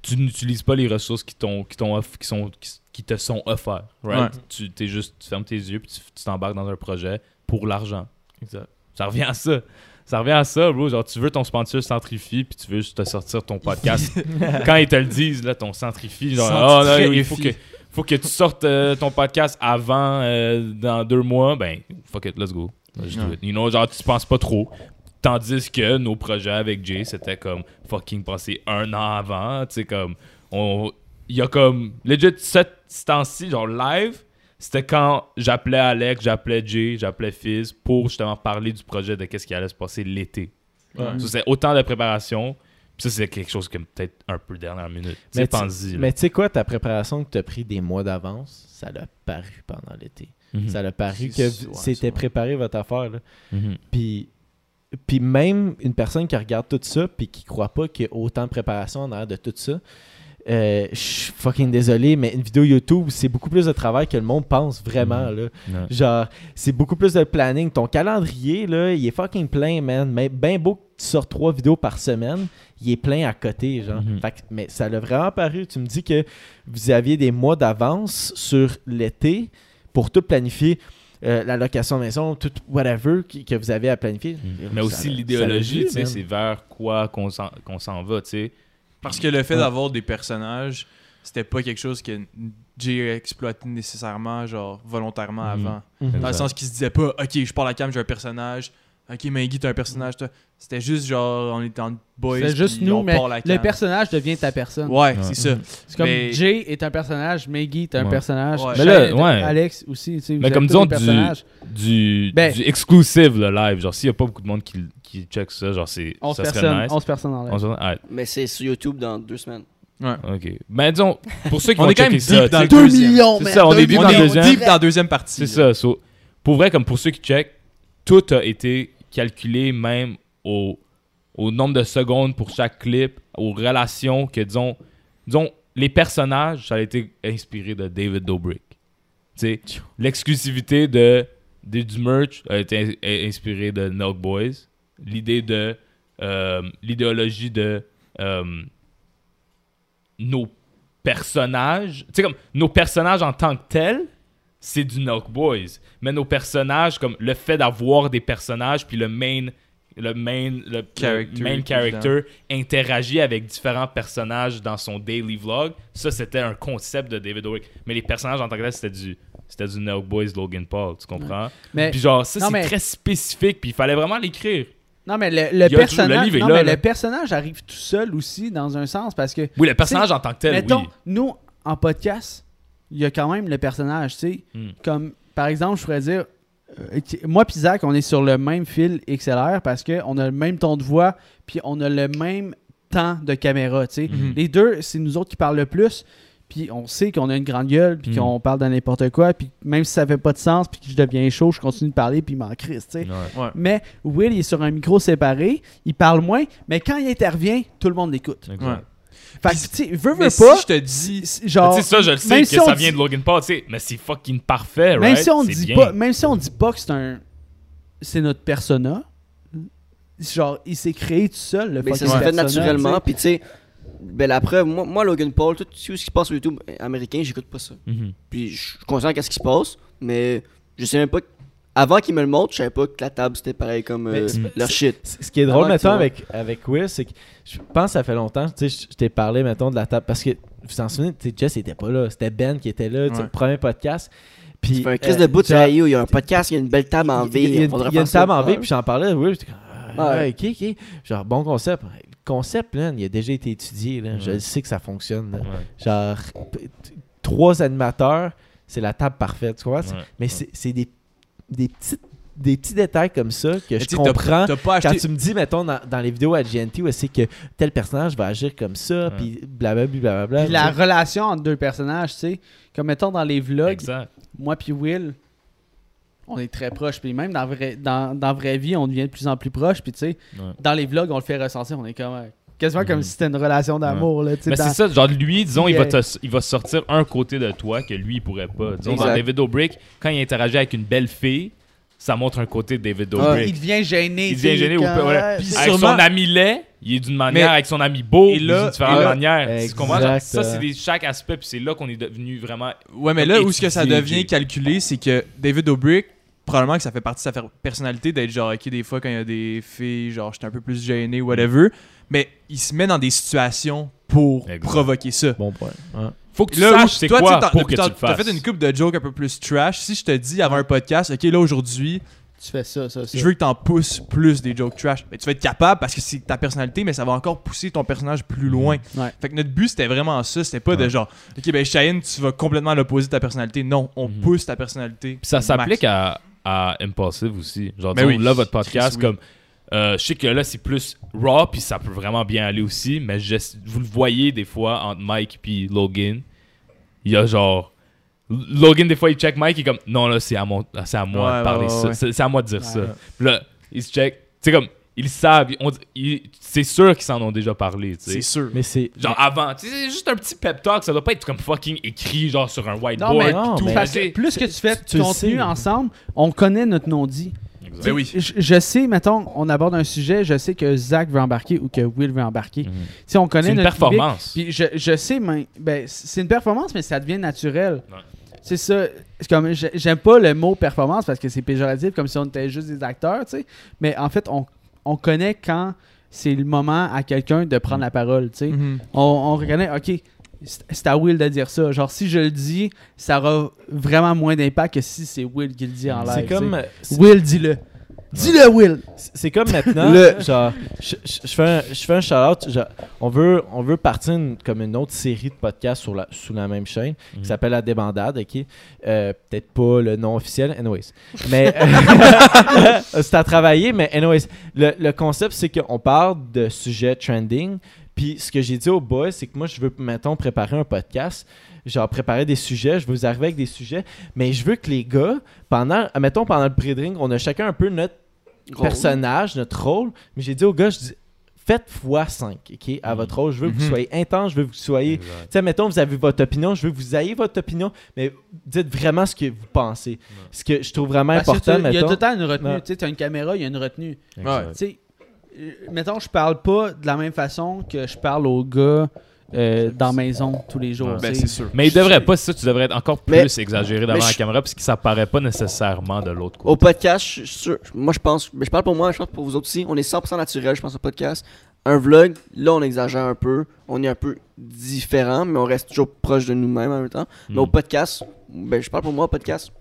Tu n'utilises pas les ressources qui t'ont qui t'ont off- qui sont qui, qui te sont offertes. Right? Ouais. Tu t'es juste tu fermes tes yeux puis tu tu t'embarques dans un projet pour l'argent. Ça revient à ça. Ça revient à ça, bro. Genre, tu veux ton sponsor centrifie puis tu veux juste te sortir ton podcast. (laughs) Quand ils te le disent, là, ton centrifie, genre, oh, là, il faut que, faut que tu sortes euh, ton podcast avant, euh, dans deux mois, ben, fuck it, let's go. Do it. You know, genre, tu penses pas trop. Tandis que nos projets avec Jay, c'était comme fucking passer un an avant. Tu sais, comme, on. Il y a comme. Legit, ce temps-ci, genre live, c'était quand j'appelais Alex, j'appelais Jay, j'appelais Fizz pour justement parler du projet de qu'est-ce qui allait se passer l'été. Ouais. Ça, c'est autant de préparation. Puis ça, c'est quelque chose que peut-être un peu dernière minute. Mais tu-. Mais sais quoi, ta préparation que tu as pris des mois d'avance, ça l'a paru pendant l'été. Mhm. Ça l'a paru que c'était préparé votre affaire. Là. Mhm. Puis, puis même une personne qui regarde tout ça puis qui croit pas qu'il y a autant de préparation en arrière de tout ça, euh, je suis fucking désolé, mais une vidéo YouTube, c'est beaucoup plus de travail que le monde pense vraiment. Là. Ouais. Genre, c'est beaucoup plus de planning. Ton calendrier, là, il est fucking plein, man. Mais ben beau que tu sors trois vidéos par semaine, il est plein à côté, genre. Mhm. Fait que- mais ça l'a vraiment paru. Tu me dis que vous aviez des mois d'avance sur l'été pour tout planifier. euh, la location de maison, tout whatever qui- que vous avez à planifier. Mm. Mais Ça aussi l'idéologie, c'est vers quoi qu'on s'en qu'on s'en va, tu sais. Parce que le fait Ouais. d'avoir des personnages, c'était pas quelque chose que Jay a exploité nécessairement, genre volontairement Mhm. avant. man. Dans le sens qu'il se disait pas, ok, je parle à cam, j'ai un personnage. Ok, Maggie, t'as un personnage. toi. C'était juste genre, on est en boys. C'est juste nous, mais le personnage devient ta personne. Ouais, Ouais. c'est ça. C'est comme Mais- Jay est un personnage, Maggie est un Ouais. personnage, Ouais. Mais là, ouais. Alex aussi. tu sais, Mais comme disons du- personnages. Du, Ben- du exclusive, le live. Genre, s'il y a pas beaucoup de monde qui, qui check ça, genre, c'est, 11 ça serait personnes, nice. 11 personnes en live. 11 Mais c'est sur YouTube dans deux semaines. ok. Ben, disons, pour ceux qui On vont est quand même checker ça, deep dans tu le sais, 2 deuxième. millions, C'est man, ça, on deux est deep dans le deuxième. deep dans la deuxième partie. c'est là. ça. so, pour vrai, comme pour ceux qui check, tout a été calculé même au, au nombre de secondes pour chaque clip, aux relations que, disons, disons les personnages, ça a été inspiré de David Dobrik. Tu sais, l'exclusivité de, de- du merch a été in- inspiré de Nog Boys. L'idée de euh, l'idéologie de euh, nos personnages, tu sais comme nos personnages en tant que tels, c'est du Knock Boys. Mais nos personnages, comme le fait d'avoir des personnages, puis le main, le main, le, Character, le main character interagit avec différents personnages dans son daily vlog, ça c'était un concept de David Dobrik. Mais les personnages en tant que tel, c'était du, c'était du Knock Boys Logan Paul, tu comprends? Mais, Puis genre, ça c'est mais- très spécifique, puis il fallait vraiment l'écrire. Non, mais le, personnage, livre est non, là, mais là. le personnage arrive tout seul aussi, dans un sens, parce que, Oui, le personnage en tant que tel, mettons, oui. nous, en podcast, il y a quand même le personnage, tu sais. Hmm. Comme, par exemple, je pourrais dire, euh, moi puis Zach, on est sur le même fil XLR parce qu'on a le même ton de voix, puis on a le même temps de caméra, tu sais. Mhm. Les deux, c'est nous autres qui parlent le plus. Puis on sait qu'on a une grande gueule, puis Mm. qu'on parle de n'importe quoi, puis même si ça fait pas de sens, puis que je deviens chaud, je continue de parler, puis il m'en crisse, tu sais. Ouais. Ouais. Mais Will, il est sur un micro séparé, il parle moins, mais quand il intervient, tout le monde l'écoute. Fait que, tu sais, veux, Mais veux si pas, je te dis. c'est- genre, tu sais, ça, je le sais que si ça dit- vient de Logan Paul, tu sais, mais c'est fucking parfait, même right? si on dit bien. pas, même si on dit pas que c'est un, c'est notre persona, genre, il s'est créé tout seul, le Mais ça se fait naturellement. tu Puis tu sais, ben la preuve, moi, moi, Logan Paul, tout ce qui se passe sur YouTube américain, j'écoute pas ça. Mhm. Puis je suis conscient qu'est-ce qui se passe, mais je sais même pas. que- Avant qu'il me le montre, je savais pas que la table c'était pareil comme euh, leur shit. Ce qui est drôle, Avant vois. avec, avec Will, c'est que je pense que ça fait longtemps, tu sais, je- t'ai parlé, mettons, de la table, parce que, vous vous en souvenez, tu sais, Jess était pas là, c'était Ben qui était là, tu sais, Ouais. le premier podcast. Puis, un crise euh, de bout, yo, il y a un podcast, il y a une belle table en V. Il y a, y une table en V, puis j'en parlais, oui, j'étais comme, ah, ok, ok. Genre, bon concept. Concept, là, il a déjà été étudié, là. je sais que ça fonctionne. là. Ouais. Genre, t- trois animateurs, c'est la table parfaite, tu vois? Ouais. Mais c'est c'est des, des, petites, des petits détails comme ça que Mais je comprends. T'as pas Quand tu me dis, mettons, dans, dans les vidéos à GNT, où c'est que tel personnage va agir comme ça, Ouais. puis blablabla, blablabla. Puis la relation entre deux personnages, tu sais, comme mettons dans les vlogs, Exact. moi puis Will, on est très proches. Puis même dans vrai, dans, dans vraie vie, on devient de plus en plus proches. Puis tu sais, Ouais. dans les vlogs, on le fait ressentir. On est comme euh, quasiment comme Mhm. si c'était une relation d'amour. sais, Mais dans- c'est ça, genre lui, disons, il va, te, il va sortir un côté de toi que lui, il pourrait pas. Disons, dans. David Dobrik, quand il interagit avec une belle fille, ça montre un côté de David Il Dobrik. devient gêné. Il devient gêné ou pas, ouais. ouais, Puis Avec sûrement- son ami laid, il est d'une manière, Mais- avec son ami beau, Et il là- est d'une différente manière. Tu comprends? Genre, Ça, c'est des- chaque aspect, puis c'est là qu'on est devenu vraiment. Ouais, mais là où ce que ça devient calculé, c'est que David Dobrik, probablement que ça fait partie de sa personnalité d'être genre, ok, des fois quand il y a des filles, genre, j'étais un peu plus gêné, whatever. Mais il se met dans des situations pour Exact. provoquer ça. Bon point. Ouais. Faut que tu Là saches c'est quoi? t'as- pour que t'as- tu le T'as fasses. fait une coupe de jokes un peu plus trash. Si je te dis avant un podcast, ok, là aujourd'hui, Tu fais ça, ça, ça. je veux que t'en pousses plus des jokes trash. Mais tu vas être capable parce que c'est ta personnalité, mais ça va encore pousser ton personnage plus loin. Ouais. Fait que notre but c'était vraiment ça. C'était pas de genre, ok, ben Cheyenne, tu vas complètement à l'opposé de ta personnalité. Non, on Mhm. pousse ta personnalité. Puis ça s'applique à, à Impulsive aussi. Genre, Ben disons, oui. là, votre podcast, Oui. comme. euh, je sais que là, c'est plus raw, puis ça peut vraiment bien aller aussi, mais je- vous le voyez des fois entre Mike et Logan. Il y a genre. Logan, des fois, il check Mike, il est comme Non, là, c'est à, mon, c'est à moi Ouais, de parler ouais, ça. ouais. C'est, c'est à moi de dire ça. Ouais. Puis là, il se check. Tu sais, comme. Ils savent. on- ils- c'est sûr qu'ils s'en ont déjà parlé. C'est sûr. Mais c'est. Genre avant, c'est juste un petit pep talk, ça doit pas être comme fucking écrit genre sur un whiteboard. Non, mais non, tout, mais- Parce que plus que tu fais tu contenu sais. ensemble, on connaît notre non-dit. Ben oui. Je, je sais, mettons, on aborde un sujet, je sais que Zach veut embarquer ou que Will veut embarquer. On connaît C'est une notre public, performance. Puis je, je sais, mais ben, c'est une performance, mais ça devient naturel. Ouais. C'est ça. C'est comme j'ai- j'aime pas le mot performance parce que c'est péjoratif, comme si on était juste des acteurs, tu sais. Mais en fait, on, on connaît quand c'est le moment à quelqu'un de prendre la parole, tu sais. Mhm. On, on reconnaît, ok, c'est c'est à Will de dire ça. Genre, si je le dis, ça aura vraiment moins d'impact que si c'est Will qui le dit en live. C'est tu sais. comme. c'est- Will, dis-le. Dis-le, Will. C'est comme maintenant, Le- (laughs) genre, je, je- je fais un, je fais un shout-out. genre, On veut, on veut partir une- comme une autre série de podcasts sur la, sous la même chaîne Mhm. qui s'appelle La Débandade, ok? Euh, Peut-être pas le nom officiel, anyways. Mais (laughs) euh, (laughs) c'est à travailler, mais anyways. Le, le concept, c'est qu'on parle de sujets trending. Puis ce que j'ai dit aux boys, c'est que moi, je veux, mettons, préparer un podcast. Genre, préparer des sujets, je veux vous arriver avec des sujets, mais je veux que les gars, pendant, mettons, pendant le pré-drink, on a chacun un peu notre Rôle. personnage, notre rôle. Mais j'ai dit aux gars, je dis, faites x5, ok, à Mhm. votre rôle. Je veux que vous Mhm. soyez intense, je veux que vous soyez. Tu sais, mettons, vous avez votre opinion, je veux que vous ayez votre opinion, mais dites vraiment ce que vous pensez. Ce que je trouve vraiment Parce important, Il y a tout le temps une retenue. Ouais. Tu sais, tu as une caméra, il y a une retenue. Sais, euh, mettons, je parle pas de la même façon que je parle aux gars euh, dans la maison tous les jours. Ben, sais. c'est sûr. Mais il devrait pas, c'est ça, tu devrais être encore plus Mais- exagéré devant la caméra parce que ça paraît pas nécessairement de l'autre Au côté. podcast, je suis sûr- moi je pense, mais je parle pour moi, je pense pour vous autres aussi, on est 100% naturel, je pense au podcast. Un vlog, là on exagère un peu, on est un peu différent, mais on reste toujours proche de nous-mêmes en même temps. Mais au Mm. podcast, ben je parle pour moi au podcast.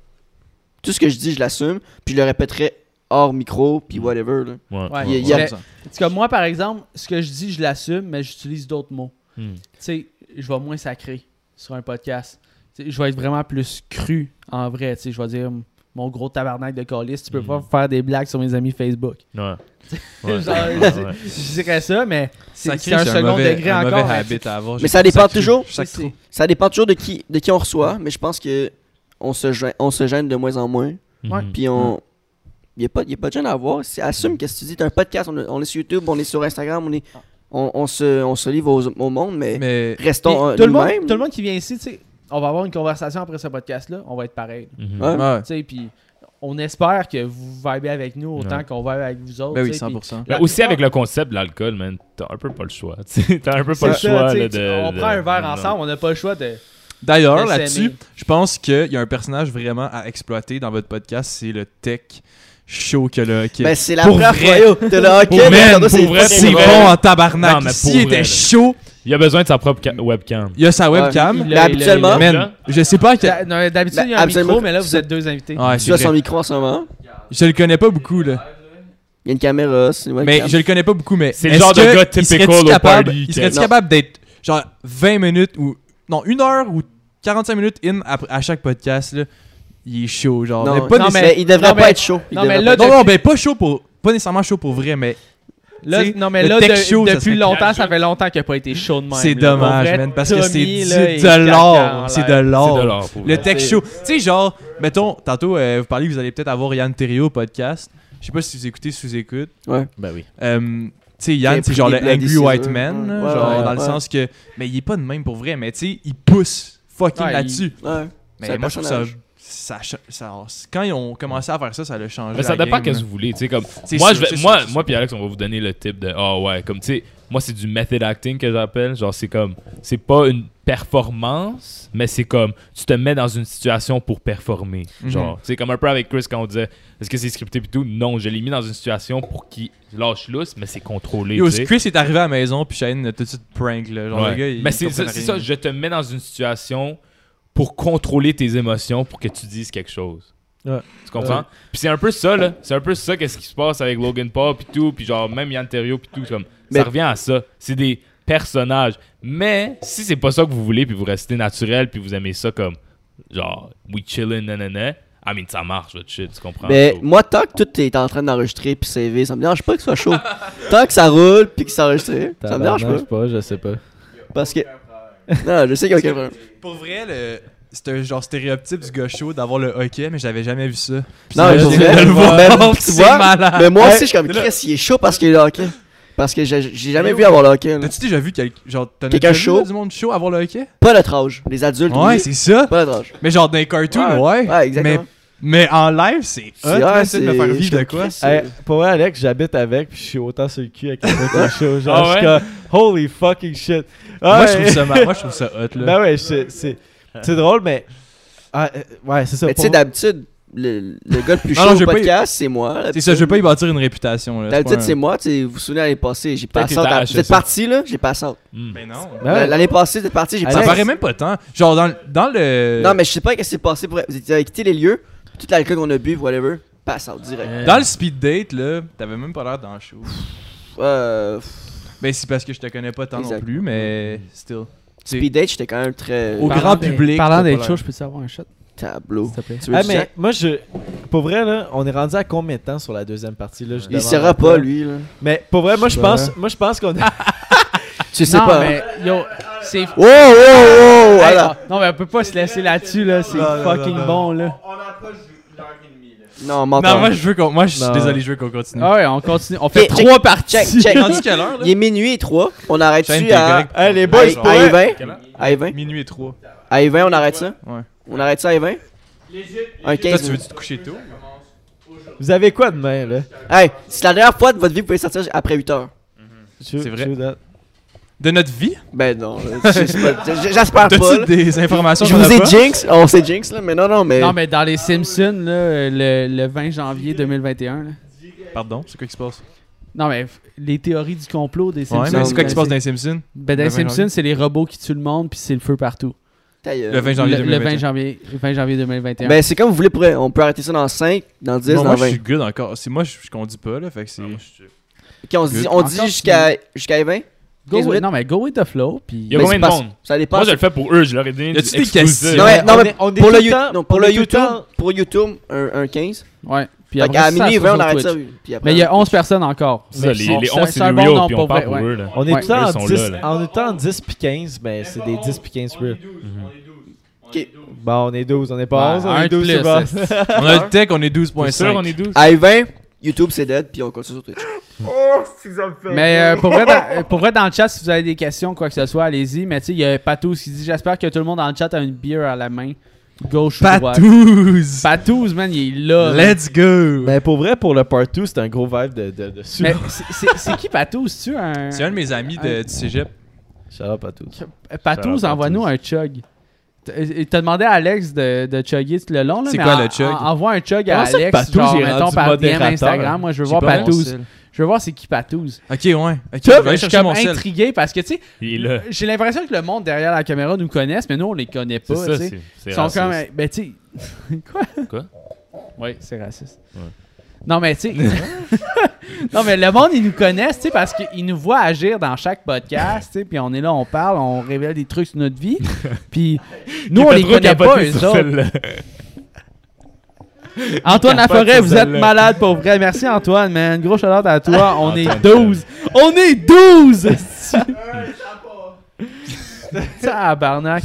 Tout ce que je dis, je l'assume, puis je le répéterai hors micro, puis whatever. Là. Ouais. Ouais. Il y a- il y a- Mais, en tout cas, moi, par exemple, ce que je dis, je l'assume, mais j'utilise d'autres mots. Hmm. Tu sais, je vais moins sacré sur un podcast. Tu je vais être vraiment plus cru en vrai. Tu sais, je vais dire mon gros tabarnak de calice, tu peux Mhm. pas faire des blagues sur mes amis Facebook. Ouais. (laughs) Ouais. Genre, Ouais. je dirais ça, mais c'est un second mauvais, degré un encore. habit à avoir. Mais ça dépend sacré. toujours. Ça dépend toujours de qui, de qui on reçoit, mais je pense que on se, gêne, on se gêne de moins en moins. Ouais. Mhm. Puis on. Il n'y a, pas- y a pas de gêne à avoir. C'est- Assume qu'est-ce que tu dis. T'as un podcast, on, on est sur YouTube, on est sur Instagram, on, est, on, on se, on se livre au, au monde, mais, Mais restons tout, le monde, tout le monde qui vient ici, tu sais, on va avoir une conversation après ce podcast-là, on va être pareil. Mhm. Ouais. ouais. Tu sais, puis on espère que vous vibez avec nous autant Ouais. qu'on vibe avec vous autres. Ben oui, tu sais, puis 100%. Mais aussi avec le concept de l'alcool, man, t'as un peu pas le choix. tu sais. T'as un peu pas le ça, choix là, de. On de- prend un verre ensemble, on n'a pas le choix de. D'ailleurs, de là-dessus, je pense qu'il y a un personnage vraiment à exploiter dans votre podcast, c'est le tech show que le. qui- Ben, c'est la Pour première vrai. T'as le hockey, Pour mais vrai, Ricardo, pour vrai, c'est bon en tabarnak. Non, mais S'il pour était vrai, là. chaud, Il a besoin de sa propre ca- webcam. il y a sa webcam. Il Mais habituellement- il Man, je sais pas. que- non, D'habitude, il y a un micro, mais là, vous êtes deux invités. Ouais, Tu c'est as son micro en ce moment. Je le connais pas beaucoup, là. Il y a une caméra, c'est une Mais je le connais pas beaucoup, mais. C'est le est-ce genre de que gars il typical serait-tu au capable, Il serait que- capable d'être genre 20 minutes ou. Non, une heure ou 45 minutes in à, à chaque podcast, là? Il est chaud, genre. Non, mais pas non, nécessairement- mais il devrait non, pas mais- être chaud. Il non, mais pas là, Non, non, ben pas chaud pour. Pas nécessairement chaud pour vrai, mais. Là, non, mais le là, de- show, ça depuis longtemps, ça fait longtemps qu'il n'a pas été chaud de même. C'est dommage, man, parce que c'est de l'or. C'est de l'air. C'est de l'or. Le tech show. Tu sais, genre, mettons, tantôt, euh, vous parlez vous allez peut-être avoir Yann Terrio au podcast. Je sais pas si vous écoutez, si vous écoutez. Ouais. Ben oui. Euh, tu sais, Yann, c'est genre le angry white man, genre, dans le sens que. Mais il est pas de même pour vrai, mais tu sais, il pousse fucking là-dessus. Ouais. Mais moi, je trouve ça. Ça, ça- Quand ils ont commencé à faire ça, ça l'a changé. Mais ça dépend qu'est-ce que vous voulez. Tu sais, comme, moi, sûr, je vais, moi, sûr, moi puis Alex, on va vous donner le type de. Oh ouais, comme tu sais, moi, c'est du method acting que j'appelle. Genre, c'est comme. C'est pas une performance, mais c'est comme. Tu te mets dans une situation pour performer. Mhm. Genre, c'est comme un peu avec Chris quand on disait est-ce que c'est scripté pis tout? Non, je l'ai mis dans une situation pour qu'il lâche lousse, mais c'est contrôlé. Yo. Chris est arrivé à la maison, puis Shane a tout de suite prank, là. Genre, Ouais. le gars, il mais c'est ça, je te mets dans une situation pour contrôler tes émotions pour que tu dises quelque chose. Ouais. Tu comprends? Ouais. Puis c'est un peu ça, là. C'est un peu ça, qu'est-ce qui se passe avec Logan Paul, puis tout, puis genre, même Yann Terriot, puis tout. Comme, Mais- Ça revient à ça. C'est des personnages. Mais si c'est pas ça que vous voulez, puis vous restez naturel, puis vous aimez ça comme, genre, we chillin', nanana, I mean, ça marche, votre shit, tu comprends? Mais So- moi, tant que tout est en train d'enregistrer puis CV, ça me dérange pas que ce soit chaud. tant que ça roule puis que c'est enregistré, ça me dérange pas. Pas, je sais pas. Parce que. Non, je sais qu'il y a aucun problème. Pour vrai, le... c'était un genre stéréotype du gars chaud d'avoir le hockey, mais j'avais jamais vu ça. Puis Non, vrai, de le voir, mais (laughs) tu c'est vois, malade. Mais moi aussi, je suis comme Chris, il est chaud parce qu'il est le hockey. Parce que j'ai jamais vu avoir le hockey. T'as-tu déjà vu quel- genre Quelqu'un chaud? du monde chaud avoir le hockey? Pas notre âge. Les adultes, Ouais, c'est ça. Pas notre âge. Mais genre dans les cartoons, ouais. Ouais, exactement. Mais en live, c'est C'est- hot. là, c'est de me faire je vivre de quoi. Hey, pour vrai, Alex, j'habite avec, puis je suis autant sur le cul avec le (laughs) show. Genre, Ah je suis ouais? comme, holy fucking shit. Moi, Ouais. je trouve ça moi je trouve ça hot là. Ben ouais, c'est- c'est c'est drôle, mais. Ah, euh, ouais, c'est ça. Mais tu sais, d'habitude, le, le gars le plus (laughs) Non, chaud non, au je vais pas y- podcast, c'est moi. C'est ça, je veux pas y bâtir une réputation. D'habitude, pas c'est un- moi. tu sais, Vous vous souvenez, l'année passée, j'ai Peut-être passé Vous êtes parti, là? J'ai passé out. Hmm. Mais non. Ben ouais. L'année passée, vous êtes parti, j'ai Ça paraît même pas tant. Genre dans, dans le Non, mais je sais pas ce qui s'est passé. Pour... Vous avez quitté les lieux, tout l'alcool qu'on a bu, whatever, passe out direct. Euh, dans le speed date là, t'avais même pas l'air dans le show. Euh, Ben c'est parce que je te connais pas tant non plus, mais still. speed date, j'étais quand même très Au Parlant grand public, Parlant d'être chaud, je peux savoir un shot, tableau. s'il te plaît. Tu veux Ah, mais moi, je. Pour vrai, là, on est rendu à combien de temps sur la deuxième partie, là? je Il toi. pas, lui, là. Mais pour vrai, moi, Je pense, moi, je pense qu'on a. (laughs) Tu sais non, pas. mais yo, c'est. Wow, wow, wow, Hey, voilà. non, mais on peut pas se laisser là-dessus, là. C'est fucking non, non. bon, là. On approche de l'heure et demie, là. Non, Non, moi je veux qu'on moi je suis désolé, je veux qu'on continue. Ah ouais, on continue. On fait Ok, check- trois parties. check, (laughs) check. Rendu quelle heure là? Il est minuit et 3. On arrête dessus à. Hey, les boys, à vrai, E20. Quelle heure? À E20. Minuit et 3. À E20, on arrête ça? Ouais. On arrête ça à E20. Un Toi 15 tu veux te coucher tôt? Vous avez quoi demain, là? Hey, c'est la dernière fois de votre vie que vous pouvez sortir après 8 heures. C'est vrai. De notre vie? Ben non, pas- (laughs) j'espère pas. T'as-tu là. des informations Je qu'on vous ai pas? jinx, on s'est jinx là, mais non, non, mais. Non, mais dans les Simpsons, là, le, le 20 janvier 2021, là. Pardon, c'est quoi qui se passe? Non, mais les théories du complot des Simpsons. Ouais, mais c'est quoi qui se passe dans les Simpsons? Ben, dans les Le 20 Simpsons, c'est les robots qui tuent le monde, puis c'est le feu partout. Le 20 janvier le, le 20 2021. janvier, le 20 janvier 2021. Ben c'est comme vous voulez pour On peut arrêter ça dans 5, dans 10, Non, dans moi je 20. suis good encore. C'est moi je je conduis pas là, fait que c'est Ok, on se dit, on dit jusqu'à jusqu'à 20. Go 15 with- non, mais go with the flow, puis... Il y a Ben, combien de pas- monde? Ça dépend. Moi, je le fais pour eux. Je leur ai donné Y des? Non, mais- non, on mais est- on pour le, le You- temps- non, pour on le est tout le YouTube, temps- pour YouTube, un, un 15. Ouais. Puis après ça, minuit ça 20, on arrête ça. Twitch. Puis après, Mais il y a 11 personnes encore. C'est ça, les, c'est- les c'est- 11, c'est bon real, puis pour on parle pour eux. là. On est tout le temps en sont 10, là, là. on est tout le temps en 10 puis 15, mais c'est des 10 puis 15 real. Ok. Bon, on est 12, on est pas Ouais, 11, on un est de 12, plus, c'est bon. (laughs) esti. On a le tech, on est T'es sûr, on 12.5. est 12 À 20, YouTube c'est dead, puis on continue sur Twitch. Mais euh, pour, vrai, dans, euh, pour vrai, dans le chat, si vous avez des questions, quoi que ce soit, allez-y. Mais tu sais, il y a Patous qui dit J'espère que tout le monde dans le chat a une bière à la main. Gauche ou droite. Patouze! Patous, man, il est là. Let's go! Mais pour vrai, pour le part 2, c'est un gros vibe de, de, de Mais c'est- qui Patous Tu un. C'est un de mes amis de, du cégep. Shout Ça va, envoie-nous un chug. Euh, T'as demandé à Alex de, de chugger tout le long, là. C'est quoi, en- le chug? en- Envoie un chug à ça Alex, Patous genre, mettons, par DM? Instagram. Moi, je veux voir sel. Je veux voir c'est qui Patous. Ok, ouais. Ok, Tu je suis chercher comme sel. intrigué parce que, tu sais, j'ai l'impression que le monde derrière la caméra nous connaisse, mais nous, on les connaît C'est pas, ça, Ils sont raciste. comme. Ben, tu sais. (laughs) Quoi? Quoi? Oui, c'est raciste. Ouais. Non, mais tu sais. (laughs) non, mais le monde, ils nous connaissent, tu sais, parce qu'ils nous voient agir dans chaque podcast, tu sais, puis on est là, on parle, on révèle des trucs sur notre vie. (laughs) Puis nous, on les connaît pas, eux autres. (laughs) Antoine Laforêt, vous êtes malade pour vrai. Merci, Antoine, man. Gros shout à toi. (laughs) On est Antoine, 12. On est 12! esti. (laughs) Tabarnak.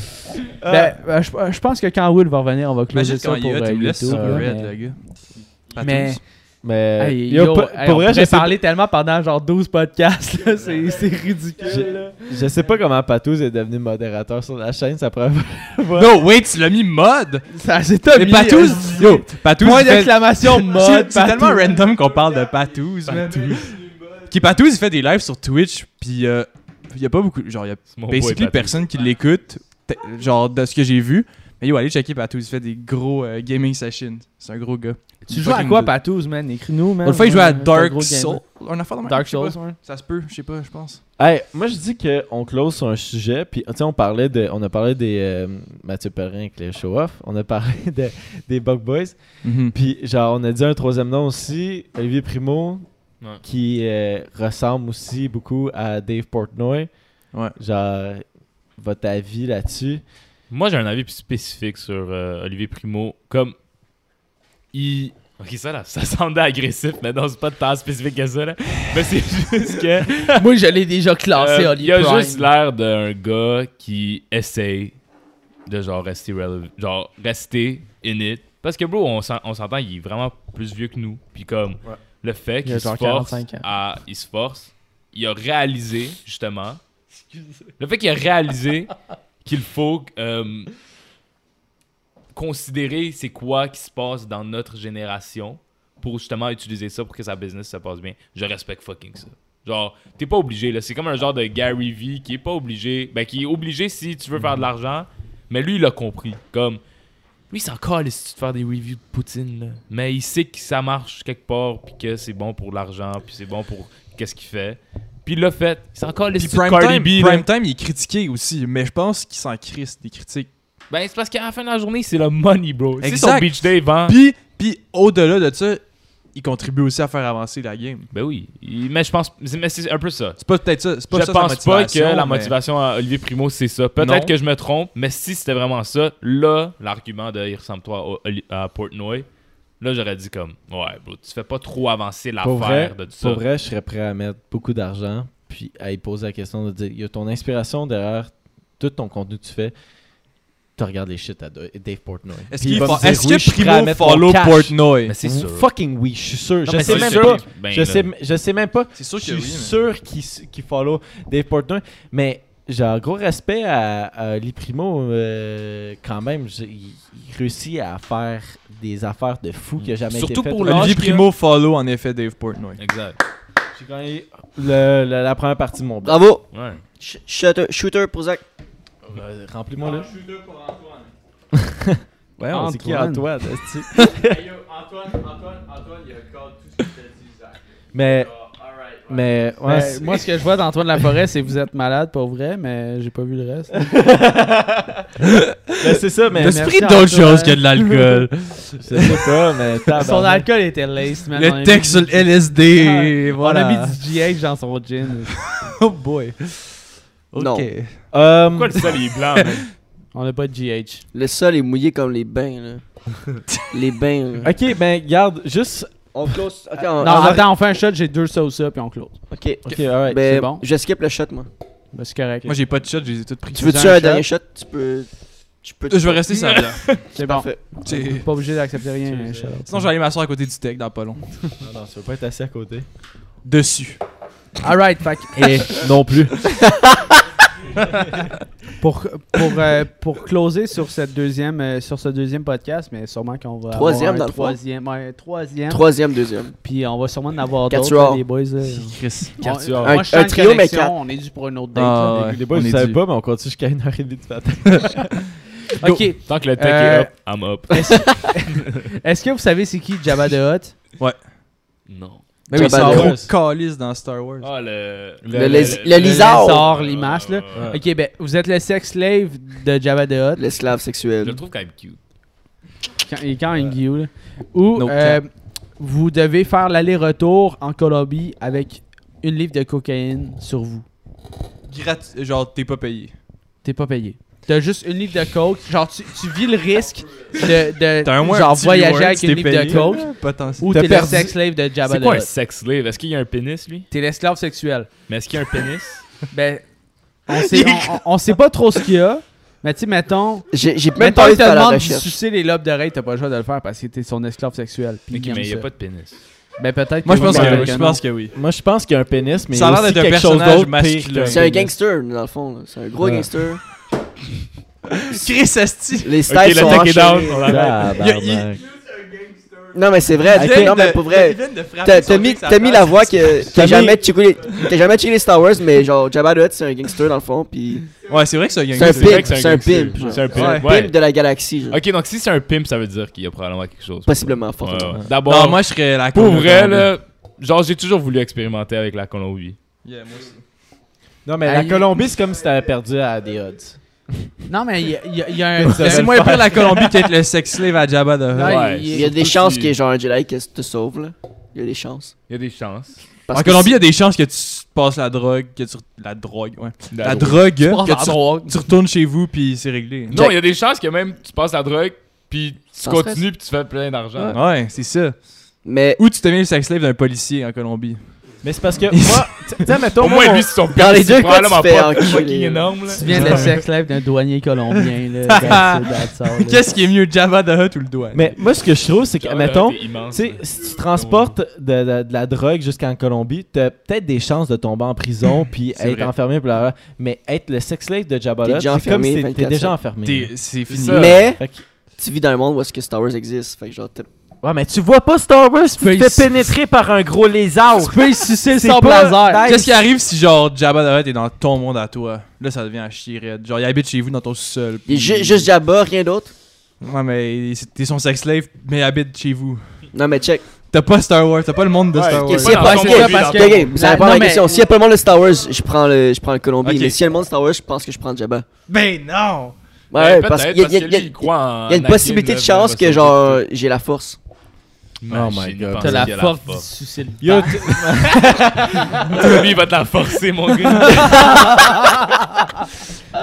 Ben, euh, je, je pense que quand Will va revenir, on va closer Imagine ça pour il est, euh, tu me laisses YouTube. sur là, Red, mais- le gars. Patouze. Mais- Mais Hey, yo, yo, pour, hey, pour on vrai, pourrait sais, parler tellement pendant genre 12 podcasts, c'est c'est ridicule. Je- sais pas comment Patous est devenu modérateur sur la chaîne, ça prend (laughs) No, wait, tu l'as mis mode! Ça, c'est Mais Tommy. Patouze, euh, yo, Patouze, Point d'exclamation C'est- (laughs) mode. C'est tellement random qu'on parle de Patouze, man. Qui Patouze, il fait des lives sur Twitch, puis euh, il y a pas beaucoup, genre, il y a basically personne qui l'écoute, genre, de ce que j'ai vu. Mais yo, allez checker Patouze, il fait des gros euh, gaming sessions. C'est un gros gars. Tu joues à quoi. Patouze, man? Écris-nous, man. L'autre fois, il jouait à un Dark. Souls. On a fait de même, Dark. Souls, ouais. Ça se peut, je sais pas, je pense. Hey, moi je dis qu'on close sur un sujet, puis tu sais, on parlait de, on a parlé des euh, Mathieu Perrin avec les show-off, on a parlé (laughs) de- des Bug Boys, puis genre on a dit un troisième nom aussi, Olivier Primo, Ouais. qui euh, ressemble aussi beaucoup à Dave Portnoy. Ouais. Genre, votre avis là-dessus? Moi, j'ai un avis plus spécifique sur euh, Olivier Primo. Comme, il... Ok, ça, là, ça (laughs) semblait agressif, mais non, c'est pas tant spécifique que ça, là. Mais c'est (laughs) juste que... (laughs) Moi, je l'ai déjà classé, euh, Oli il a Prime. juste l'air d'un gars qui essaye de genre rester relevant, genre rester in it. Parce que bro, on s'en- on s'entend, il est vraiment plus vieux que nous. Puis comme Ouais. le fait qu'il se force 45 ans. à, il se force, il a réalisé justement. Le fait qu'il a réalisé qu'il faut euh, considérer c'est quoi qui se passe dans notre génération pour justement utiliser ça pour que sa business se passe bien. Je respecte fucking ça. Genre, t'es pas obligé, là. C'est comme un genre de Gary V qui est pas obligé. Ben, qui est obligé si tu veux faire de l'argent. Mais lui, il a compris. Comme, lui, c'est encore les de faire des reviews de Poutine, là. Mais il sait que ça marche quelque part, puis que c'est bon pour l'argent, puis c'est bon pour qu'est-ce qu'il fait. Puis il l'a fait. C'est encore les Puis Prime Cardi Time, B. Prime Time, il est critiqué aussi, mais je pense qu'il s'en crisse des critiques. Ben, c'est parce qu'à la fin de la journée, c'est le money, bro. C'est son beach day, vend. Puis, puis au-delà de ça, il contribue aussi à faire avancer la game. Ben oui. Il- Mais je pense. Mais c'est un peu ça. C'est pas peut-être ça. C'est pas je ça pense pas que la motivation à Olivier Primo, c'est ça. Peut-être que je me trompe, mais si c'était vraiment ça, là, l'argument de il ressemble-toi à, à Portnoy, là, j'aurais dit comme, ouais, bro, tu fais pas trop avancer l'affaire de tout ça. pour vrai, je serais prêt à mettre beaucoup d'argent puis à y poser la question de dire il y a ton inspiration derrière tout ton contenu que tu fais. Tu regardes les shit à Dave Portnoy. Est-ce qu'il fa- est-ce oui, que suis prêt à Primo follow cash. Portnoy? Mais c'est sûr. Fucking oui, je suis sûr. Non, je sais même sûr pas. ben, je, là. sais, je sais même pas. C'est sûr Je suis oui. mais- sûr qu'il qu'il follow Dave Portnoy. Mais j'ai un gros respect à, à Lee Primo euh, quand même. Il, il réussit à faire des affaires de fou qui a jamais Surtout été faites. pour Olivier a. Primo follow en effet Dave Portnoy. Exact. J'ai gagné le- le- la première partie de mon bloc. Bravo. Ouais. Sh- Shooter, shooter pour Zach. Euh, Remplis-moi là. pour Antoine. Ouais, on c'est qui Antoine. Antoine? Antoine, Antoine, Antoine, il a tout ce que t'as dit, Zach. Mais, Alright. Mais, ouais, Ben, moi, ce que je vois d'Antoine Laforêt, c'est que vous êtes malade pour vrai, mais j'ai pas vu le reste. mais (laughs) c'est ça, mais. T'as pris d'autres choses que de l'alcool. (laughs) Je sais pas, mais. Son alcool était lace, man. On Le mis texte sur le LSD. On voilà. a mis du GH dans son gin. (laughs) Oh boy. Ok. Non. Euh, Pourquoi le sol il est blanc, man? On a pas de GH. Le sol est mouillé comme les bains, là. les bains, là. Ok, ben, garde, juste. On close. Ok, on, Non, on- attends, on fait un shot, j'ai deux sauces ça, puis on close. ok. Ok, alright. Ben, c'est bon. je skip le shot, moi. Ben, c'est correct. Moi j'ai pas de shot, je les ai toutes pris. Tu veux-tu veux un un dernier shot? Tu peux. Tu peux. Je vais rester sans (laughs) bière. c'est bon. Parfait. C'est- Pas obligé d'accepter rien. un shot. Sinon je vais aller m'asseoir à côté du tech dans pas long. Non, non, tu veux pas être assis à côté. Dessus. Alright, fait que- Et non plus. (laughs) (laughs) pour, pour, euh, pour closer sur, cette deuxième, euh, sur ce deuxième podcast, mais sûrement qu'on va Troisième, avoir dans un le fond. troisième, ouais, troisième. Troisième, deuxième. Puis on va sûrement en avoir Quatre d'autres, les boys. (laughs) On- Quatre moi, Un- je sens un une trio, mais connexion, quatre. On est dû pour une autre date. Ah, ouais. Les boys, on vous est savez dû. pas, mais on continue jusqu'à 1h30 du matin. (laughs) Ok. Tant que le tech Euh, est up, I'm up. Est-ce est-ce que vous savez c'est qui Jabba the Hutt? Non. Mais oui, un the gros calice dans Star Wars. Ah, le. Le le lisard. lézard, limace, là. Ouais. Ok, ben vous êtes le sex slave de Jabba the Hutt. L'esclave Je sexuel. le trouve quand même cute. Quand- il est quand même guillou, là. Ou No euh, vous devez faire l'aller-retour en Colombie avec une livre de cocaïne sur vous. Gratu- Genre, t'es pas payé. T'es pas payé. T'as juste une livre de coke. Genre, tu, tu vis le risque de, un genre un voyager avec une livre de coke. Potentiel. Ou t'es le sex slave de Jabba C'est the quoi un sex slave? Est-ce qu'il y a un pénis, lui? T'es l'esclave sexuel. Mais est-ce qu'il y a un pénis? (laughs) Ben, on (laughs) sait, on, sait pas trop ce qu'il y a. Mais tu sais, mettons, J'ai même mettons pas envie de demande de sucer les lobes d'oreille, t'as pas le choix de le faire parce que t'es son esclave sexuel. Puis mais il n'y a ça. pas de pénis. Ben peut-être Moi, je pense que, oui, je non. pense que oui. Moi, je pense qu'il y a un pénis, mais Ça a il y l'air d'être un quelque chose personnage d'autre masculin. C'est un gangster, dans le fond. là. C'est un gros Ouais. gangster. (laughs) Chris Asti. Les Ok, styles le sont down. enchaînés. arrête. Tabarnak. Non, mais c'est vrai. Non, mais pour vrai. T'as mis, mis la voix que (laughs) T'as jamais, checké jamais checké les Star Wars, mais genre Jabba the Hutt, c'est un gangster dans le fond, puis Ouais, c'est vrai que c'est un gangster. C'est un pimp. C'est un pimp, C'est un ouais. pimp de la galaxie, genre. Ok, donc si c'est un pimp, ça veut dire qu'il y a probablement quelque chose. Possiblement, Ouais, fortement. ouais. Non, D'abord, moi, je serais la pour vrai, là, genre, j'ai toujours voulu expérimenter avec la Colombie. Yeah, moi aussi. Non, mais la. Colombie, c'est comme si t'avais perdu à des odds. Non, mais il y, a- il y a- il y a (laughs) un. C'est moins pire la Colombie qu'être (laughs) le sex slave à Jabba the Hutt. Ouais, il- Il y a des chances qu'il y ait genre un Jedi qui te sauve, là? Il y a des chances. Il y a des chances. Parce En que Colombie, il y a des chances que tu passes la drogue, que tu... La drogue, ouais. La, drogue, que tu... drogue. tu retournes chez vous, puis c'est réglé. Non, il y a des chances que même tu passes la drogue, puis tu continues, puis tu fais plein d'argent. Ouais, c'est ça. Mais Ou tu deviens le sex slave d'un policier en Colombie. Mais c'est parce que (laughs) moi, tu sais, mettons, Au moi, moins, lui, c'est son Dans les deux cas, tu probablement fais pas enculer. fucking énorme, là. Tu viens de le sex life d'un douanier colombien, (laughs) là. Qu'est-ce qui est mieux, Java the Hutt ou le doigt Mais moi, ce que je trouve, c'est que, mettons, si tu transportes de, de- de la drogue jusqu'en Colombie, t'as peut-être des chances de tomber en prison (laughs) puis être vrai. enfermé, mais être le sex slave de Jabba T'es the Hutt, déjà enfermé si t'es- t'es 24/7. déjà enfermé. C'est fini. Mais tu vis dans un monde où est-ce que Star Wars existe. Fait que genre, t'es- Ouais, mais tu vois pas Star Wars, tu te fais pénétrer par un gros lézard. Tu peux y sucer laser. nice. Qu'est-ce qui arrive si genre Jabba the Hutt est dans ton monde à toi? Là, ça devient chier raide. Genre, il habite chez vous dans ton ju- juste Jabba, rien d'autre. Ouais, mais t'es son sex slave, mais il habite chez vous. Non, mais check. T'as pas Star Wars, t'as pas le monde de Ouais, Star Wars. S'il y a pas, la mais- question. S'il y a pas le monde de Star Wars, je prends le, je prends le Colombie. Mais s'il y a le monde de Star Wars, je pense que je prends Jabba. Ben non Ouais, Ouais, parce qu'il y a, une possibilité de chance que genre j'ai la force. Oh my God. T'as la qu'il a force de sucer le Yo, (laughs) il va te la forcer, mon gars. (laughs)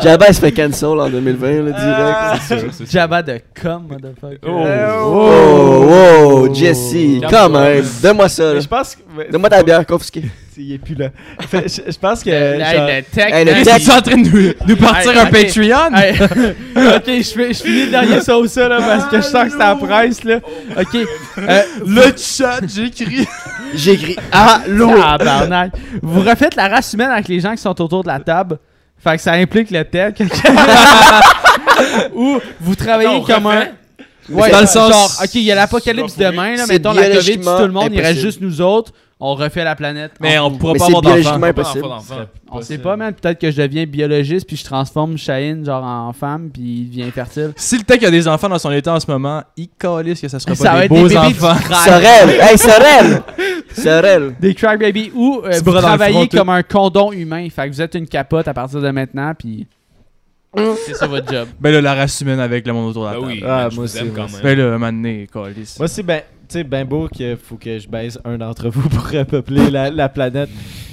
Jabba, il se fait cancel en 2020, là, direct. Sûr. Jabba de com, motherfucker. Oh, wow, Jesse, Calme-toi. quand même. Donne-moi ça, je pense que. Donne-moi ta bière, confisquée. (laughs) Il est plus là. Fait, je, je pense que. Hey, genre- le tech, Hey, le T'es-tu en train de nous, nous partir Hey, un. Patreon Hey, (laughs) ok, je, fais- je finis le dernier ça ou ça là parce que je sens que c'est la presse là. Ok. Euh, (laughs) Le chat, j'écris. J'ai écrit Allô. Tabarnak. Vous refaites la race humaine avec les gens qui sont autour de la table. Fait que ça implique le tech. Ou vous travaillez Non, comme un. Ouais, Dans le sens- genre, ok, il y a l'apocalypse demain, là, mettons la COVID, tout le monde, il reste juste nous autres, on refait la planète. Mais on nous. pourra Mais pas avoir d'enfants. biologiquement Pas impossible. On sait pas, man. Peut-être que je deviens biologiste, puis je transforme Shane genre en femme, puis il devient fertile. Si le tech a des enfants dans son état en ce moment, il calisse que ça sera Ça pas va des être des beaux bébés enfants. Sorel. Hey, Sorel. (laughs) Sorel. Des crack baby ou euh, vous travaillez comme un condom humain. Fait que vous êtes une capote à partir de maintenant, puis c'est ça votre job. Ben là, la race humaine avec le monde autour de la Ben table. oui, Ah, je moi vous aussi, aime quand aussi. même. Ben là, un moment donné, calisse. Moi, c'est ben, tu sais, ben beau qu'il faut que je baise un d'entre vous (laughs) pour repeupler la, la planète.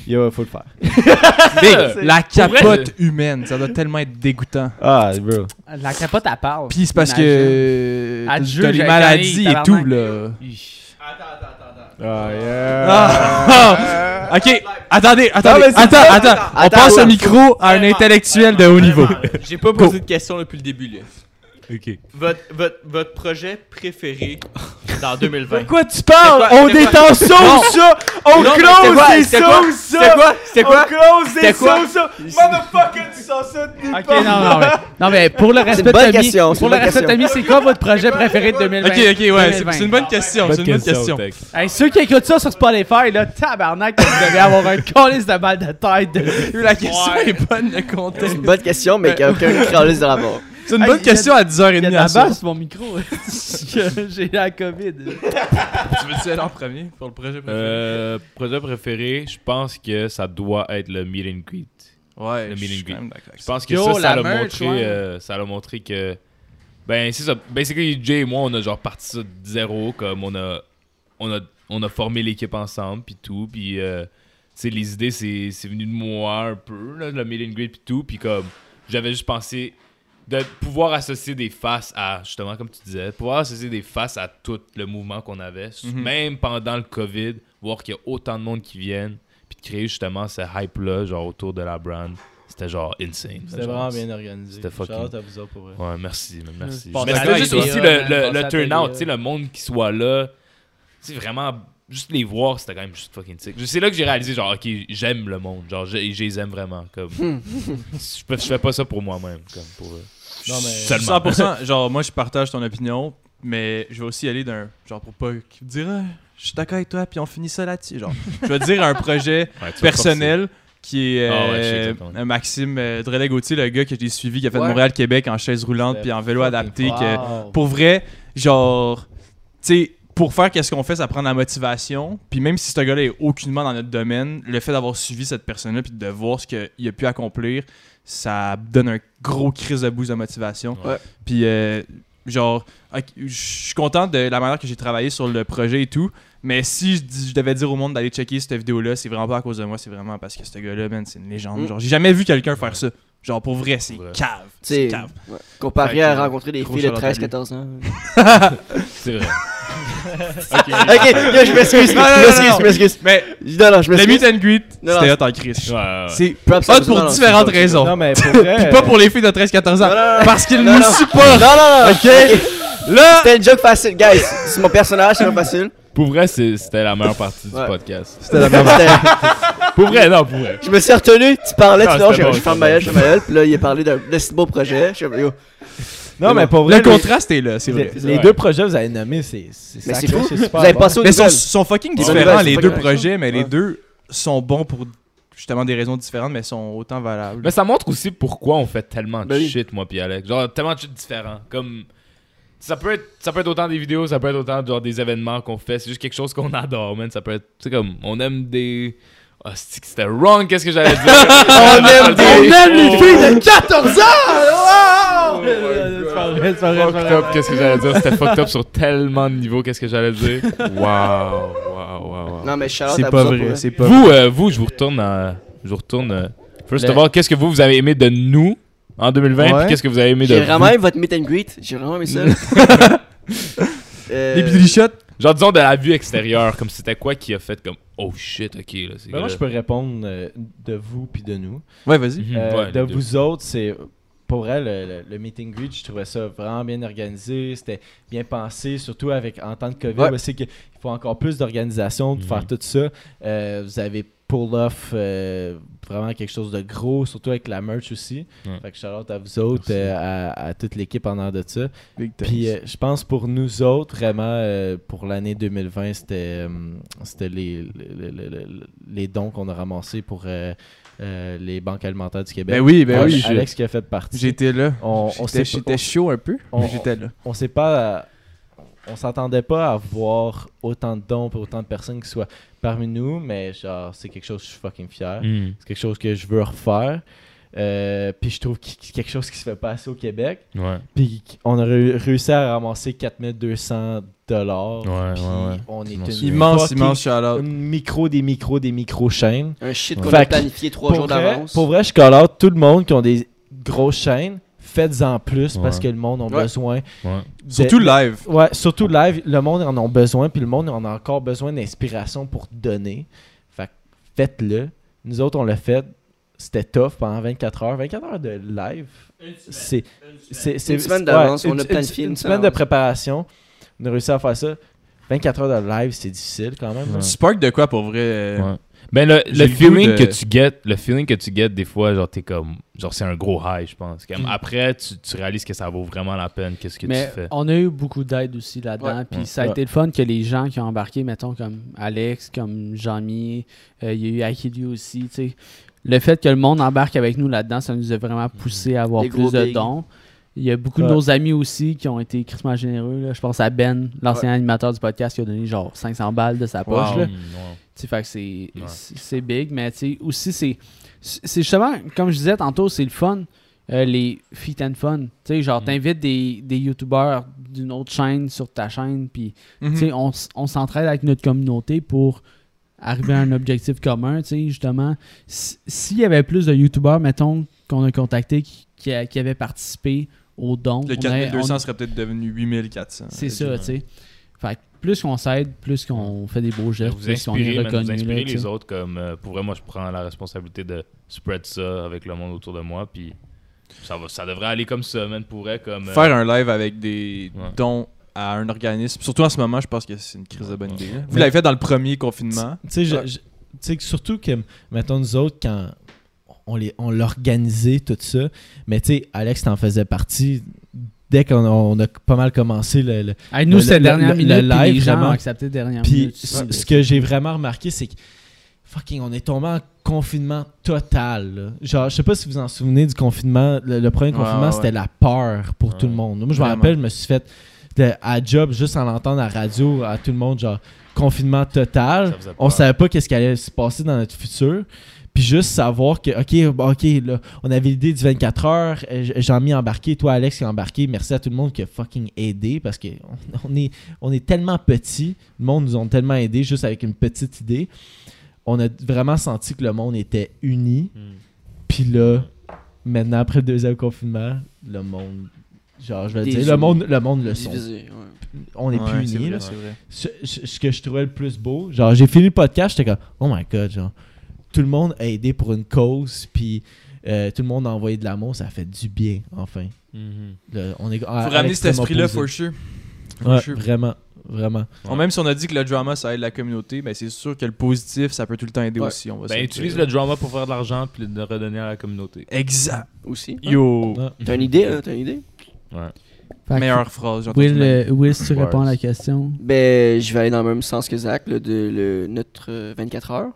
Yo, faut le faire. (laughs) Mais, La capote humaine, ça doit tellement être dégoûtant. Ah, bro. La capote, elle parle. Puis c'est parce que t'as avec maladies et tout là. Ah, yeah. Ok, attendez, attendez, mais c'est attends, attends. On Attends, passe ouais. le micro à un intellectuel de haut niveau. J'ai pas posé de question depuis le début, là. Ok. Votre, votre, votre projet préféré dans (laughs) 2020. Pourquoi tu parles? Quoi? On est quoi? en sauce, ça! On Non, close c'était quoi? des C'était quoi? sauces, C'était ça! quoi? C'était quoi? On close des C'était quoi? sauces, ça! Motherfucker, tu sens ça de nulle Ok, non, non, mais, non, mais pour le respect de question, c'est pour le respect de c'est quoi votre projet préféré de 2020? Ok, ok, ouais, c'est 2020. c'est une bonne question, c'est une bonne question. Hey, ceux qui écoutent ça sur Spotify, là, tabarnak, vous devez avoir un (laughs) calice de balle de tête. de- La question est bonne, le contexte. C'est une bonne question, mais qu'il n'y a aucun calice de rapport. C'est une bonne il y a- question à Il y a 10h30 de à la soir. basse sur mon micro. (laughs) J'ai la COVID. Tu veux-tu aller en premier pour le projet préféré? Euh, projet préféré, je pense que ça doit être le meet and greet. Ouais, le meet and greet. Je pense que Yo, ça, ça la montré, ouais. euh, ça l'a montré que, ben c'est ça. Basically, Jay et moi, on a genre parti ça de zéro, comme on a, on a, on a formé l'équipe ensemble, puis tout, puis euh, tu sais, les idées, c'est, c'est venu de moi un peu, là, le meet and greet, puis tout, puis comme j'avais juste pensé de pouvoir associer des faces à, justement, comme tu disais, pouvoir associer des faces à tout le mouvement qu'on avait, Mhm. même pendant le COVID, voir qu'il y a autant de monde qui viennent, puis de créer justement ce hype-là, genre autour de la brand. C'était genre insane. C'était vraiment bien organisé. C'était fucking- à vous pour vrai. Ouais, merci, man, merci. Mais c'était juste aussi le, le, le turnout, tu sais, le monde qui soit là. Sais, vraiment, juste les voir, c'était quand même juste fucking sick. C'est là que j'ai réalisé, genre, ok, j'aime le monde. Genre, je, je les aime vraiment. Comme, je, peux- je fais pas ça pour moi-même. Comme, pour, euh, Non, mais- seulement. 100%, genre, moi, je partage ton opinion, mais je vais aussi aller d'un. Genre, pour pas dise, Ah, je suis d'accord avec toi, puis on finit ça là-dessus. Genre, je vais dire un projet (laughs) Ouais, personnel qui est Ah ouais, je euh, exactement. un Maxime euh, Drelet-Gauthier, le gars que j'ai suivi, qui a fait de Ouais. Montréal-Québec en chaise roulante, puis en vélo adapté. fort. que- Wow. pour vrai, genre, tu sais, pour faire qu'est-ce qu'on fait, ça prend de la motivation. Puis même si ce gars-là est aucunement dans notre domaine, le fait d'avoir suivi cette personne-là puis de voir ce qu'il a pu accomplir, ça donne un gros crise de boost de motivation. Ouais. Puis euh, genre, je suis content de la manière que j'ai travaillé sur le projet et tout. Mais si je, devais dire au monde d'aller checker cette vidéo-là, c'est vraiment pas à cause de moi, c'est vraiment parce que ce gars-là, man, c'est une légende. Mm. Genre, j'ai jamais vu quelqu'un faire ça. Genre, pour vrai, c'est cave. C'est cave. ouais, comparé à rencontrer des filles de shout-out à lui. 13-14 ans. (laughs) C'est vrai. Ok, yo, je m'excuse, je Non, non, non, m'excuse, non. je m'excuse. Mais Non, non, je le meet m'excuse. and greet, c'était hot en crise. Ouais, ouais. C'est Props, hot pour non, différentes raisons. Non, mais pour vrai. (laughs) Puis pas pour les filles de 13-14 ans. Non, non, non. Parce qu'ils nous supportent. Non, non, non, ok. Là, C'était une joke facile, guys. C'est mon personnage, c'est pas facile. Pour vrai, c'était la meilleure partie du Ouais. podcast. C'était la même C'était- Pour vrai, non, pour vrai. Je me suis retenu, tu parlais, Non, tu c'était je ferme ma gueule, je ferme ma gueule, puis là, il a parlé d'un de si beau projet. Je suis comme, yo. Non, mais pour vrai. le contraste est là, c'est les, vrai. les deux projets que vous avez nommés, c'est c'est Mais c'est fou. super Vous avez passé aux Mais sont, nouvelles. sont fucking différents, les deux projets, mais les deux sont bons pour justement des raisons différentes, mais sont autant valables. Mais ça montre aussi pourquoi on fait tellement de Ben oui. shit, moi puis Alex. Genre, tellement de shit différents. Comme. Ça peut, être, ça peut être autant des vidéos, ça peut être autant genre, des événements qu'on fait. C'est juste quelque chose qu'on adore, man. Ça peut être. Tu sais, comme. On aime des. Que c'était wrong, qu'est-ce que j'allais dire? (laughs) on aime (laughs) des. On aime les filles de (laughs) 14 ans! Wow! C'est pas (laughs) vrai, c'est pas vrai, c'est pas Fucked vrai. up, qu'est-ce que j'allais dire? C'était fucked up sur tellement de niveaux, qu'est-ce que j'allais dire? Waouh, waouh, waouh. Non, mais shout C'est pas vrai, pour c'est pas Vous, euh, vous, je vous retourne à. Je vous retourne. euh, First Ben- of all, qu'est-ce que vous, vous avez aimé de nous en 2020? Ouais. Puis qu'est-ce que vous avez aimé de J'ai vous? vraiment aimé votre meet and greet. J'ai vraiment aimé ça. (laughs) (laughs) Euh, Les billy shots, Genre, disons de la vue extérieure, comme c'était quoi qui a fait comme oh shit, ok, là, c'est Ben, moi, je peux répondre euh, de vous puis de nous. Ouais, vas-y. Mhm, Euh, ouais, de vous autres, c'est pour vrai le, le, le meet and greet, je trouvais ça vraiment bien organisé, c'était bien pensé, surtout avec en temps de Covid. Ouais. Sais qu'il faut encore plus d'organisation Mhm. faire tout ça. Euh, vous avez pull off euh, vraiment quelque chose de gros, surtout avec la merch aussi. Ouais. Fait que shout out à vous autres, euh, à, à toute l'équipe en arrière de ça. Big Puis euh, je pense pour nous autres, vraiment, euh, pour l'année 2020, c'était euh, c'était les, les, les- les- les dons qu'on a ramassés pour euh, les banques alimentaires du Québec. Ben oui, ben oui. Alex qui a fait partie. J'étais là. On, on J'étais chaud un peu, on- mais j'étais là. on sait pas on s'attendait pas à voir autant de dons pour autant de personnes qui soient parmi nous mais genre c'est quelque chose que je suis fucking fier Hmm. c'est quelque chose que je veux refaire Euh, puis je trouve que c'est quelque chose qui se fait pas assez au Québec puis on a ré- réussi à ramasser 4200 dollars Ouais, puis ouais, ouais. on est Immense. une Immense, immense shout-out. une micro des micros des micro chaînes Un shit qu'on a planifié trois jours d'avance. pour vrai je call out tout le monde qui ont des grosses chaînes faites-en plus parce que le monde a Ouais. besoin Ouais. de- Surtout live. Ouais, surtout live, le monde en a besoin, puis le monde en a encore besoin d'inspiration pour donner. Fait que faites-le. Nous autres, on l'a fait. C'était tough pendant 24 heures. 24 heures de live. C'est. c'est- c'est- Une semaine d'avance, on une- a planifié Une, une semaine semaine de préparation. On a réussi à faire ça. 24 heures de live, c'est difficile quand même. Ouais. Spark de quoi pour vrai? Euh, Ouais. Ben le, le le feeling de- que tu get, le feeling que tu get des fois, genre t'es comme, genre c'est un gros high, je pense. Comme, Mm. Après, tu, tu réalises que ça vaut vraiment la peine, qu'est-ce que Mais tu fais. on a eu beaucoup d'aide aussi là-dedans. Puis Ouais. ça a Ouais. été le fun que les gens qui ont embarqué, mettons comme Alex, comme Jean-Mi, euh, il y a eu Akili aussi. tu sais. Le fait que le monde embarque avec nous là-dedans, ça nous a vraiment poussé à avoir Les plus de dons. Il y a beaucoup de nos amis aussi qui ont été crissement généreux. là. Je pense à Ben, l'ancien animateur du podcast, qui a donné genre 500 balles de sa poche. Wow. là. Mm, sais, fait que c'est Ouais. c'est- c'est big, mais tu sais, aussi, c'est c'est justement, comme je disais tantôt, c'est le fun, euh, les feat and fun. Tu sais, genre, Mm. t'invites des, des youtubeurs d'une autre chaîne sur ta chaîne, puis tu sais, on, on s'entraide avec notre communauté pour arriver à un objectif commun, tu sais, justement. S'il y avait plus de youtubeurs, mettons, qu'on a contactés qui, qui, a- qui avaient participé aux dons, Le on aurait- 4200 on- serait peut-être devenu 8400. c'est Euh, ça, tu sais. Fait que plus qu'on s'aide, plus qu'on fait des beaux gestes, Vous plus qu'on est vous reconnu. inspirez là, tu sais. les autres comme euh, pour vrai moi je prends la responsabilité de spread ça avec le monde autour de moi puis ça va ça devrait aller comme ça man pour vrai comme euh, Faire un live avec des Ouais. dons à un organisme, surtout en ce moment, je pense que c'est une crise de bonne idée. Vous l'avez fait dans le premier confinement? Tu sais, surtout que, mettons, nous autres, quand on, les- on l'organisait, tout ça, mais tu sais, Alex t'en faisait partie. Dès qu'on a, on a pas mal commencé le, le- Hey, nous, Le- c'était le- dernière le- le minute, puis live, les gens ont accepté dernière Puis minute. ce Ouais. ce que j'ai vraiment remarqué, c'est que fucking, on est tombé en confinement total. là. Genre, je sais pas si vous vous en souvenez du confinement. Le, le premier confinement, ouais, c'était la peur pour Ouais. tout le monde. Moi, je me rappelle, je me suis fait de- à job juste en l'entendre à la radio à tout le monde, genre confinement total. On savait pas qu'est-ce qui allait se passer dans notre futur. Puis juste savoir que, OK, bon, OK, là, on avait l'idée du 24 heures. euh, J'en mis embarqué. Toi, Alex, qui a embarqué. Merci à tout le monde qui a fucking aidé parce que on, on est, on est tellement petits. Le monde nous a tellement aidé juste avec une petite idée. On a vraiment senti que le monde était uni. Mm. Puis là, maintenant, après le deuxième confinement, le monde Genre, je vais le Des dire, le monde, le monde le sont. Ouais. On est Ouais, plus unis. vrai, là. vrai. Ce que je trouvais le plus beau, genre, j'ai fini le podcast, j'étais comme, oh my god, genre, tout le monde a aidé pour une cause, puis euh, tout le monde a envoyé de l'amour, ça a fait du bien, enfin. Le- on est, Faut ramener cet esprit-là, for sure. For Ouais, sure. vraiment, vraiment. Bon, même si on a dit que le drama ça aide la communauté, ben c'est sûr que le positif ça peut tout le temps aider Ouais. aussi. On va Ben, le utilise le drama pour faire de l'argent puis le redonner à la communauté. Exact. Aussi. Yo. Ouais. T'as une idée, là? T'as une idée? Fait que, Meilleure phrase. j'ai entendu Will, euh, Will, si tu réponds à la question? Ben, je vais aller dans le même sens que Zach, là, de le, notre euh, 24 heures.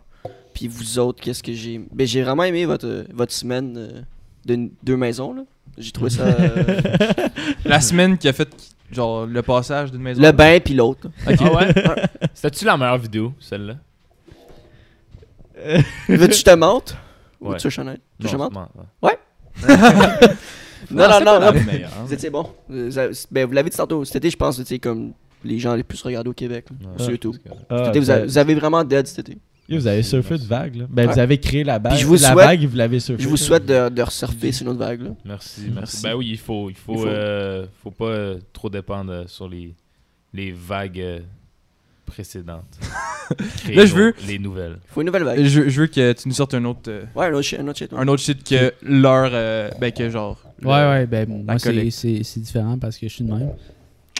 Puis vous autres, qu'est-ce que j'ai. Ben, j'ai vraiment aimé votre, euh, votre semaine euh, de deux maisons, là. J'ai trouvé ça. euh, (laughs) La semaine qui a fait genre le passage d'une maison. le bain, puis l'autre. Ah ouais? (laughs) C'était-tu la meilleure vidéo, celle-là? Veux-tu que je te montre? Ou Ouais. tu veux que je te montre? Tu veux que je te Non, montre? ouais. (laughs) Non, non, non. Vous étiez bon. Ça- Ben, vous l'avez dit tantôt. Cet été, je pense que c'était comme les gens les plus regardés au Québec. là, sur YouTube. Ah, Cet été, vous, avez, vous avez vraiment dead cet été. Vous avez surfé de vague, là. Ben, Ouais. vous avez créé la vague. Puis je vous la souhaite- vague, vous l'avez surfé. Je vous souhaite de, de resurfer sur une autre vague. Là. Merci, Merci. merci. Ben oui, il faut, il faut, Il faut. euh, faut pas euh, trop dépendre euh, sur les, les vagues euh, précédentes. (laughs) Créer Là, je veux- les nouvelles. Il faut une nouvelle vague. Je, je veux que tu nous sortes un autre, euh, Ouais, un autre shit. Un autre shit. ouais. un autre shit que leur, euh, ben que genre. Ouais, ouais, ben moi, c'est- différent parce que je suis de même.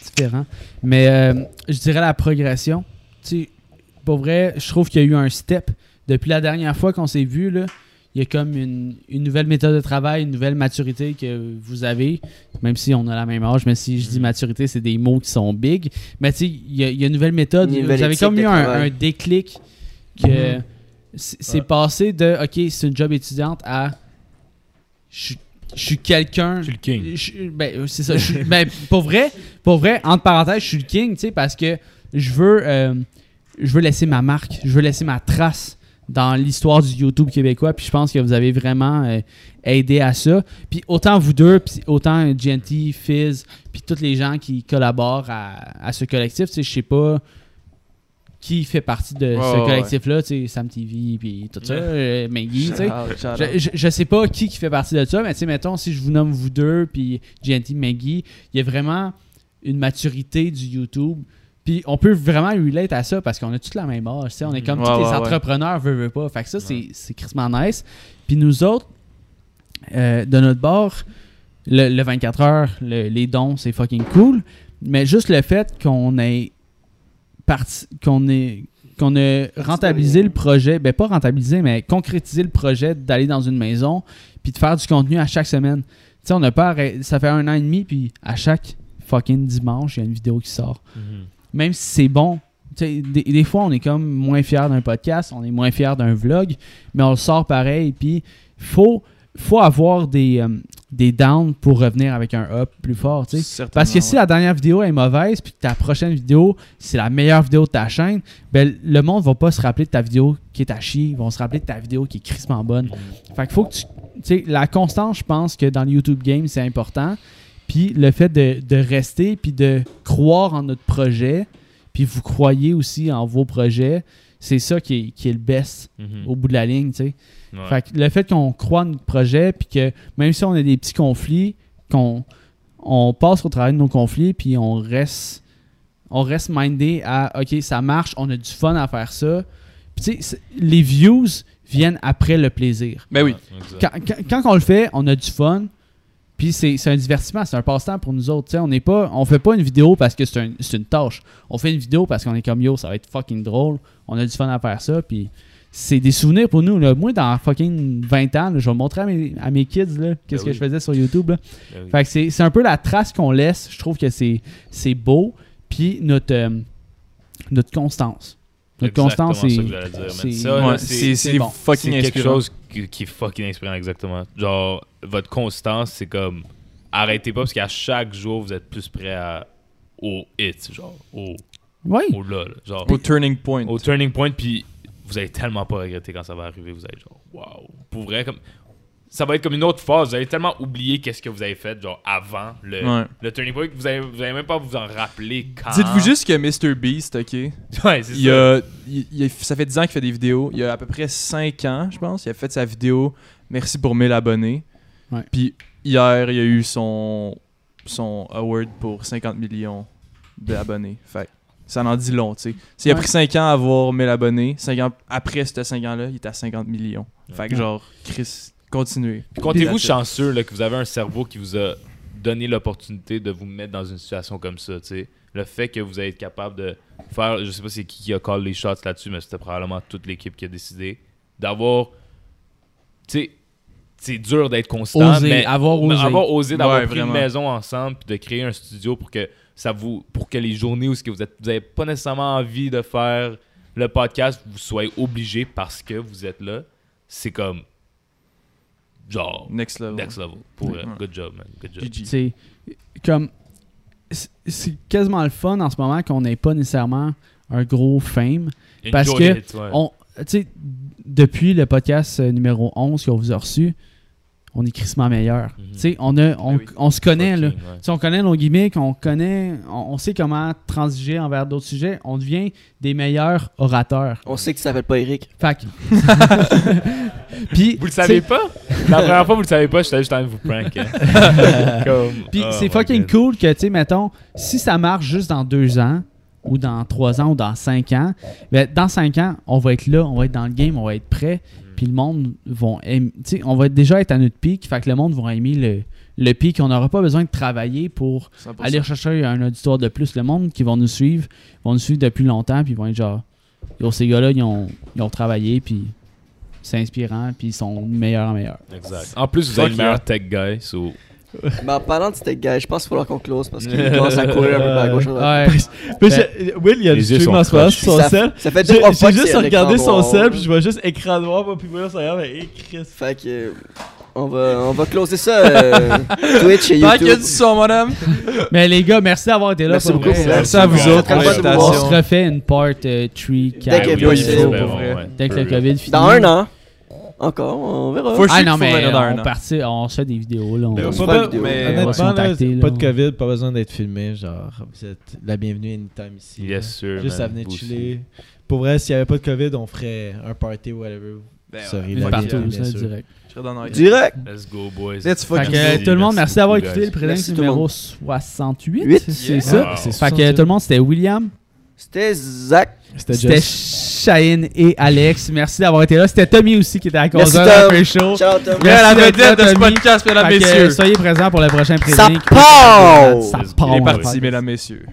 Différent. Mais euh, je dirais la progression. Tu sais, pour vrai, je trouve qu'il y a eu un step. Depuis la dernière fois qu'on s'est vu, là, il y a comme une, une nouvelle méthode de travail, une nouvelle maturité que vous avez, même si on a la même âge, mais si je dis Mhm. maturité, c'est des mots qui sont big. Mais tu sais, il y, a- il y a une nouvelle méthode. Une nouvelle vous avez comme eu un, déclic que Mhm. c'est c'est Ouais. passé de OK, c'est une job étudiante à je suis- je suis quelqu'un Je suis le king. je- ben, c'est ça. je ben, pour vrai, pour vrai, entre parenthèses, je suis le king, tu sais, parce que je veux, euh, je veux laisser ma marque, je veux laisser ma trace dans l'histoire du YouTube québécois. Puis je pense que vous avez vraiment euh, aidé à ça. Puis autant vous deux, puis autant GNT, Fizz, puis tous les gens qui collaborent à, à ce collectif, tu sais, je sais pas qui fait partie de Ouais, ce ouais, collectif-là, tu sais, Sam TV, puis tout ça, Ouais. euh, Maggie, tu sais. Je, je, je sais pas qui qui fait partie de ça, mais tu sais, mettons, si je vous nomme vous deux, puis GNT, Maggie, il y a vraiment une maturité du YouTube. Puis on peut vraiment relate à ça parce qu'on a toute la même âge. On est comme Ouais, tous les ouais, entrepreneurs, veut, veut pas. Fait que ça, c'est c'est crissement nice. Puis nous autres, euh, de notre bord, le, le 24 heures, le- les dons, c'est fucking cool. Mais juste le fait qu'on ait parti, qu'on ait qu'on a rentabilisé le projet, ben pas rentabilisé, mais concrétisé le projet d'aller dans une maison puis de faire du contenu à chaque semaine. Tu sais, on n'a pas ça fait un an et demi puis à chaque fucking dimanche, il y a une vidéo qui sort. Mhm. Même si c'est bon, des, des fois on est comme moins fier d'un podcast, on est moins fier d'un vlog, mais on le sort pareil puis faut faut avoir des, euh, des downs pour revenir avec un up plus fort, Parce que si ouais. la dernière vidéo est mauvaise, puis que ta prochaine vidéo, c'est la meilleure vidéo de ta chaîne, ben le monde va pas se rappeler de ta vidéo qui est à chier, ils vont se rappeler de ta vidéo qui est crissement bonne. Fait qu'il faut que tu. La constance, je pense que dans le YouTube game, c'est important. Puis le fait de, de rester, puis de croire en notre projet, puis vous croyez aussi en vos projets, c'est ça qui est, qui est le best Mhm. au bout de la ligne, tu sais. Ouais. Fait que le fait qu'on croit en notre projet, puis que même si on a des petits conflits, qu'on on passe au travers de nos conflits, puis on reste, on reste mindé à OK, ça marche, on a du fun à faire ça. Puis tu sais, les views viennent après le plaisir. Ben oui. Quand, quand- quand on le fait, on a du fun. Puis c'est un divertissement, c'est un passe-temps pour nous autres. on n'est pas, on fait pas une vidéo parce que c'est un- c'est une tâche. On fait une vidéo parce qu'on est comme yo, ça va être fucking drôle. On a du fun à faire ça. Puis c'est des souvenirs pour nous. Là. Moi, dans fucking 20 ans, là, je vais montrer à mes, à mes kids qu'est-ce Ben que oui. je faisais sur YouTube. là. Ben oui. Fait que c'est c'est un peu la trace qu'on laisse. Je trouve que c'est c'est beau. Puis notre, euh, notre constance. Notre constance, c'est. c'est- fucking c'est quelque inspirant. chose qui, qui est fucking inspirant, exactement. Genre, votre constance, c'est comme. Arrêtez pas parce qu'à chaque jour, vous êtes plus prêt à, au hit, genre, au, Oui. au là, là, genre, Au turning point. au turning point, puis vous allez tellement pas regretter quand ça va arriver. Vous allez genre, waouh. Pour vrai, comme. Ça va être comme une autre phase. Vous allez tellement oublier qu'est-ce que vous avez fait, genre, avant le, Ouais. le turning point, que vous allez, vous allez même pas vous en rappeler quand. Dites-vous juste que Mr. Beast, ok, (laughs) Ouais, c'est il ça. a, il- il ça fait 10 ans qu'il fait des vidéos. Il y a à peu près 5 ans, je pense. Il a fait sa vidéo Merci pour 1000 abonnés. Ouais. Puis hier, il y a eu son son award pour 50 millions d'abonnés. Fait ça en dit long, tu sais. S'il a pris 5 ans à avoir 1000 abonnés, 5 ans après ces 5 ans-là, il était à 50 millions. Fait que genre, Chris, continuez. Puis Comptez-vous chanceux là, que vous avez un cerveau qui vous a donné l'opportunité de vous mettre dans une situation comme ça, tu sais? Le fait que vous êtes capable de faire, je sais pas c'est qui qui a call les shots là-dessus, mais c'était probablement toute l'équipe qui a décidé d'avoir, tu sais, c'est dur d'être constant, Oser, mais avoir osé. avoir osé d'avoir Ouais, pris vraiment. une maison ensemble puis de créer un studio pour que ça vous, pour que les journées où ce que vous êtes, vous avez pas nécessairement envie de faire le podcast, vous soyez obligé parce que vous êtes là, c'est comme genre Next level. Next level. Pour Ouais. vrai. Good job, man. Good job. C'est comme c'est- quasiment le fun en ce moment qu'on n'ait pas nécessairement un gros fame. Parce que it, ouais. On, tu sais, depuis le podcast euh, numéro 11 qu'on vous a reçu, on est crissement meilleur. Mhm. Tu sais, on, a, on, oui. on se connaît, là. Ouais. On connaît nos gimmicks, on connaît, on, on sait comment transiger envers d'autres sujets. On devient des meilleurs orateurs. On sait que tu s'appelles pas Eric. Fait que- (laughs) (laughs) Puis, Vous le savez pas? La première fois, vous le savez pas, j'étais juste en train de vous prank. hein. (laughs) Comme- Puis Oh c'est fucking God. cool que, tu sais, mettons, si ça marche juste dans deux ans, ou dans trois ans, ou dans cinq ans, ben, dans cinq ans, on va être là, on va être dans le game, on va être prêt, Mm. puis le monde vont aimer, on va déjà être à notre pic, fait que le monde va aimer le, le pic, on n'aura pas besoin de travailler pour 100%. aller chercher un auditoire de plus. Le monde qui vont nous suivre, vont nous suivre depuis longtemps, puis ils vont être genre, yo, ces gars-là, ils ont, ils ont travaillé, puis c'est inspirant, puis ils sont meilleurs en meilleurs. Exact. En plus, vous êtes Fuck le meilleur tech guy. So... Mais en parlant de cette gars, je pense qu'il va falloir qu'on close parce qu'il commence à courir un peu gauche. à droite. Ouais. (laughs) Mais Ben, je- Will, il y a du stream en ce moment sur son ça, sel. ça fait J'ai deux trois j'ai fois que juste regardé son sel, puis je vois juste écran noir, puis Will, ça regarde, mais Chris. Fait que euh, on va on va closer ça euh, (laughs) Twitch et Tant qu'il y a YouTube. du son, madame. Mais les gars, merci d'avoir été là. Merci pour beaucoup. vrai. Merci à vous autres pour. On l'invitation. se refait une part 3 Dès que Ah oui, possible. oui, pour vrai. ouais. Dès que le COVID finit. Dans un an. Encore, on verra. Faut- Ah Je non, faut mais venir dans un on, an. partit, on se fait des vidéos. Là, on- Ben, Pas la vidéo. mais On va se honnêtement, là, contacter, là. pas de COVID, pas besoin d'être filmé. Genre, vous êtes la bienvenue anytime ici. Yes, sir. Juste man. à venir chiller. Pour vrai, s'il n'y avait pas de COVID, on ferait un party ou whatever. Ben Sorry, ouais. Une la partout, ça, bien sûr. direct. Direct. Let's go, boys. Let's Fait fucking que, Merci, tout le monde, merci merci d'avoir écouté le prélim numéro monde. 68. Huit. C'est Yeah. ça. Fait que 68. tout le monde, c'était William, C'était Zach. C'était. Shane et Alex. Merci d'avoir été là. C'était Tommy aussi qui était à cause Tom. peu chaud. Ciao Tom. Mais la Merci d'être vedette de ce Tommy. podcast, mesdames, Fait que, messieurs. soyez présents pour le prochain Ça prélim. part! Ça Let's go. part. Il est parti, mesdames, messieurs.